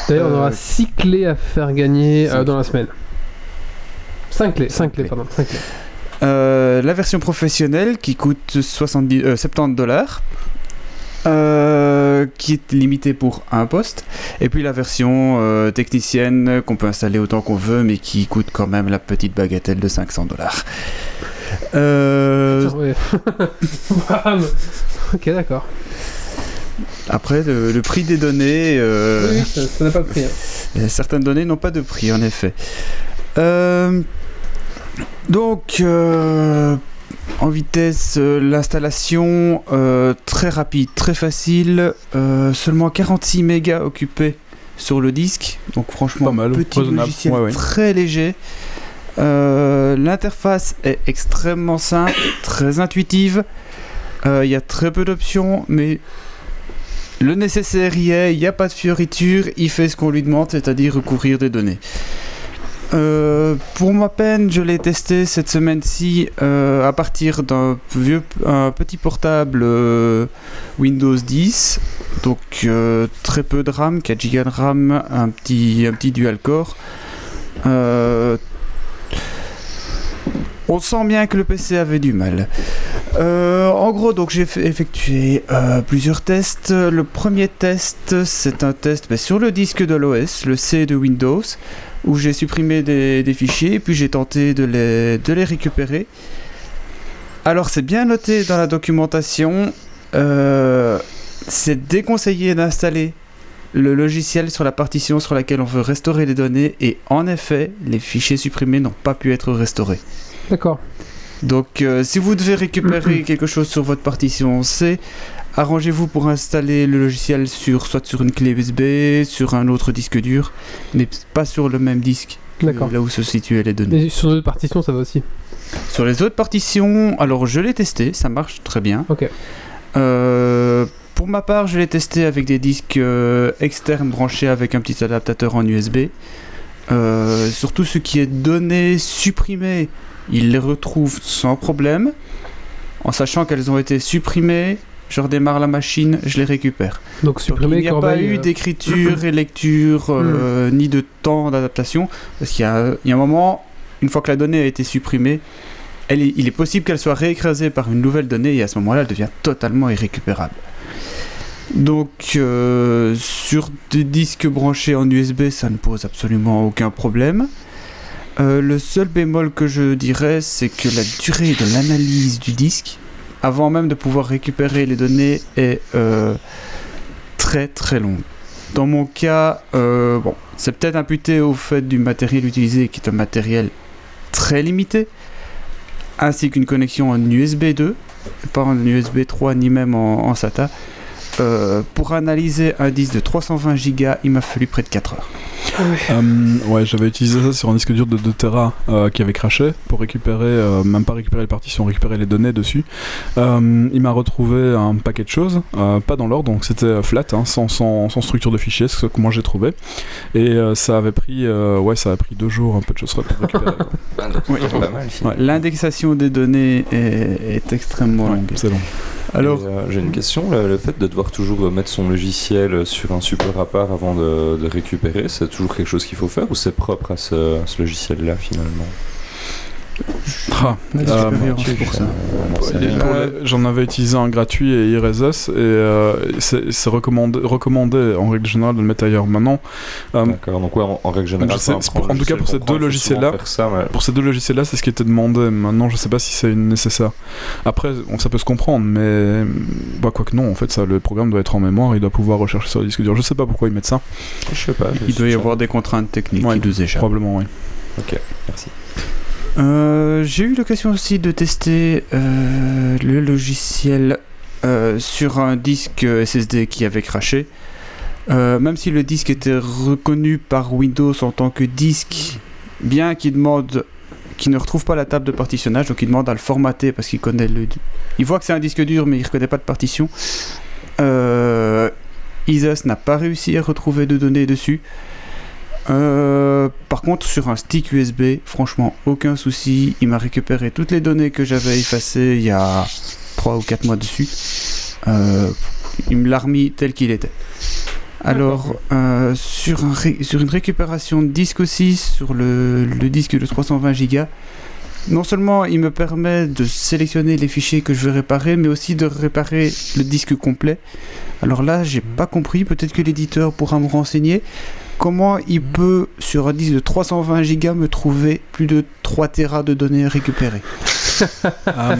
D'ailleurs, on Euh, aura 6 clés à faire gagner euh, dans la semaine. 5 clés, 5 Cinq clés, clés. pardon. cinq clés. Euh, la version professionnelle, qui coûte 70, euh, 70 dollars. Euh, qui est limitée pour un poste, et puis la version euh, technicienne qu'on peut installer autant qu'on veut, mais qui coûte quand même la petite bagatelle de 500 dollars. Euh, ouais. Ok, d'accord. Après, le, le prix des données, euh, Oui, oui, ça ça n'a pas de prix. hein. euh, certaines données n'ont pas de prix, en effet. Euh, donc, en vitesse, euh, l'installation euh, très rapide, très facile, euh, seulement 46 mégas occupés sur le disque, donc franchement, Pas mal, petit logiciel ouais, ouais. très léger. Euh, L'interface est extrêmement simple, très intuitive. Il y a très peu d'options, mais le nécessaire y est, il n'y a pas de fioriture, il fait ce qu'on lui demande, c'est-à-dire recourir des données. Euh, pour ma peine, je l'ai testé cette semaine-ci euh, à partir d'un vieux, un petit portable euh, Windows 10, donc très peu de RAM, 4 Go de RAM, un petit, un petit dual core. On sent bien que le PC avait du mal. En gros, donc j'ai effectué plusieurs tests. Le premier test, c'est un test ben, sur le disque de l'OS, le C de Windows, où j'ai supprimé des, des fichiers, puis j'ai tenté de les, de les récupérer. Alors, c'est bien noté dans la documentation. euh, c'est déconseillé d'installer le logiciel sur la partition sur laquelle on veut restaurer les données, et en effet, les fichiers supprimés n'ont pas pu être restaurés. D'accord. Donc, euh, si vous devez récupérer quelque chose sur votre partition C, arrangez-vous pour installer le logiciel sur soit sur une clé USB, sur un autre disque dur, mais pas sur le même disque là où se situaient les données. Mais sur d'autres partitions, ça va aussi. Sur les autres partitions, alors je l'ai testé, ça marche très bien. Ok. Euh, pour ma part, je l'ai testé avec des disques euh, externes branchés avec un petit adaptateur en USB. Euh, surtout ce qui est donné, supprimé, il les retrouve sans problème. En sachant qu'elles ont été supprimées, je redémarre la machine, je les récupère. Donc Donc, supprimer il n'y a pas eu euh, d'écriture et lecture, euh, ni de temps d'adaptation. Parce qu'il y, a il y a un moment, une fois que la donnée a été supprimée, elle il est possible qu'elle soit réécrasée par une nouvelle donnée et à ce moment-là, elle devient totalement irrécupérable. Donc, euh, sur des disques branchés en USB, ça ne pose absolument aucun problème. Euh, le seul bémol que je dirais, c'est que la durée de l'analyse du disque, avant même de pouvoir récupérer les données, est euh, très très longue. Dans mon cas, euh, c'est peut-être imputé au fait du matériel utilisé, qui est un matériel très limité, ainsi qu'une connexion en USB 2, pas en USB 3 ni même en SATA. Euh, pour analyser un disque de 320 Go, il m'a fallu près de 4 heures. Euh, ouais, j'avais utilisé ça sur un disque dur de 2 Tera euh, qui avait craché pour récupérer, euh, même pas récupérer les partitions, récupérer les données dessus. Euh, il m'a retrouvé un paquet de choses, euh, pas dans l'ordre, donc c'était flat, hein, sans, sans, sans structure de fichier, ce que moi j'ai trouvé. Et euh, ça avait pris, euh, ouais, ça a pris deux jours, un peu de choses pour récupérer. Ah. Ouais. L'indexation des données est, est extrêmement Ouais, longue. c'est long. Alors, euh, j'ai une question. Le, fait de devoir toujours mettre son logiciel sur un support à part avant de, récupérer, c'est toujours quelque chose qu'il faut faire ou c'est propre à ce, à ce logiciel-là finalement? Ah, euh, expérience pour ça. Euh, j'en avais utilisé un gratuit et Iresus et euh, c'est recommandé, recommandé en règle générale de le mettre ailleurs. Maintenant, euh, D'accord, donc ouais, en, en règle générale, sais- pour- en tout cas, pour ces deux ça, mais- pour ces deux logiciels-là, c'est ce qui était demandé. Maintenant, je sais pas si c'est nécessaire. Après, on- ça peut se comprendre, mais bah, quoi que non, en fait, ça, le programme doit être en mémoire, il doit pouvoir rechercher sur le disque dur. Je sais pas pourquoi ils mettent ça. Je sais pas. Il doit y avoir des contraintes techniques Ouais, qui nous échappent. Probablement, oui. Ok, merci. Euh, J'ai eu l'occasion aussi de tester euh, le logiciel euh, sur un disque SSD qui avait craché. Même si le disque était reconnu par Windows en tant que disque, bien qu'il demande, qu'il ne retrouve pas la table de partitionnage, donc il demande à le formater parce qu'il connaît le, il voit que c'est un disque dur, mais il ne reconnaît pas de partition. Euh, Isos n'a pas réussi à retrouver de données dessus. Euh, par contre, sur un stick USB, franchement, aucun souci. Il m'a récupéré toutes les données que j'avais effacées il y a 3 ou 4 mois dessus. Euh, il me l'a remis tel qu'il était. Alors, euh, sur, un ré- sur une récupération de disque aussi, sur le, le disque de 320 Go, non seulement il me permet de sélectionner les fichiers que je veux réparer, mais aussi de réparer le disque complet. Alors là, j'ai pas compris, peut-être que l'éditeur pourra me renseigner comment il peut, sur un disque de 320 Go, me trouver plus de 3 Tera de données récupérées. Euh,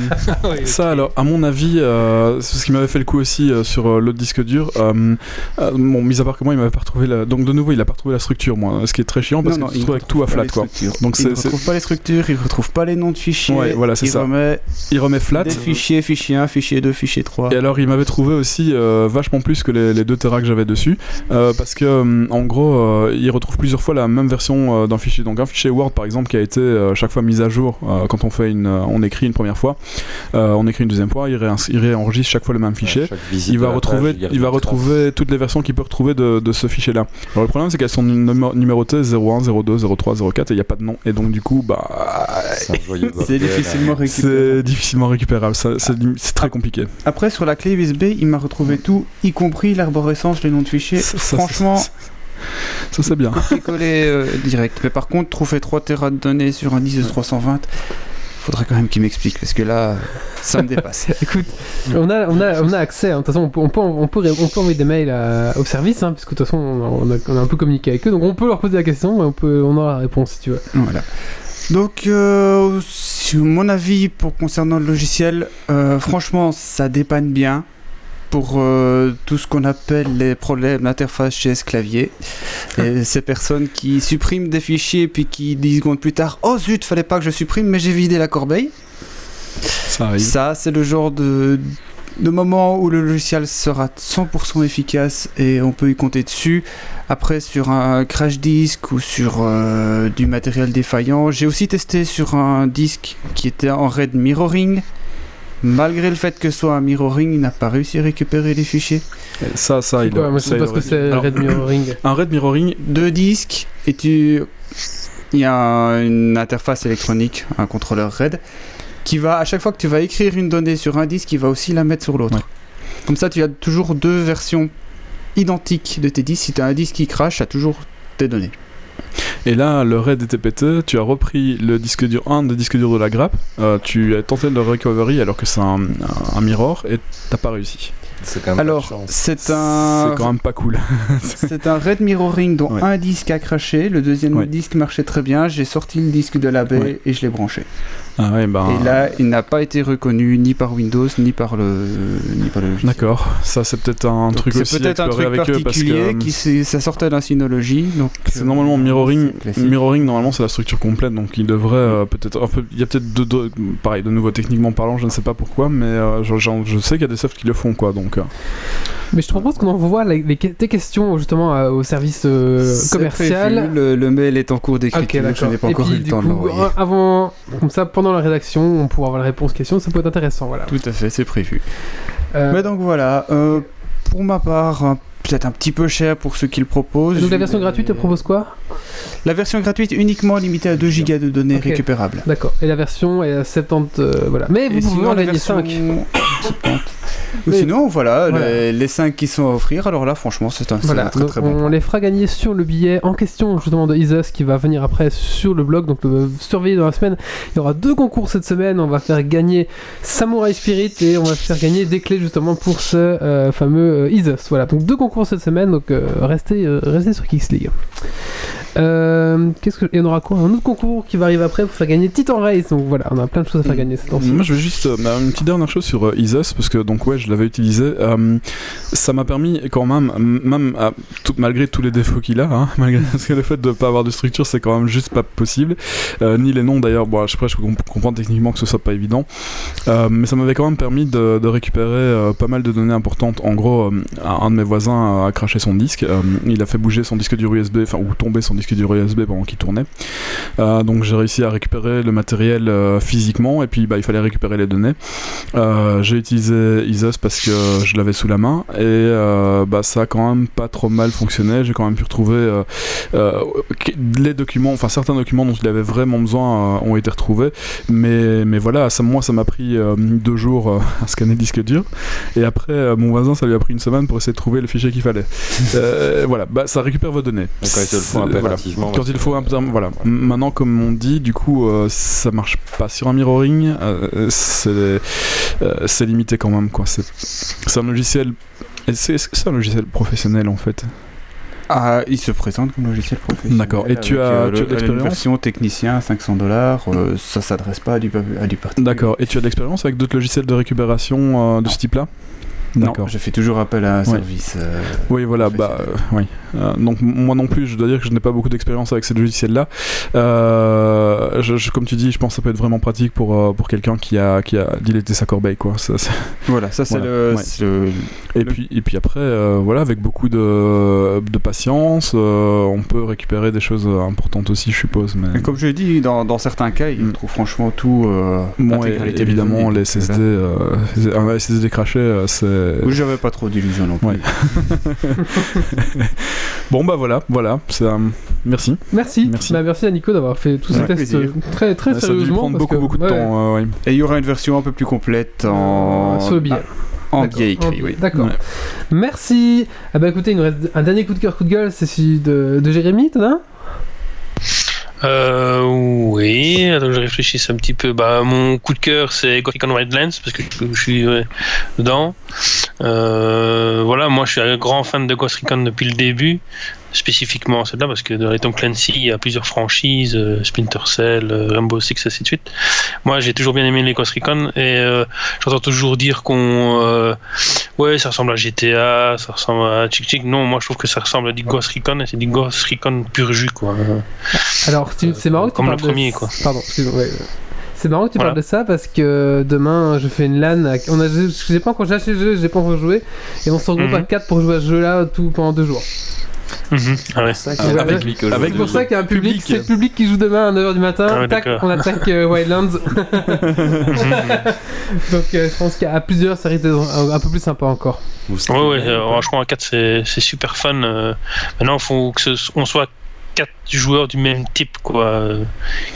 ça, alors, à mon avis, euh, c'est ce qui m'avait fait le coup aussi euh, sur euh, l'autre disque dur. Euh, euh, bon, mis à part que moi, il m'avait pas retrouvé la. Donc, de nouveau, il a pas retrouvé la structure, moi. Ce qui est très chiant parce Non, se il trouve avec tout à retrouve flat, quoi. Donc, il ne retrouve pas les structures, il ne retrouve pas les noms de fichiers. Ouais, voilà, c'est il ça. remet Il remet flat. des fichiers, fichier 1, fichier 2, fichier 3. Et alors, il m'avait trouvé aussi euh, vachement plus que les, les 2 Tera que j'avais dessus, euh, parce que euh, en gros, euh, il retrouve plusieurs fois la même version euh, d'un fichier. Donc, un fichier Word, par exemple, qui a été euh, chaque fois mis à jour euh, quand on fait une, euh, on écrit une première fois, euh, on écrit une deuxième fois, il, réenregistre chaque fois le même fichier. Il va retrouver, page, il va retrouver toutes les versions qu'il peut retrouver de, de ce fichier-là. Alors le problème, c'est qu'elles sont numé- numérotées 01, 02, 03, 04 et il n'y a pas de nom. Et donc du coup, bah, C'est difficilement hein. récupérable. c'est difficilement récupérable. C'est très compliqué. Après, sur la clé USB, il m'a retrouvé tout, y compris l'arborescence, les noms de fichiers. Ça- ça- Franchement, ça, ça, c'est bien. copier-coller euh, direct. Mais par contre, trouver 3 Tera de données sur un disque de 320, faudrait quand même qu'il m'explique parce que là, ça me dépasse. Écoute, on a, on a, on a accès. hein. De toute façon, on peut, on peut, on peut, on peut envoyer des mails à- au service, hein, puisque de toute façon, on a, on a un peu communiqué avec eux. Donc, on peut leur poser la question et on, peut, on aura la réponse si tu veux. Voilà. Donc, euh, sur mon avis pour concernant le logiciel, euh, franchement, ça dépanne bien pour euh, tout ce qu'on appelle les problèmes d'interface GS clavier. Et ces personnes qui suppriment des fichiers puis qui 10 secondes plus tard, oh zut, fallait pas que je supprime, mais j'ai vidé la corbeille. Ça c'est le genre de, de moment où le logiciel sera 100% efficace et on peut y compter dessus. Après, sur un crash disk ou sur euh, du matériel défaillant, j'ai aussi testé sur un disque qui était en RAID mirroring. Malgré le fait que ce soit un mirroring, il n'a pas réussi à récupérer les fichiers. Ça, ça, C'est il quoi, moi, je ça, sais il pas ce que c'est Alors, Red Mirroring. Un RAID mirroring, Deux disques, et tu. Il y a un- une interface électronique, un contrôleur RAID, qui va, à chaque fois que tu vas écrire une donnée sur un disque, il va aussi la mettre sur l'autre. Ouais. Comme ça, tu as toujours deux versions identiques de tes disques. Si tu as un disque qui crache, tu as toujours tes données. Et là, le RAID était pété, tu as repris le disque dur, un des disques durs de la grappe, euh, tu as tenté le recovery alors que c'est un, un- un mirror et t'as pas réussi. C'est quand même Alors, c'est un. C'est quand même pas cool. C'est un RAID mirroring dont Ouais. un disque a craché, le deuxième Ouais. disque marchait très bien, j'ai sorti le disque de la baie Ouais. et je l'ai branché. Ah ouais, bah. Et là, il n'a pas été reconnu ni par Windows ni par le, ni par le logiciel. D'accord, ça c'est peut-être un Donc, truc C'est aussi à peut-être un truc avec eux parce que euh, qui ça sortait d'un Synology. Donc c'est euh, normalement mirroring. c'est. Mirroring normalement c'est la structure complète donc il devrait euh, peut-être peu il y a peut-être deux, deux- pareil de nouveau techniquement parlant je ne sais pas pourquoi mais euh, je, sais qu'il y a des softs qui le font quoi donc euh, Mais je te propose qu'on envoie les, les- tes questions justement euh, au service euh, C'est commercial. prévu, Le, le mail est en cours d'écriture, je n'ai pas Et encore puis, eu le temps de l'envoyer. avant, comme ça, pendant la rédaction, on pourra avoir la réponse question. Ça peut être intéressant, voilà. Tout à fait, c'est prévu. Euh, Mais donc voilà, euh, pour ma part, un- peut-être un petit peu cher pour ceux qui le proposent. donc la version gratuite te propose quoi? La version gratuite uniquement limitée à 2 gigas de données récupérables. D'accord. Et la version est à 70, euh, voilà. Mais vous Et pouvez sinon, en gagner version 5. 70. Ou sinon, voilà, Voilà. Les, les 5 qui sont à offrir, alors là, franchement, c'est un, Voilà, un très très bon. on les fera gagner sur le billet en question justement de Isus qui va venir après sur le blog. Donc euh, surveillez dans la semaine. Il y aura deux concours cette semaine. On va faire gagner Samurai Spirit et on va faire gagner des clés justement pour ce euh, fameux euh, Isus. Voilà, donc deux concours cette semaine. Donc restez, restez sur Kicks League. Euh, qu'est-ce que et on aura quoi Un autre concours qui va arriver après pour faire gagner Titan Race. Donc voilà, on a plein de choses à faire gagner cette temps moi je vais juste euh, une petite dernière chose sur euh, Isus parce que donc ouais je l'avais utilisé. Euh, ça m'a permis quand même même à- tout- malgré tous les défauts qu'il a hein, malgré parce que le fait de pas avoir de structure c'est quand même juste pas possible. Ni les noms d'ailleurs. Bon je, sais pas, je comp- comprends techniquement que ce soit pas évident. Mais ça m'avait quand même permis de, de récupérer pas mal de données importantes. En gros un de mes voisins a craché son disque. Il a fait bouger son disque dur USB enfin ou tomber son disque dur USB pendant qu'il tournait Euh, donc j'ai réussi à récupérer le matériel euh, physiquement et puis bah, il fallait récupérer les données. Euh, j'ai utilisé Isos parce que je l'avais sous la main et bah, ça a quand même pas trop mal fonctionné. J'ai quand même pu retrouver les documents, enfin certains documents dont il avait vraiment besoin ont été retrouvés. Mais, mais voilà, ça, moi ça m'a pris deux jours à scanner le disque dur et après mon voisin ça lui a pris une semaine pour essayer de trouver le fichier qu'il fallait. Voilà, bah, ça récupère vos données. Donc, quand il faut C'est- voilà. impérativement. Quand il faut un peu, voilà. Maintenant, comme on dit, du coup, euh, ça marche pas sur un mirroring. euh, c'est euh, c'est limité quand même, quoi. C'est un logiciel. Est-ce que c'est un logiciel professionnel en fait Ah, il se présente comme logiciel professionnel. D'accord. Et tu as- euh, tu as de l'expérience Une version technicien, 500 dollars, ça s'adresse pas à du, à du particulier. D'accord. Et tu as de l'expérience avec d'autres logiciels de récupération euh, de ce type-là? Non, D'accord. je fais toujours appel à un Ouais. service. euh, Oui, voilà, bah, euh, oui. Euh, donc, moi non plus, je dois dire que je n'ai pas beaucoup d'expérience avec ces logiciels-là. Je- je- comme tu dis, je pense que ça peut être vraiment pratique pour, pour quelqu'un qui a, qui a diletté sa corbeille, quoi. Ça, Voilà, ça c'est Voilà, le, ouais. c'est le- Et, Le- puis, et puis après, voilà, avec beaucoup de, de patience, on peut récupérer des choses importantes aussi, je suppose. Mais... Et Comme je l'ai dit, dans, dans certains cas, il Mm. trouve franchement tout. Bon, et- évidemment, les SSD, un SSD craché, c'est. Oui, J'avais pas trop d'illusions non plus. Ouais. bon, bah voilà, voilà. c'est, euh, merci. Merci. Merci. Bah, merci à Nico d'avoir fait tous ces Avec tests plaisir. euh, très très Ouais, ça a dû sérieusement. prendre parce beaucoup, que- beaucoup de ouais, temps. euh, ouais. Et il y aura une version un peu plus complète en. Sur le billet. En billet En écrit, billet, oui. D'accord. Ouais. Merci. Ah bah écoutez, il nous reste un dernier coup de cœur, coup de gueule, c'est celui de, de Jérémy, t'en as un? Euh, oui, attends, je réfléchisse un petit peu. Bah, mon coup de cœur, c'est Gothic on Wildlands, parce que je, suis ouais, dedans. Euh, voilà, moi, je suis un grand fan de Ghost Recon depuis le début, spécifiquement celle-là, parce que dans Tom Clancy, il y a plusieurs franchises, euh, Splinter Cell, euh, Rainbow Six, ainsi de suite. Moi, j'ai toujours bien aimé les Ghost Recon, et euh, j'entends toujours dire qu'on... ouais, ça ressemble à GTA, ça ressemble à Chick Chick. Non, moi, je trouve que ça ressemble à du Ghost Recon, et c'est du Ghost Recon pur jus, quoi. Alors, c'est marrant que tu Comme le parles de- premier, quoi. Pardon, excuse-moi. ouais. C'est marrant que tu Voilà. parles de ça parce que demain je fais une LAN. à- On a, j'ai pas encore j'ai acheté le jeu, j'ai pas encore joué et on se regroupe Mhm. à 4 pour jouer à ce jeu-là tout pendant deux jours. Mhm. Ah ouais. Ça, Ah, avec- pour ça qu'il y a un public, public. c'est le public qui joue demain à 9h du matin. Ah ouais, tac, on attaque euh, Wildlands. Donc euh, je pense qu'à plusieurs ça risque d'être un, un peu plus sympa encore. Ouais, ouais, euh, franchement, à 4, c'est c'est super fun. euh. Maintenant, il faut que ce- on soit 4 joueurs du même type, quoi, euh,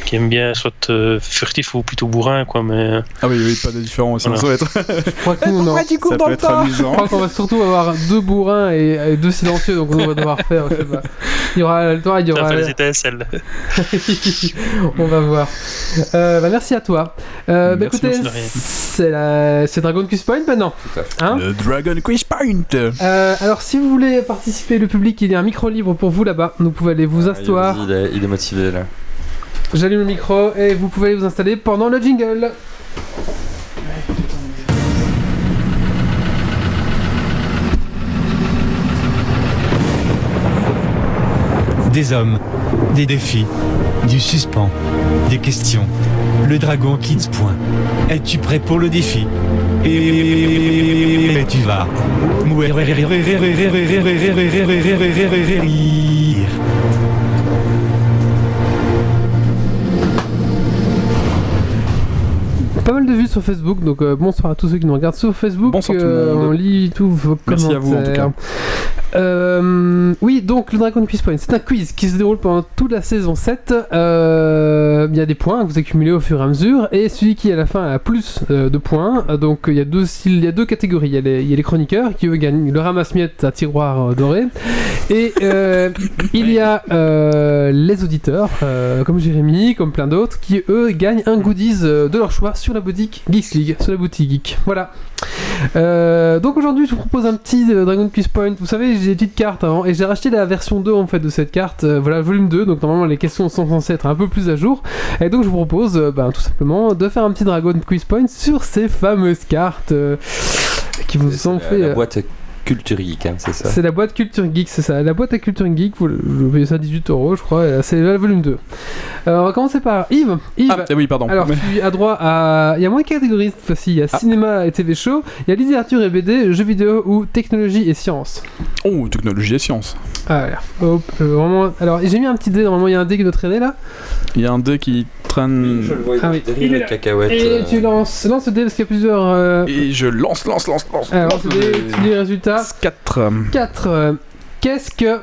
qui aiment bien soit euh, furtif ou plutôt bourrin, quoi, mais Ah oui, oui, pas de différence. Ça Voilà. va être. Je crois que nous, non. Ça peut être Je amusant. crois qu'on va surtout avoir deux bourrins et, et deux silencieux, donc on va devoir faire, je sais pas. Il y aura le temps, il y ça aura. les étincelles. on va voir. Euh, bah, merci à toi. Euh, bah, Merci, écoutez, de rien. c'est la... c'est Dragon Quest Point maintenant. Hein Le Dragon Quiz Point Euh, alors, si vous voulez participer, le public, il y a un micro libre pour vous là-bas. Vous pouvez aller vous Ah, asseoir. Il est, il est motivé là. J'allume le micro et vous pouvez aller vous installer pendant le jingle. Des hommes, des défis, du suspens, des questions. Le dragon Kids Point. Es-tu prêt pour le défi Et tu vas. Pas mal de vues sur Facebook, donc euh, bonsoir à tous ceux qui nous regardent sur Facebook. Bonsoir tout le Euh, monde. On lit tous vos Merci commentaires. à vous, en tout cas. Euh, oui, donc le Dragon Quiz Point, c'est un quiz qui se déroule pendant toute la saison 7. Euh, Il y a des points que vous accumulez au fur et à mesure, et celui qui à la fin a plus euh, de points, donc il y a deux catégories. Il y a les, chroniqueurs qui eux gagnent le ramasse-miettes à tiroir doré, et il y a les auditeurs, comme Jérémy, comme plein d'autres, qui eux gagnent un goodies de leur choix sur la boutique Geeks League, sur la boutique Geek. Voilà. Euh, donc aujourd'hui, je vous propose un petit euh, Dragon Quest Point. Vous savez, j'ai des petites cartes avant et j'ai racheté la version 2 en fait de cette carte. Euh, voilà, volume 2. Donc normalement, les questions sont censées être un peu plus à jour. Et donc, je vous propose ben, tout simplement de faire un petit Dragon Quiz Point sur ces fameuses cartes qui vous ont fait. la boîte culture geek, hein, c'est ça. c'est la boîte Culture Geek, c'est ça. La boîte à Culture Geek, vous, vous payez ça 18 euros, je crois. C'est le volume 2. Euh, on va commencer par Yves. Yves, Ah, eh oui, pardon. alors, tu as droit à. Il y a moins de catégories cette fois-ci. Il y a Ah. cinéma et TV show, il y a littérature et BD, jeux vidéo ou technologie et sciences. Oh, technologie et sciences. Ah, voilà. Hop, euh, vraiment. Alors, j'ai mis un petit dé, normalement, il y a un dé qui doit traîner là. Il y a un dé qui traîne. Je le vois Ah oui. cacahuète. Et euh, tu lances, lance le dé parce qu'il y a plusieurs. euh, Et je lance, lance, lance, lance. Alors, lance lance le dé, tu dis les résultats. 4. 4. Qu'est-ce que.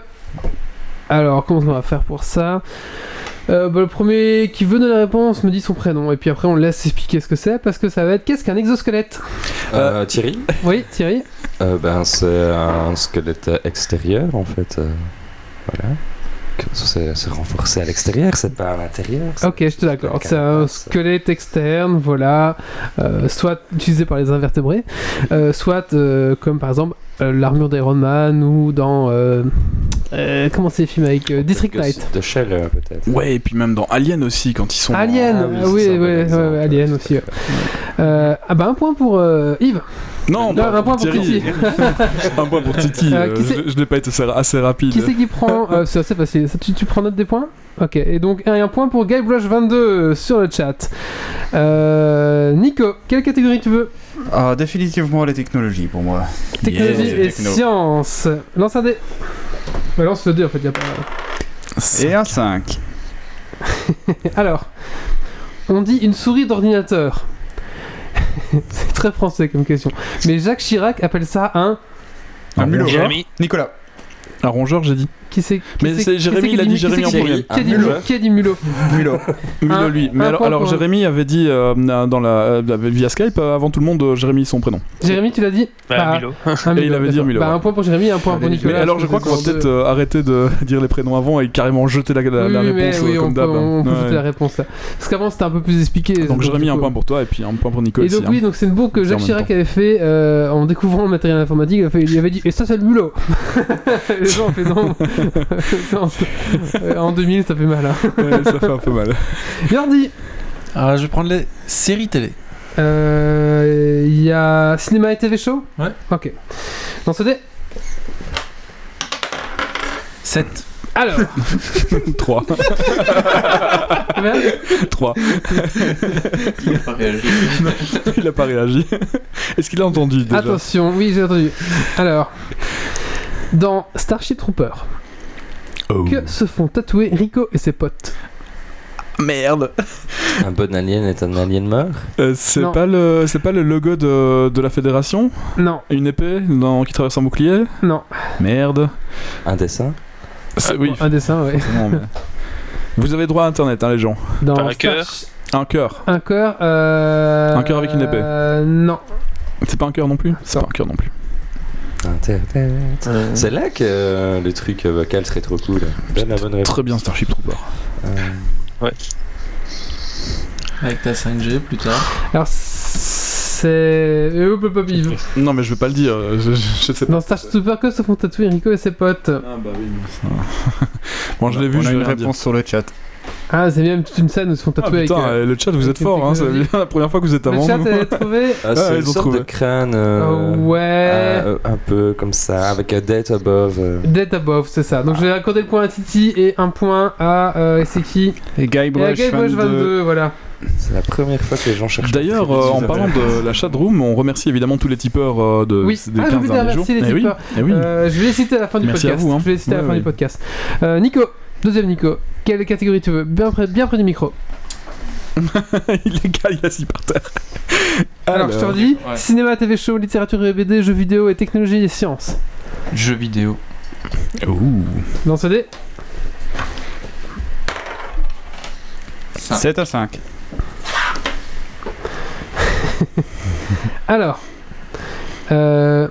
Alors, comment on va faire pour ça? Euh, bah, Le premier qui veut donner la réponse me dit son prénom. Et puis après, on laisse expliquer ce que c'est. Parce que ça va être qu'est-ce qu'un exosquelette? Euh, Thierry Oui, Thierry Euh, Ben, c'est un squelette extérieur en fait. euh, voilà. C'est renforcé à l'extérieur, c'est pas à l'intérieur. Ok, je te d'accord. C'est un carapace. squelette externe, voilà, euh, soit utilisé par les invertébrés, euh, soit euh, comme par exemple euh, l'armure d'Iron Man ou dans euh, euh, comment c'est les films avec euh, District Que 9. c'est De Shell euh, peut-être. Ouais, et puis même dans Alien aussi, quand ils sont. Alien, Ah oui, oui, ouais, ouais, ouais, Alien aussi. ouais. Euh, ah bah un point pour euh, Yves. Non, un point pour. Titi. un point pour Titi. Euh, euh, je je n'ai pas été assez, rapide. Qui c'est qui prend euh, C'est assez facile. Ça, tu, tu prends note des points Ok. Et donc un, un point pour Guybrush 22 euh, sur le chat. Euh, Nico, quelle catégorie tu veux? Ah, définitivement les technologies pour moi. Technologie Yeah. et Techno. sciences. Lance un dé. Bah, lance le dé en fait, y a pas. Et un 5. Alors, on dit une souris d'ordinateur. C'est très français comme question. Mais Jacques Chirac appelle ça un. Un mulot. Jérémy, Nicolas. Un rongeur, j'ai dit. Qui c'est Mais c'est- Jérémy, qui il a dit Jérémy en premier. Qui a dit Un mulot mulot. Qui a dit mulot Mulot. Mulot, lui. Mais alors, Jérémy avait dit euh, dans la, euh, via Skype euh, avant tout le monde euh, Jérémy son prénom. Jérémy, tu l'as dit bah, Bah, Milo. Un Et il avait dit. Milo, Bah, ouais. un point pour Jérémy, un point pour Nicolas. Mais alors je crois qu'on va peut-être arrêter de dire les prénoms avant et carrément jeter la, la- la Oui, oui, mais réponse oui, on comme d'hab. on peut jeter la réponse là. Parce qu'avant c'était un peu plus expliqué. Donc Jérémy un point pour toi et puis un point pour Nico Et donc hein. oui, donc c'est une bourre que Jacques Chirac avait fait en découvrant le matériel informatique. Il avait dit et ça c'est le mulot. Euh, en 2000 ça fait mal. Hein. Ouais, ça fait un peu mal. Jordi, Alors, je vais prendre les séries télé. euh, il y a cinéma et TV show? Ouais. Ok. Dans ce dé. 7. Alors. 3. combien 3. Il a pas réagi. Il a pas réagi. Est-ce qu'il a entendu déjà? Attention, oui j'ai entendu. Alors. Dans Starship Trooper, Oh. que se font tatouer Rico et ses potes Merde. Un bon alien est un alien mort? Euh, c'est pas le c'est pas le logo de, de la fédération? Non, Une épée dans, qui traverse un bouclier? Non. Ah, Merde. Un dessin? C'est- oui. Un dessin, mais- Vous avez droit à internet, hein, les gens. Dans Par un Star- cœur Un cœur. Un cœur. euh, Un cœur avec une épée. euh, non. C'est pas un cœur non plus? C'est pas un cœur non plus. Internet. C'est là que euh, le truc euh, vocal serait trop cool. Donne la bonne réponse. Très bien, Starship Trooper. Euh, Avec ta 5G plus tard. Alors, c'est. Euh. Non, mais je veux pas le dire. euh, Je, je- je sais pas. Dans Starship Super que se font tatouer Rico et ses potes. Ah bah oui, mais ça- bon, je l'ai vu, On je a une dire. réponse sur le chat. Ah, c'est même toute une scène où ils se font Ah, tatouer putain, avec. euh, le chat, vous êtes fort, hein, c'est technologie. la première fois que vous êtes Le avant chat nous. est trouvé. Ah, c'est Ah, ils une ont sorte trouvé. de crâne. euh, Oh, ouais. euh, un peu comme ça, avec un date above. euh. Dead Above, c'est ça. Donc je vais accorder le point à Titi et un point à. Euh, c'est qui? Et Et à Guybrush Guybrush 22. 22, voilà. C'est la première fois que les gens cherchent. D'ailleurs, euh, en parlant de la chatroom, on remercie évidemment tous les tipeurs euh, de, Oui. des Ah, j'ai 15 oublié de derniers jours. remercier les Eh oui, tipeurs. eh oui. Euh, je vais les citer à la fin du Merci à podcast. vous, hein. Je vais les citer à la fin ouais. du podcast. Euh, Nico, deuxième Nico. Quelle catégorie tu veux? Bien près, bien près du micro. il est gars, il est assis par terre. Alors, je te redis Ouais. cinéma, TV show, littérature et BD, jeux vidéo et technologie et sciences. Jeux vidéo. Ouh. Dans ce dé 7 à 5. Alors, euh,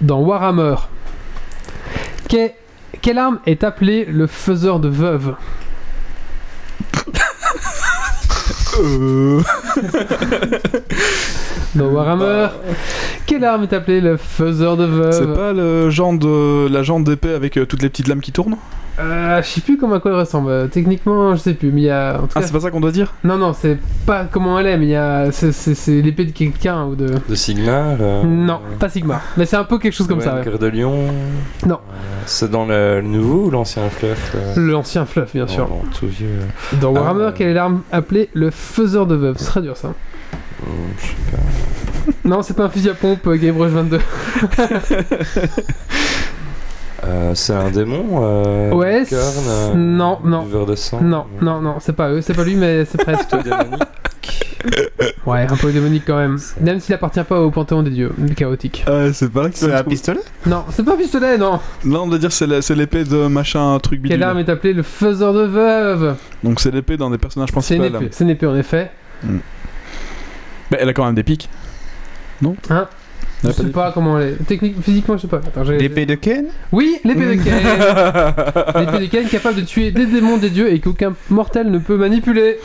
dans Warhammer, que- quelle arme est appelée le faiseur de veuves Euh, Dans Warhammer, quelle arme est appelée le faiseur de C'est veuves pas le genre de la jambe d'épée avec euh, toutes les petites lames qui tournent? Euh, Je sais plus comment à quoi elle ressemble. Euh, Techniquement, je sais plus, mais il y a. En tout Ah, cas, c'est pas ça qu'on doit dire non, non, c'est pas comment elle est, mais il y a. C'est, l'épée de quelqu'un ou de. De Sigmar euh, Non, pas Sigma. Mais c'est un peu quelque chose comme ouais, ça. le ouais. cœur de lion. Non. Euh, C'est dans le, le nouveau ou l'ancien fluff euh, L'ancien fluff, bien sûr. non, non, tout vieux. euh, Dans Ah, Warhammer, quelle est l'arme appelée le faiseur de veuves C'est très dur ça. hum, je sais pas. Non, c'est pas un fusil à pompe, Game Rush 22. Euh, c'est un démon euh, Ouais, Korn, euh, non, non. Buveur de sang Non, non, non, c'est pas eux, c'est pas lui, mais c'est presque. Ouais, un peu démonique quand même. Même s'il appartient pas au panthéon des dieux, chaotique. Ah, c'est pas C'est un pistolet Non, c'est pas un pistolet, non. Là, on doit dire c'est l'épée de machin truc bidule. Quelle arme est appelée le faiseur de veuves Donc c'est l'épée d'un des personnages principaux. c'est une épée en effet. Mais elle a quand même des pics. Non? Hein? Je sais pas comment elle est. Technique, physiquement, je sais pas. Attends, j'ai- L'épée de Ken Oui, l'épée de Ken. l'épée de Ken capable de tuer des démons des dieux et qu'aucun mortel ne peut manipuler.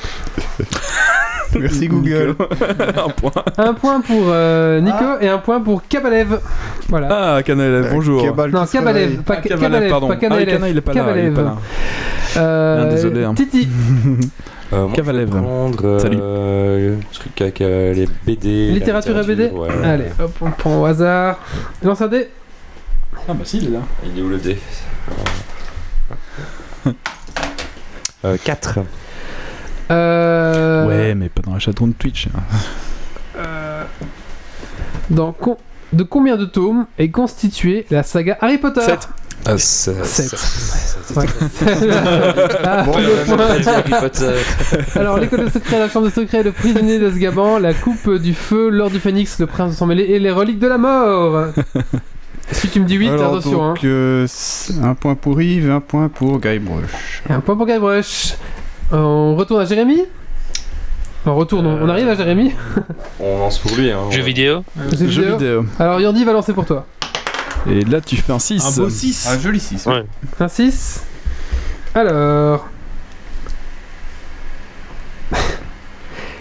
Merci Google. un point. Un point pour euh, Nico et un point pour Kabalev. Voilà. Ah, Canel, bonjour. Cabal non, qui se Kabalev, réveille. pas Ah, Kabalev, pardon. pas Ah, il est pas là. Il est Kabalev. là. Euh, Bien, désolé, hein. Titi. Euh, moi, euh, Salut. Truc avec euh, les BD. Littérature, et BD ouais. Allez, hop, on prend au hasard. Tu lances un dé Ah bah si, il est là. Il est où le dé euh, 4. Euh... Ouais, mais pas dans la chaton de Twitch. Hein. euh... Dans. De combien de tomes est constituée la saga Harry Potter 7. Alors, l'école de secret, la chambre de secret, le prisonnier d'Azkaban, la coupe du feu, l'or du phénix, le prince sans mêlé et les reliques de la mort. Si tu me dis 8, Alors, attention. Donc, hein. euh, un point pour Yves, un point pour Guybrush. Un point pour Guybrush. On retourne à Jérémy? On retourne, on arrive à Jérémy? On lance pour lui. Hein, Jeux vidéo. Jeux vidéo. vidéo. Alors Yandy va lancer pour toi. Et là, tu fais un 6. Un beau 6. Un joli 6. Ouais. Un 6. Alors.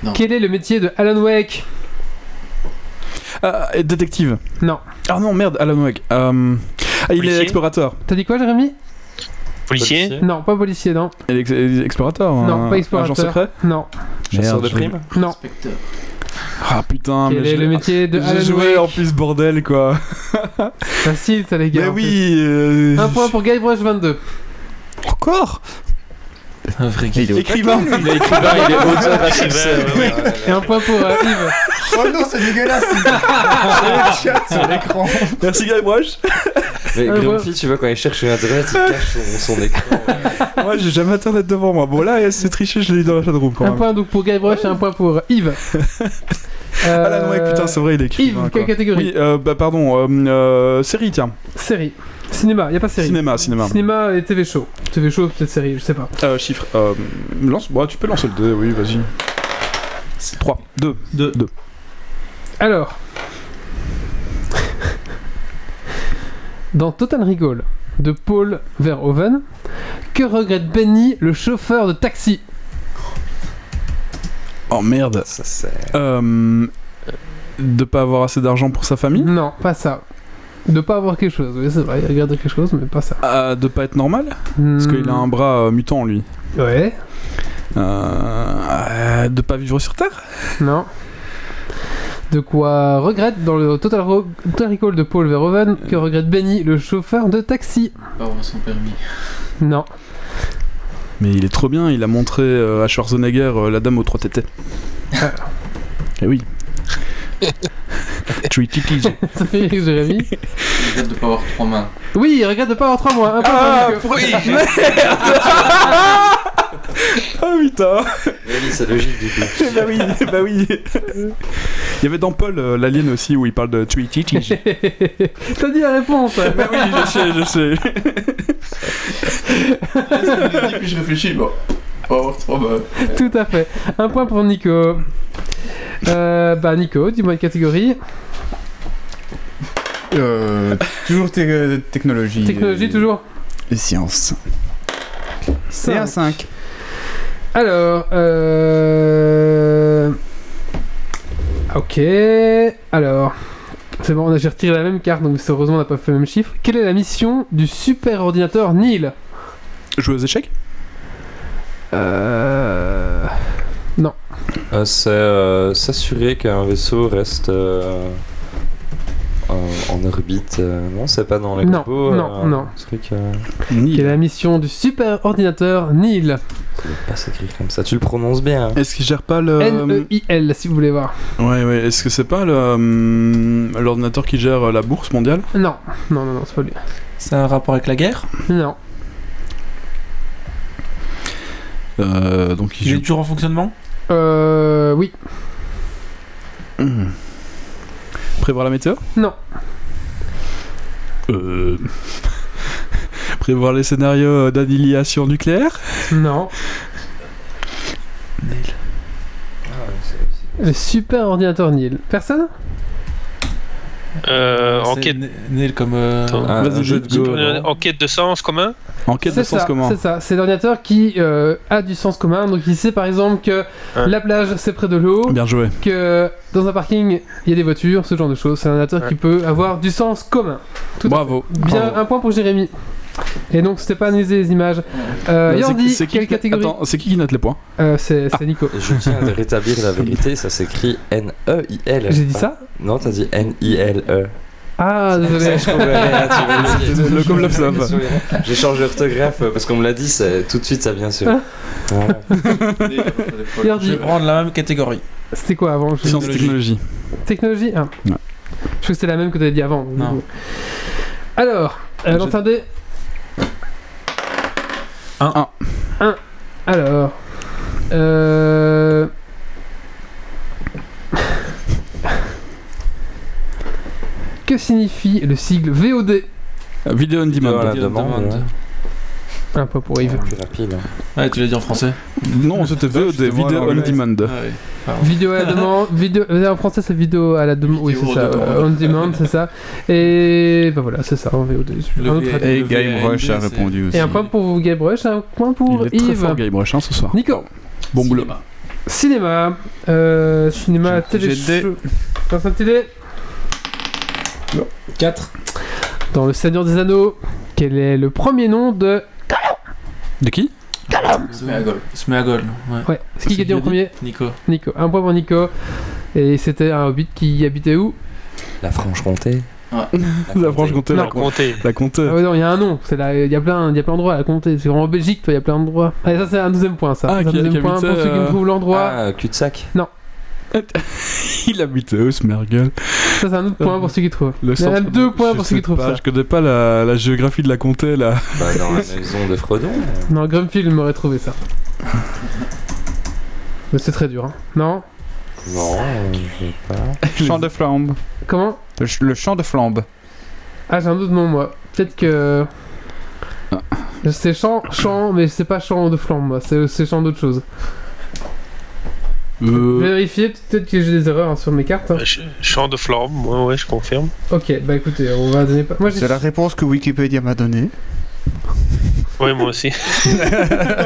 Non. Quel est le métier de Alan Wake? Ah, et détective. Non. Ah non, merde, Alan Wake. Euh, Ah, il est explorateur. T'as dit quoi, Jérémy? Policier. Non, pas policier, non. Il est ex- explorateur Non, un- pas explorateur. Agent secret? Non, Chasseur de primes? Non. Inspecteur. Ah putain, mais est le métier de J'ai joué en plus, bordel quoi. Facile, ça, les gars. Mais oui. euh, Un point pour Guybrush 22. Encore? Un vrai Il est Écrivain. Il est écrivain, il est auteur Ouais, ouais, ouais. Et un point pour euh, Yves. Oh non, c'est dégueulasse le chat sur l'écran Merci Guybrush. Mais Ah, Grumpy, tu vois, quand il cherche sur internet, il cache son, son écran. Moi j'ai jamais internet devant moi. Bon là c'est triché, je l'ai eu dans la chatroom quand Un même. point donc pour Guybrush et un point pour Yves. Euh, Ah là, non, ouais, putain, c'est vrai, il est écrit. Yves, quelle catégorie? Oui, euh, bah pardon, euh, euh, série, tiens. Série. Cinéma, y a pas série. Cinéma, cinéma. Cinéma et TV show. TV show, peut-être série, je sais pas. Euh, chiffre. Euh, lance, bah, tu peux lancer le dé, oui, vas-y. 3, 2. Deux. Alors. Dans Total Recall de Paul Verhoeven, que regrette Benny, le chauffeur de taxi? Oh merde. Ça, c'est. Euh, de pas avoir assez d'argent pour sa famille? Non, pas ça. De pas avoir quelque chose, oui, c'est vrai, il regrette quelque chose, mais pas ça. Euh, De pas être normal Parce qu'il a un bras euh, mutant, lui. Ouais, Euh, euh, de pas vivre sur Terre non. De quoi regrette dans le Total, Ro- Total Recall de Paul Verhoeven, que regrette Benny, le chauffeur de taxi Pas avoir son permis. Non. Mais il est trop bien, il a montré euh, à Schwarzenegger euh, la dame aux trois tétés. Eh oui. Three titties. Ça fait rire Jérémy. Il regrette de pas avoir trois mains. Oui, il regrette de pas avoir trois mois. Un point Ah, Nico. oui Ah putain Oui, c'est logique du coup. Bah oui, bah oui Il y avait dans Paul euh, l'alien aussi où il parle de Three titties. T'as dit la réponse bah oui, je sais, je sais. puis je réfléchis, bon. Trois mains. Tout à fait. Un point pour Nico. Euh, bah Nico, dis-moi une catégorie. Euh, toujours te- technologie. Technologie toujours. Et sciences. C'est un 5. Alors, euh... Ok. Alors, c'est bon, on a- j'ai retiré la même carte, donc heureusement on n'a pas fait le même chiffre. Quelle est la mission du super ordinateur Neil? Jouer aux échecs? Euh... Euh, c'est euh, s'assurer qu'un vaisseau reste euh, en, en orbite. non, c'est pas dans les Non, compos, non, euh, non. Truc, euh, Quelle est la mission du super ordinateur Neil ça doit pas s'écrire comme ça. Tu le prononces bien. hein. Est-ce qu'il gère pas le... N-E-I-L, si vous voulez voir. Ouais, ouais, est-ce que c'est pas le, l'ordinateur qui gère la bourse mondiale? Non, non, non, non, c'est pas lui. C'est un rapport avec la guerre? Non. Donc il Il est toujours en fonctionnement? Euh... Oui. Hum. Prévoir la météo? Non. Euh... Prévoir les scénarios d'annihilation nucléaire? Non. Le super ordinateur Neil. Personne? Euh, C'est enquête, comme. euh. Ah, un jeu de go. enquête de sens commun. Enquête de C'est sens ça, commun. c'est ça. C'est l'ordinateur qui euh, a du sens commun. Donc il sait par exemple que Hein. la plage c'est près de l'eau, Bien joué. que dans un parking il y a des voitures, ce genre de choses. C'est un ordinateur Ouais. qui peut avoir du sens commun. Tout Bravo. Bien, Bravo. un point pour Jérémy. Et donc c'était pas analyser les images. Euh, Euh, c'est- Yordi, quelle qui- catégorie Attends, c'est qui qui note les points Euh, C'est c'est Nico. Je tiens à rétablir la vérité, ça s'écrit N-E-I-L. J'ai dit ça Non, t'as dit N-I-L-E. Ah désolé. C'était le comme J'ai changé d'orthographe parce qu'on me l'a dit, tout de suite ça vient sur. Ah. Voilà. Yordi. Je vais prendre la même catégorie. C'était quoi avant Sciences technologie. Technologie Ah. Ouais. Je crois que c'était la même que tu avais dit avant. Non. Alors, euh, Je- lance un dé. Un. Un. Un. Alors. Euh... que signifie le sigle VOD Vidéo on demand. Voilà. Demande. Un point pour Yves. Plus rapide. hein. Ouais, tu l'as dit en français. Non, c'était VOD, Vidéo on demand. Ah oui. Vidéo à la demande. Vidéo... En français, c'est vidéo à la demande. Oui, c'est ça. euh, On demand, c'est ça. Et ben voilà, c'est ça en VOD. Le Un autre V- avis. Et Game Rush a répondu aussi. Et un point pour Gabriel, un point pour Il est très Yves. fort Guybrush hein, ce soir. Nico. Bon boulot. Cinéma, euh, cinéma, télé. Dans un télé. 4. Dans le Seigneur des Anneaux, quel est le premier nom de. De qui Smeagol. Smeagol, ouais. Ouais, c'est qui qui a dit en dit premier Nico. Nico. Un point pour Nico. Et c'était un hobbit qui habitait où La Franche-Comté. La Franche-Comté, la, Non. Compter. la Comté. Ah ouais, non, il y a un nom. C'est là, il y a plein, il y a plein d'endroits à la compter. C'est vraiment en Belgique, toi, il y a plein d'endroits. Allez, ça c'est un deuxième point, ça. Ah, C'est un deuxième point pour habitait, ceux qui me euh, trouvent l'endroit. Ah, cul-de-sac. Il habitait où, ce mergueule Ça c'est un autre point pour ceux qui trouvent. Le Il y en a centre- deux points je pour sais ceux qui trouvent pas, ça. Je connais pas la, la géographie de la Comté, là. Bah, dans la maison de Frodon. Non, Grumpfield m'aurait trouvé ça. Mais c'est très dur, hein. Non? Non, euh, je sais pas. Champ de flambe. Comment? Le, ch- le champ de flambe. Ah, j'ai un autre nom, moi. Peut-être que. C'est champ, champ, mais c'est pas champ de flambe, moi. C'est c'est champ d'autre chose. Euh, vérifier, peut-être que j'ai des erreurs hein, sur mes cartes. hein. De flamme, ouais, ouais, je confirme. Ok, bah écoutez, on va donner pas. Moi. C'est la réponse que Wikipédia m'a donnée. Ouais, moi aussi.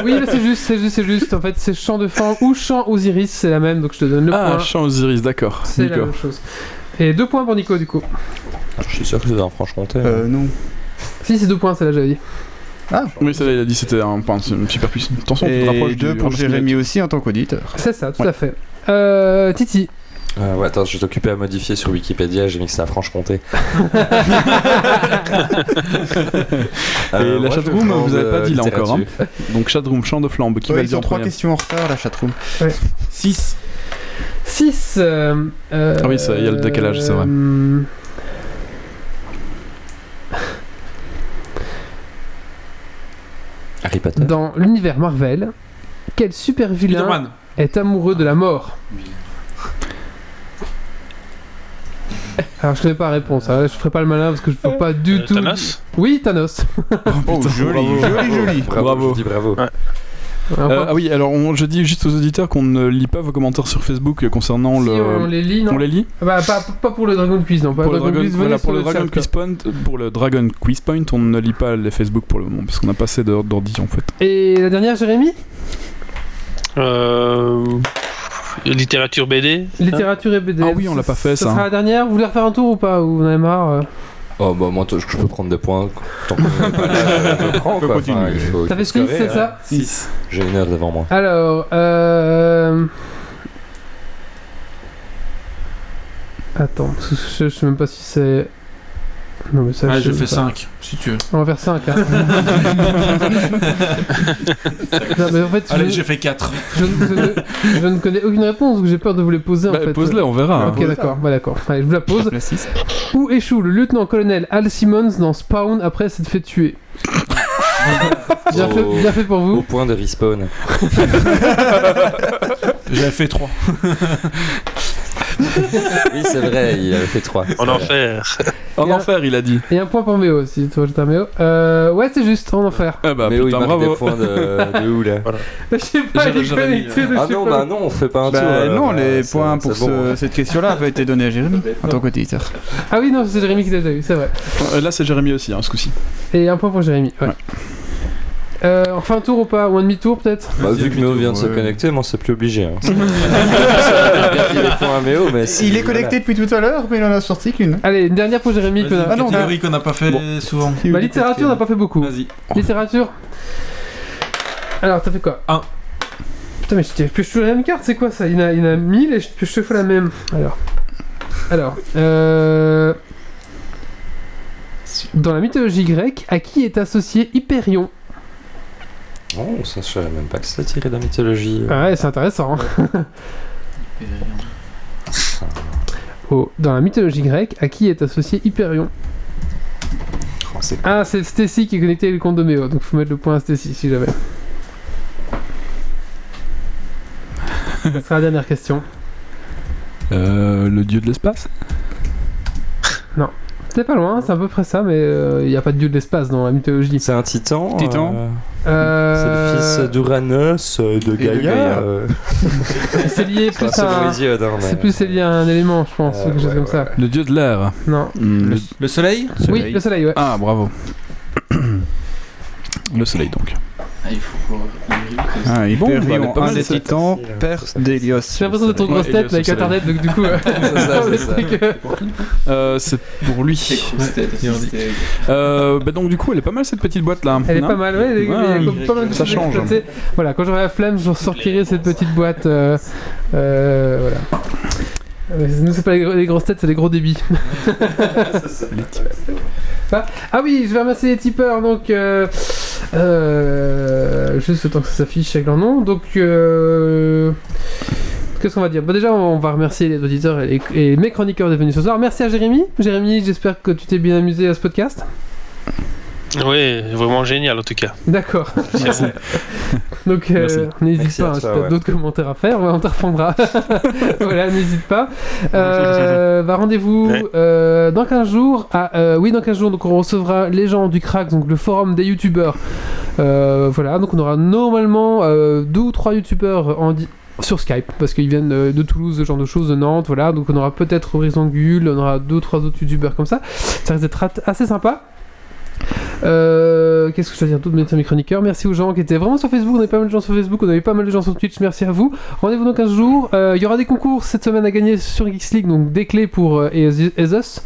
Oui, mais c'est juste, c'est juste, c'est juste. En fait, c'est champ de flambe ou champ Osiris, c'est la même, donc je te donne le Ah, point. Champ Osiris, d'accord. C'est la même chose. Et deux points pour Nico, du coup. Je suis sûr que c'est dans Franche-Comté. hein. Euh, non. Si, c'est deux points, c'est là, j'avais dit. Oui, ça, il a dit c'était un une super puissance. Attention, tu te Et rapproches deux du pour Jérémy aussi en tant qu'auditeur. C'est ça, tout Ouais. à fait. Euh, Titi. Euh, ouais, attends, je vais t'occuper à modifier sur Wikipédia, j'ai mis que c'est à Franche-Comté. Et Euh, la chatroom, vous avez pas dit là encore. Hein. Donc, Chatroom, Champ de Flambe, qui Ouais, va le ils dire ont trois questions en retard, la chatroom. 6. 6. Euh, euh, Ah oui, il y a le décalage, c'est vrai. Harry Potter. Dans l'univers Marvel, quel super vilain Spider-Man. est amoureux de la mort Alors je connais pas la réponse, hein. je ferai pas le malin parce que je peux pas du Euh, tout. Thanos Oui, Thanos. Oh, joli, joli, joli. Bravo, Bravo. je dis bravo. Un Euh, ah oui, alors on- je dis juste aux auditeurs qu'on ne lit pas vos commentaires sur Facebook concernant Si, le. on les lit, non On les lit Ah Bah, pas, pas pour le Dragon Quiz, non. Pas pour le Dragon Quiz, voilà, pour le Dragon. Point, pour le Dragon Quiz Point, on ne lit pas les Facebook pour le moment parce qu'on n'a pas assez d'or- d'ordi en fait. Et la dernière, Jérémy Euh... Littérature BD Littérature et BD. Ah oui, on l'a pas fait, ça. Ça sera la dernière. Vous voulez refaire un tour ou pas Ou vous en avez marre euh Oh bah moi je peux prendre des points tant qu'on est pas là, je prends quoi. Enfin, il faut, il Ça faut fait 6, scorer, c'est hein. ça 6. J'ai une heure devant moi. Alors, euh... Attends, parce que je, je sais même pas si c'est... Non mais ça... Ouais, je je sais fais pas. 5, si tu veux. On va faire 5, hein. non mais en fait, Allez, je, j'ai fait 4. je, ne- je ne, je ne connais aucune réponse, donc j'ai peur de vous les poser en Bah, fait. Pose-les, on verra. hein. Ok, d'accord, bah, d'accord. Allez, je vous la pose. La 6. Où échoue le lieutenant-colonel Al Simmons dans Spawn après s'être fait tuer? Bien, fait, Au- bien fait pour Au vous. point de respawn. J'avais fait 3. Oui, c'est vrai, il avait fait 3. En enfer. En Et un- enfer, il a dit. Et un point pour Méo aussi, toi, j'étais un Méo. Euh, ouais, c'est juste, en enfer. Ah bah il putain, marque bravo. des points de, de où là Je sais pas, il est connecté, donc Ah je non, bah non, on fait pas un tour. Bah, alors, non, les euh, c'est- points pour c'est bon, ce- cette question-là avaient été donnés à Jérémy en tant qu'auditeur. Ah oui, non, c'est Jérémy qui l'a déjà eu, c'est vrai. Euh, Là, c'est Jérémy aussi, hein, ce coup-ci. Et un point pour Jérémy, ouais. Ouais. Euh, on refait un tour ou pas Ou un demi-tour peut-être Bah, vu que Méo vient de se connecter, moi c'est plus obligé. Hein. il est points à Méo, mais si- Il est voilà. connecté depuis tout à l'heure, mais il en a sorti qu'une. Allez, une dernière pour Jérémy. qu'on a- Ah non, catégorie qu'on n'a pas fait Bon. souvent. Bah, littérature, on n'a pas fait beaucoup. Vas-y. Littérature Alors, t'as fait quoi Un. Putain, mais je t'ai pioché la même carte, c'est quoi ça? Il y, en a, il y en a 1000 et je pioche chaque fois la même. Alors. Alors, euh... Dans la mythologie grecque, à qui est associé Hyperion? Oh, ça je savais même pas que c'était tiré de la mythologie. Ah ouais, c'est intéressant. Oh, dans la mythologie grecque, à qui est associé Hyperion Oh, c'est Ah, c'est Stacy qui est connecté avec le compte de Méo, donc faut mettre le point à Stacy si jamais. Ça sera la dernière question. Euh, le dieu de l'espace? C'est pas loin, c'est à peu près ça, mais il n'y a pas de dieu de l'espace dans la mythologie. C'est un titan. Titan. euh, Euh, C'est le fils d'Uranus, euh, de Gaïa. Gaïa. euh, C'est lié plus à. un- Hésiode, mais- C'est plus lié à un élément, je pense, Euh, quelque chose ouais, comme ouais, ça. ouais. Le dieu de l'air. Non. Hmm, le- Le soleil? Oui, le soleil, ouais. Ah, bravo. le soleil donc. Ah, il faut quoi Ah, Bon, bah, un des titans, père d'Hélios. J'ai l'impression d'être Ouais, têtes Elias avec internet, donc du coup. euh, C'est euh, c'est pour lui. Euh, bah donc du coup, elle est pas mal cette petite boîte là. Elle est pas mal, ouais, pas mal de ça change. exploiter. Voilà, quand j'aurai la flemme, je ressortirai cette petite boîte. voilà. Euh, Nous, c'est pas les, gros- les grosses têtes, c'est les gros débits. Ah, ah oui, je vais ramasser les tipeurs, donc. Euh, euh, juste le temps que ça s'affiche avec leur nom. Donc. Euh, Qu'est-ce qu'on va dire? Bah Déjà, on va remercier les auditeurs et, les- et mes chroniqueurs d'être venus ce soir. Merci à Jérémy. Jérémy, j'espère que tu t'es bien amusé à ce podcast. Oui, vraiment génial en tout cas. D'accord. Donc euh, n'hésite pas, si t'as ouais. d'autres commentaires à faire, on te répondra. voilà, n'hésite pas. Euh, bah, rendez-vous Ouais. euh, dans 15 jours. Ah, euh, oui, dans 15 jours, donc on recevra les gens du crack, donc le forum des youtubeurs. Euh, voilà, donc on aura normalement euh, deux ou trois youtubeurs en sur Skype parce qu'ils viennent de Toulouse, ce genre de choses, de Nantes, voilà. Donc on aura peut-être Horizon Gull, on aura deux ou trois autres youtubeurs comme ça. Ça risque d'être assez sympa. Euh, Qu'est-ce que je dois dire d'autre Merci mes chroniqueurs. Merci aux gens qui étaient vraiment sur Facebook. On avait pas mal de gens sur Facebook, on avait pas mal de gens sur Twitch. Merci à vous. Rendez-vous dans 15 jours. Euh, Il y aura des concours cette semaine à gagner sur Geeks League, donc des clés pour euh, Ezos.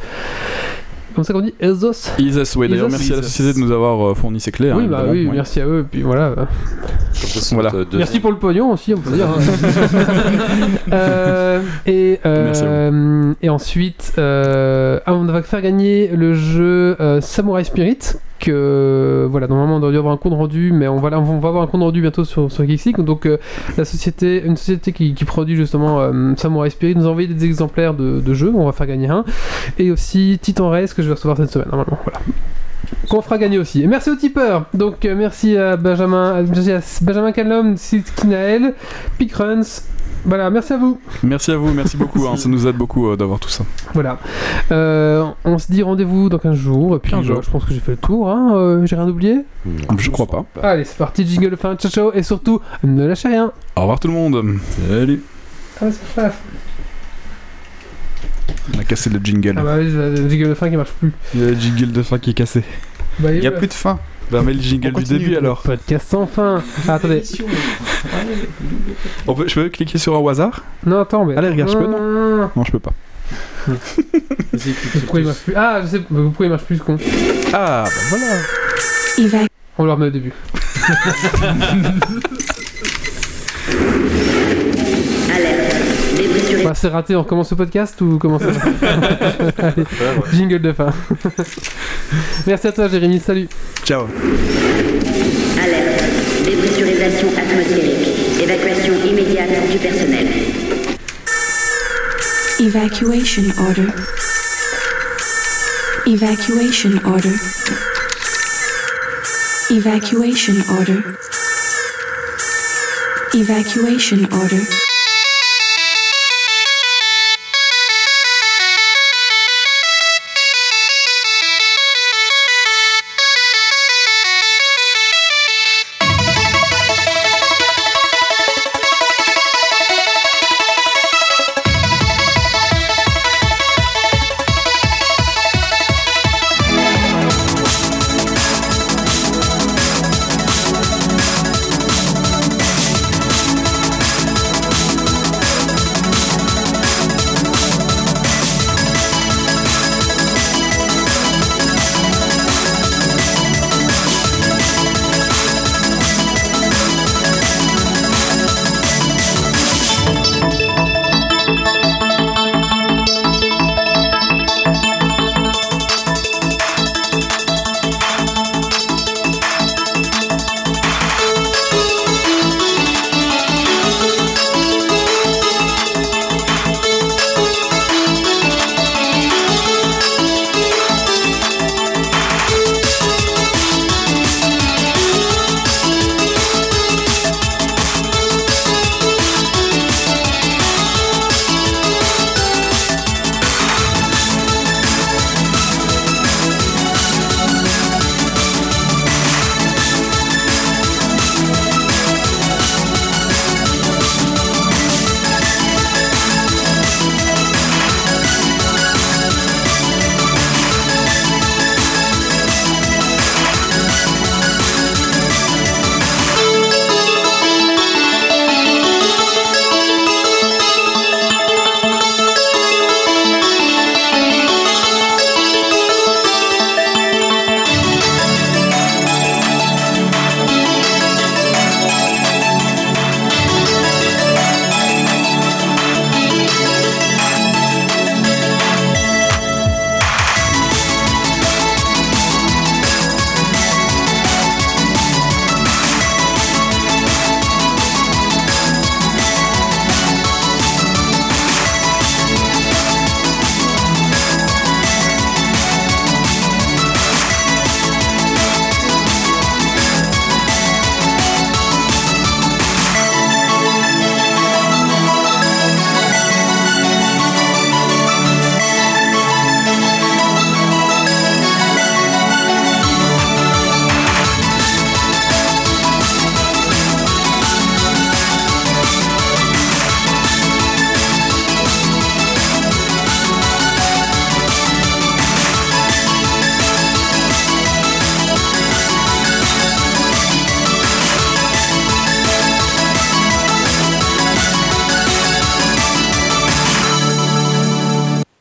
Comme ça qu'on dit? Ezos Isis, ouais, d'ailleurs, Isis. merci à la société de nous avoir fourni ces clés. Oui, hein, bah évidemment, oui, merci à eux. Et puis voilà. Voilà. Merci pour le pognon aussi, on peut dire. Euh, et, euh, ensuite, euh, on va faire gagner le jeu euh, Samurai Spirit. Que voilà, normalement on doit y avoir un compte rendu, mais on va, on va avoir un compte rendu bientôt sur, sur. Donc, euh, la société, une société qui, produit justement euh, Samurai Spirit nous a envoyé des exemplaires de, de jeux. On va faire gagner un. Et aussi Titan Race que je vais recevoir cette semaine, normalement. Voilà qu'on fera gagner aussi. Merci aux tipeurs. Donc euh, merci à Benjamin, à Benjamin Callum, Kinael, Pickruns. Voilà, merci à vous. Merci à vous, merci beaucoup. hein, ça nous aide beaucoup euh, d'avoir tout ça. Voilà. Euh, on se dit rendez-vous dans 15 jours. Et puis 15 bah, jours. je pense que j'ai fait le tour. Hein. euh, j'ai rien oublié? Non, Je crois pas. Allez, c'est parti. Jingle de fin. Ciao, ciao. Et surtout, ne lâchez rien. Au revoir tout le monde. Salut. Ah. On a cassé le jingle. Ah bah oui, le jingle de fin qui marche plus. Il y a le jingle de fin qui est cassé. Bah, Il n'y a plus de fin. Bah, mais le jingle On du début alors. Podcast sans fin. Ah, attendez. On peut, je peux cliquer sur un au hasard? Non, attends, mais. Allez, regarde, je peux, non? Non Non, je peux pas. Pourquoi il marche plus Ah, je sais. mais Pourquoi il marche plus ce con Ah, bah voilà. On le remet au début. Bah, c'est raté, on recommence le podcast ou comment ça Allez, Jingle de fin. Merci à toi Jérémy, salut. Ciao. Alerte. Dépressurisation atmosphérique. Évacuation immédiate du personnel. Evacuation order. Evacuation order. Evacuation order. Evacuation order.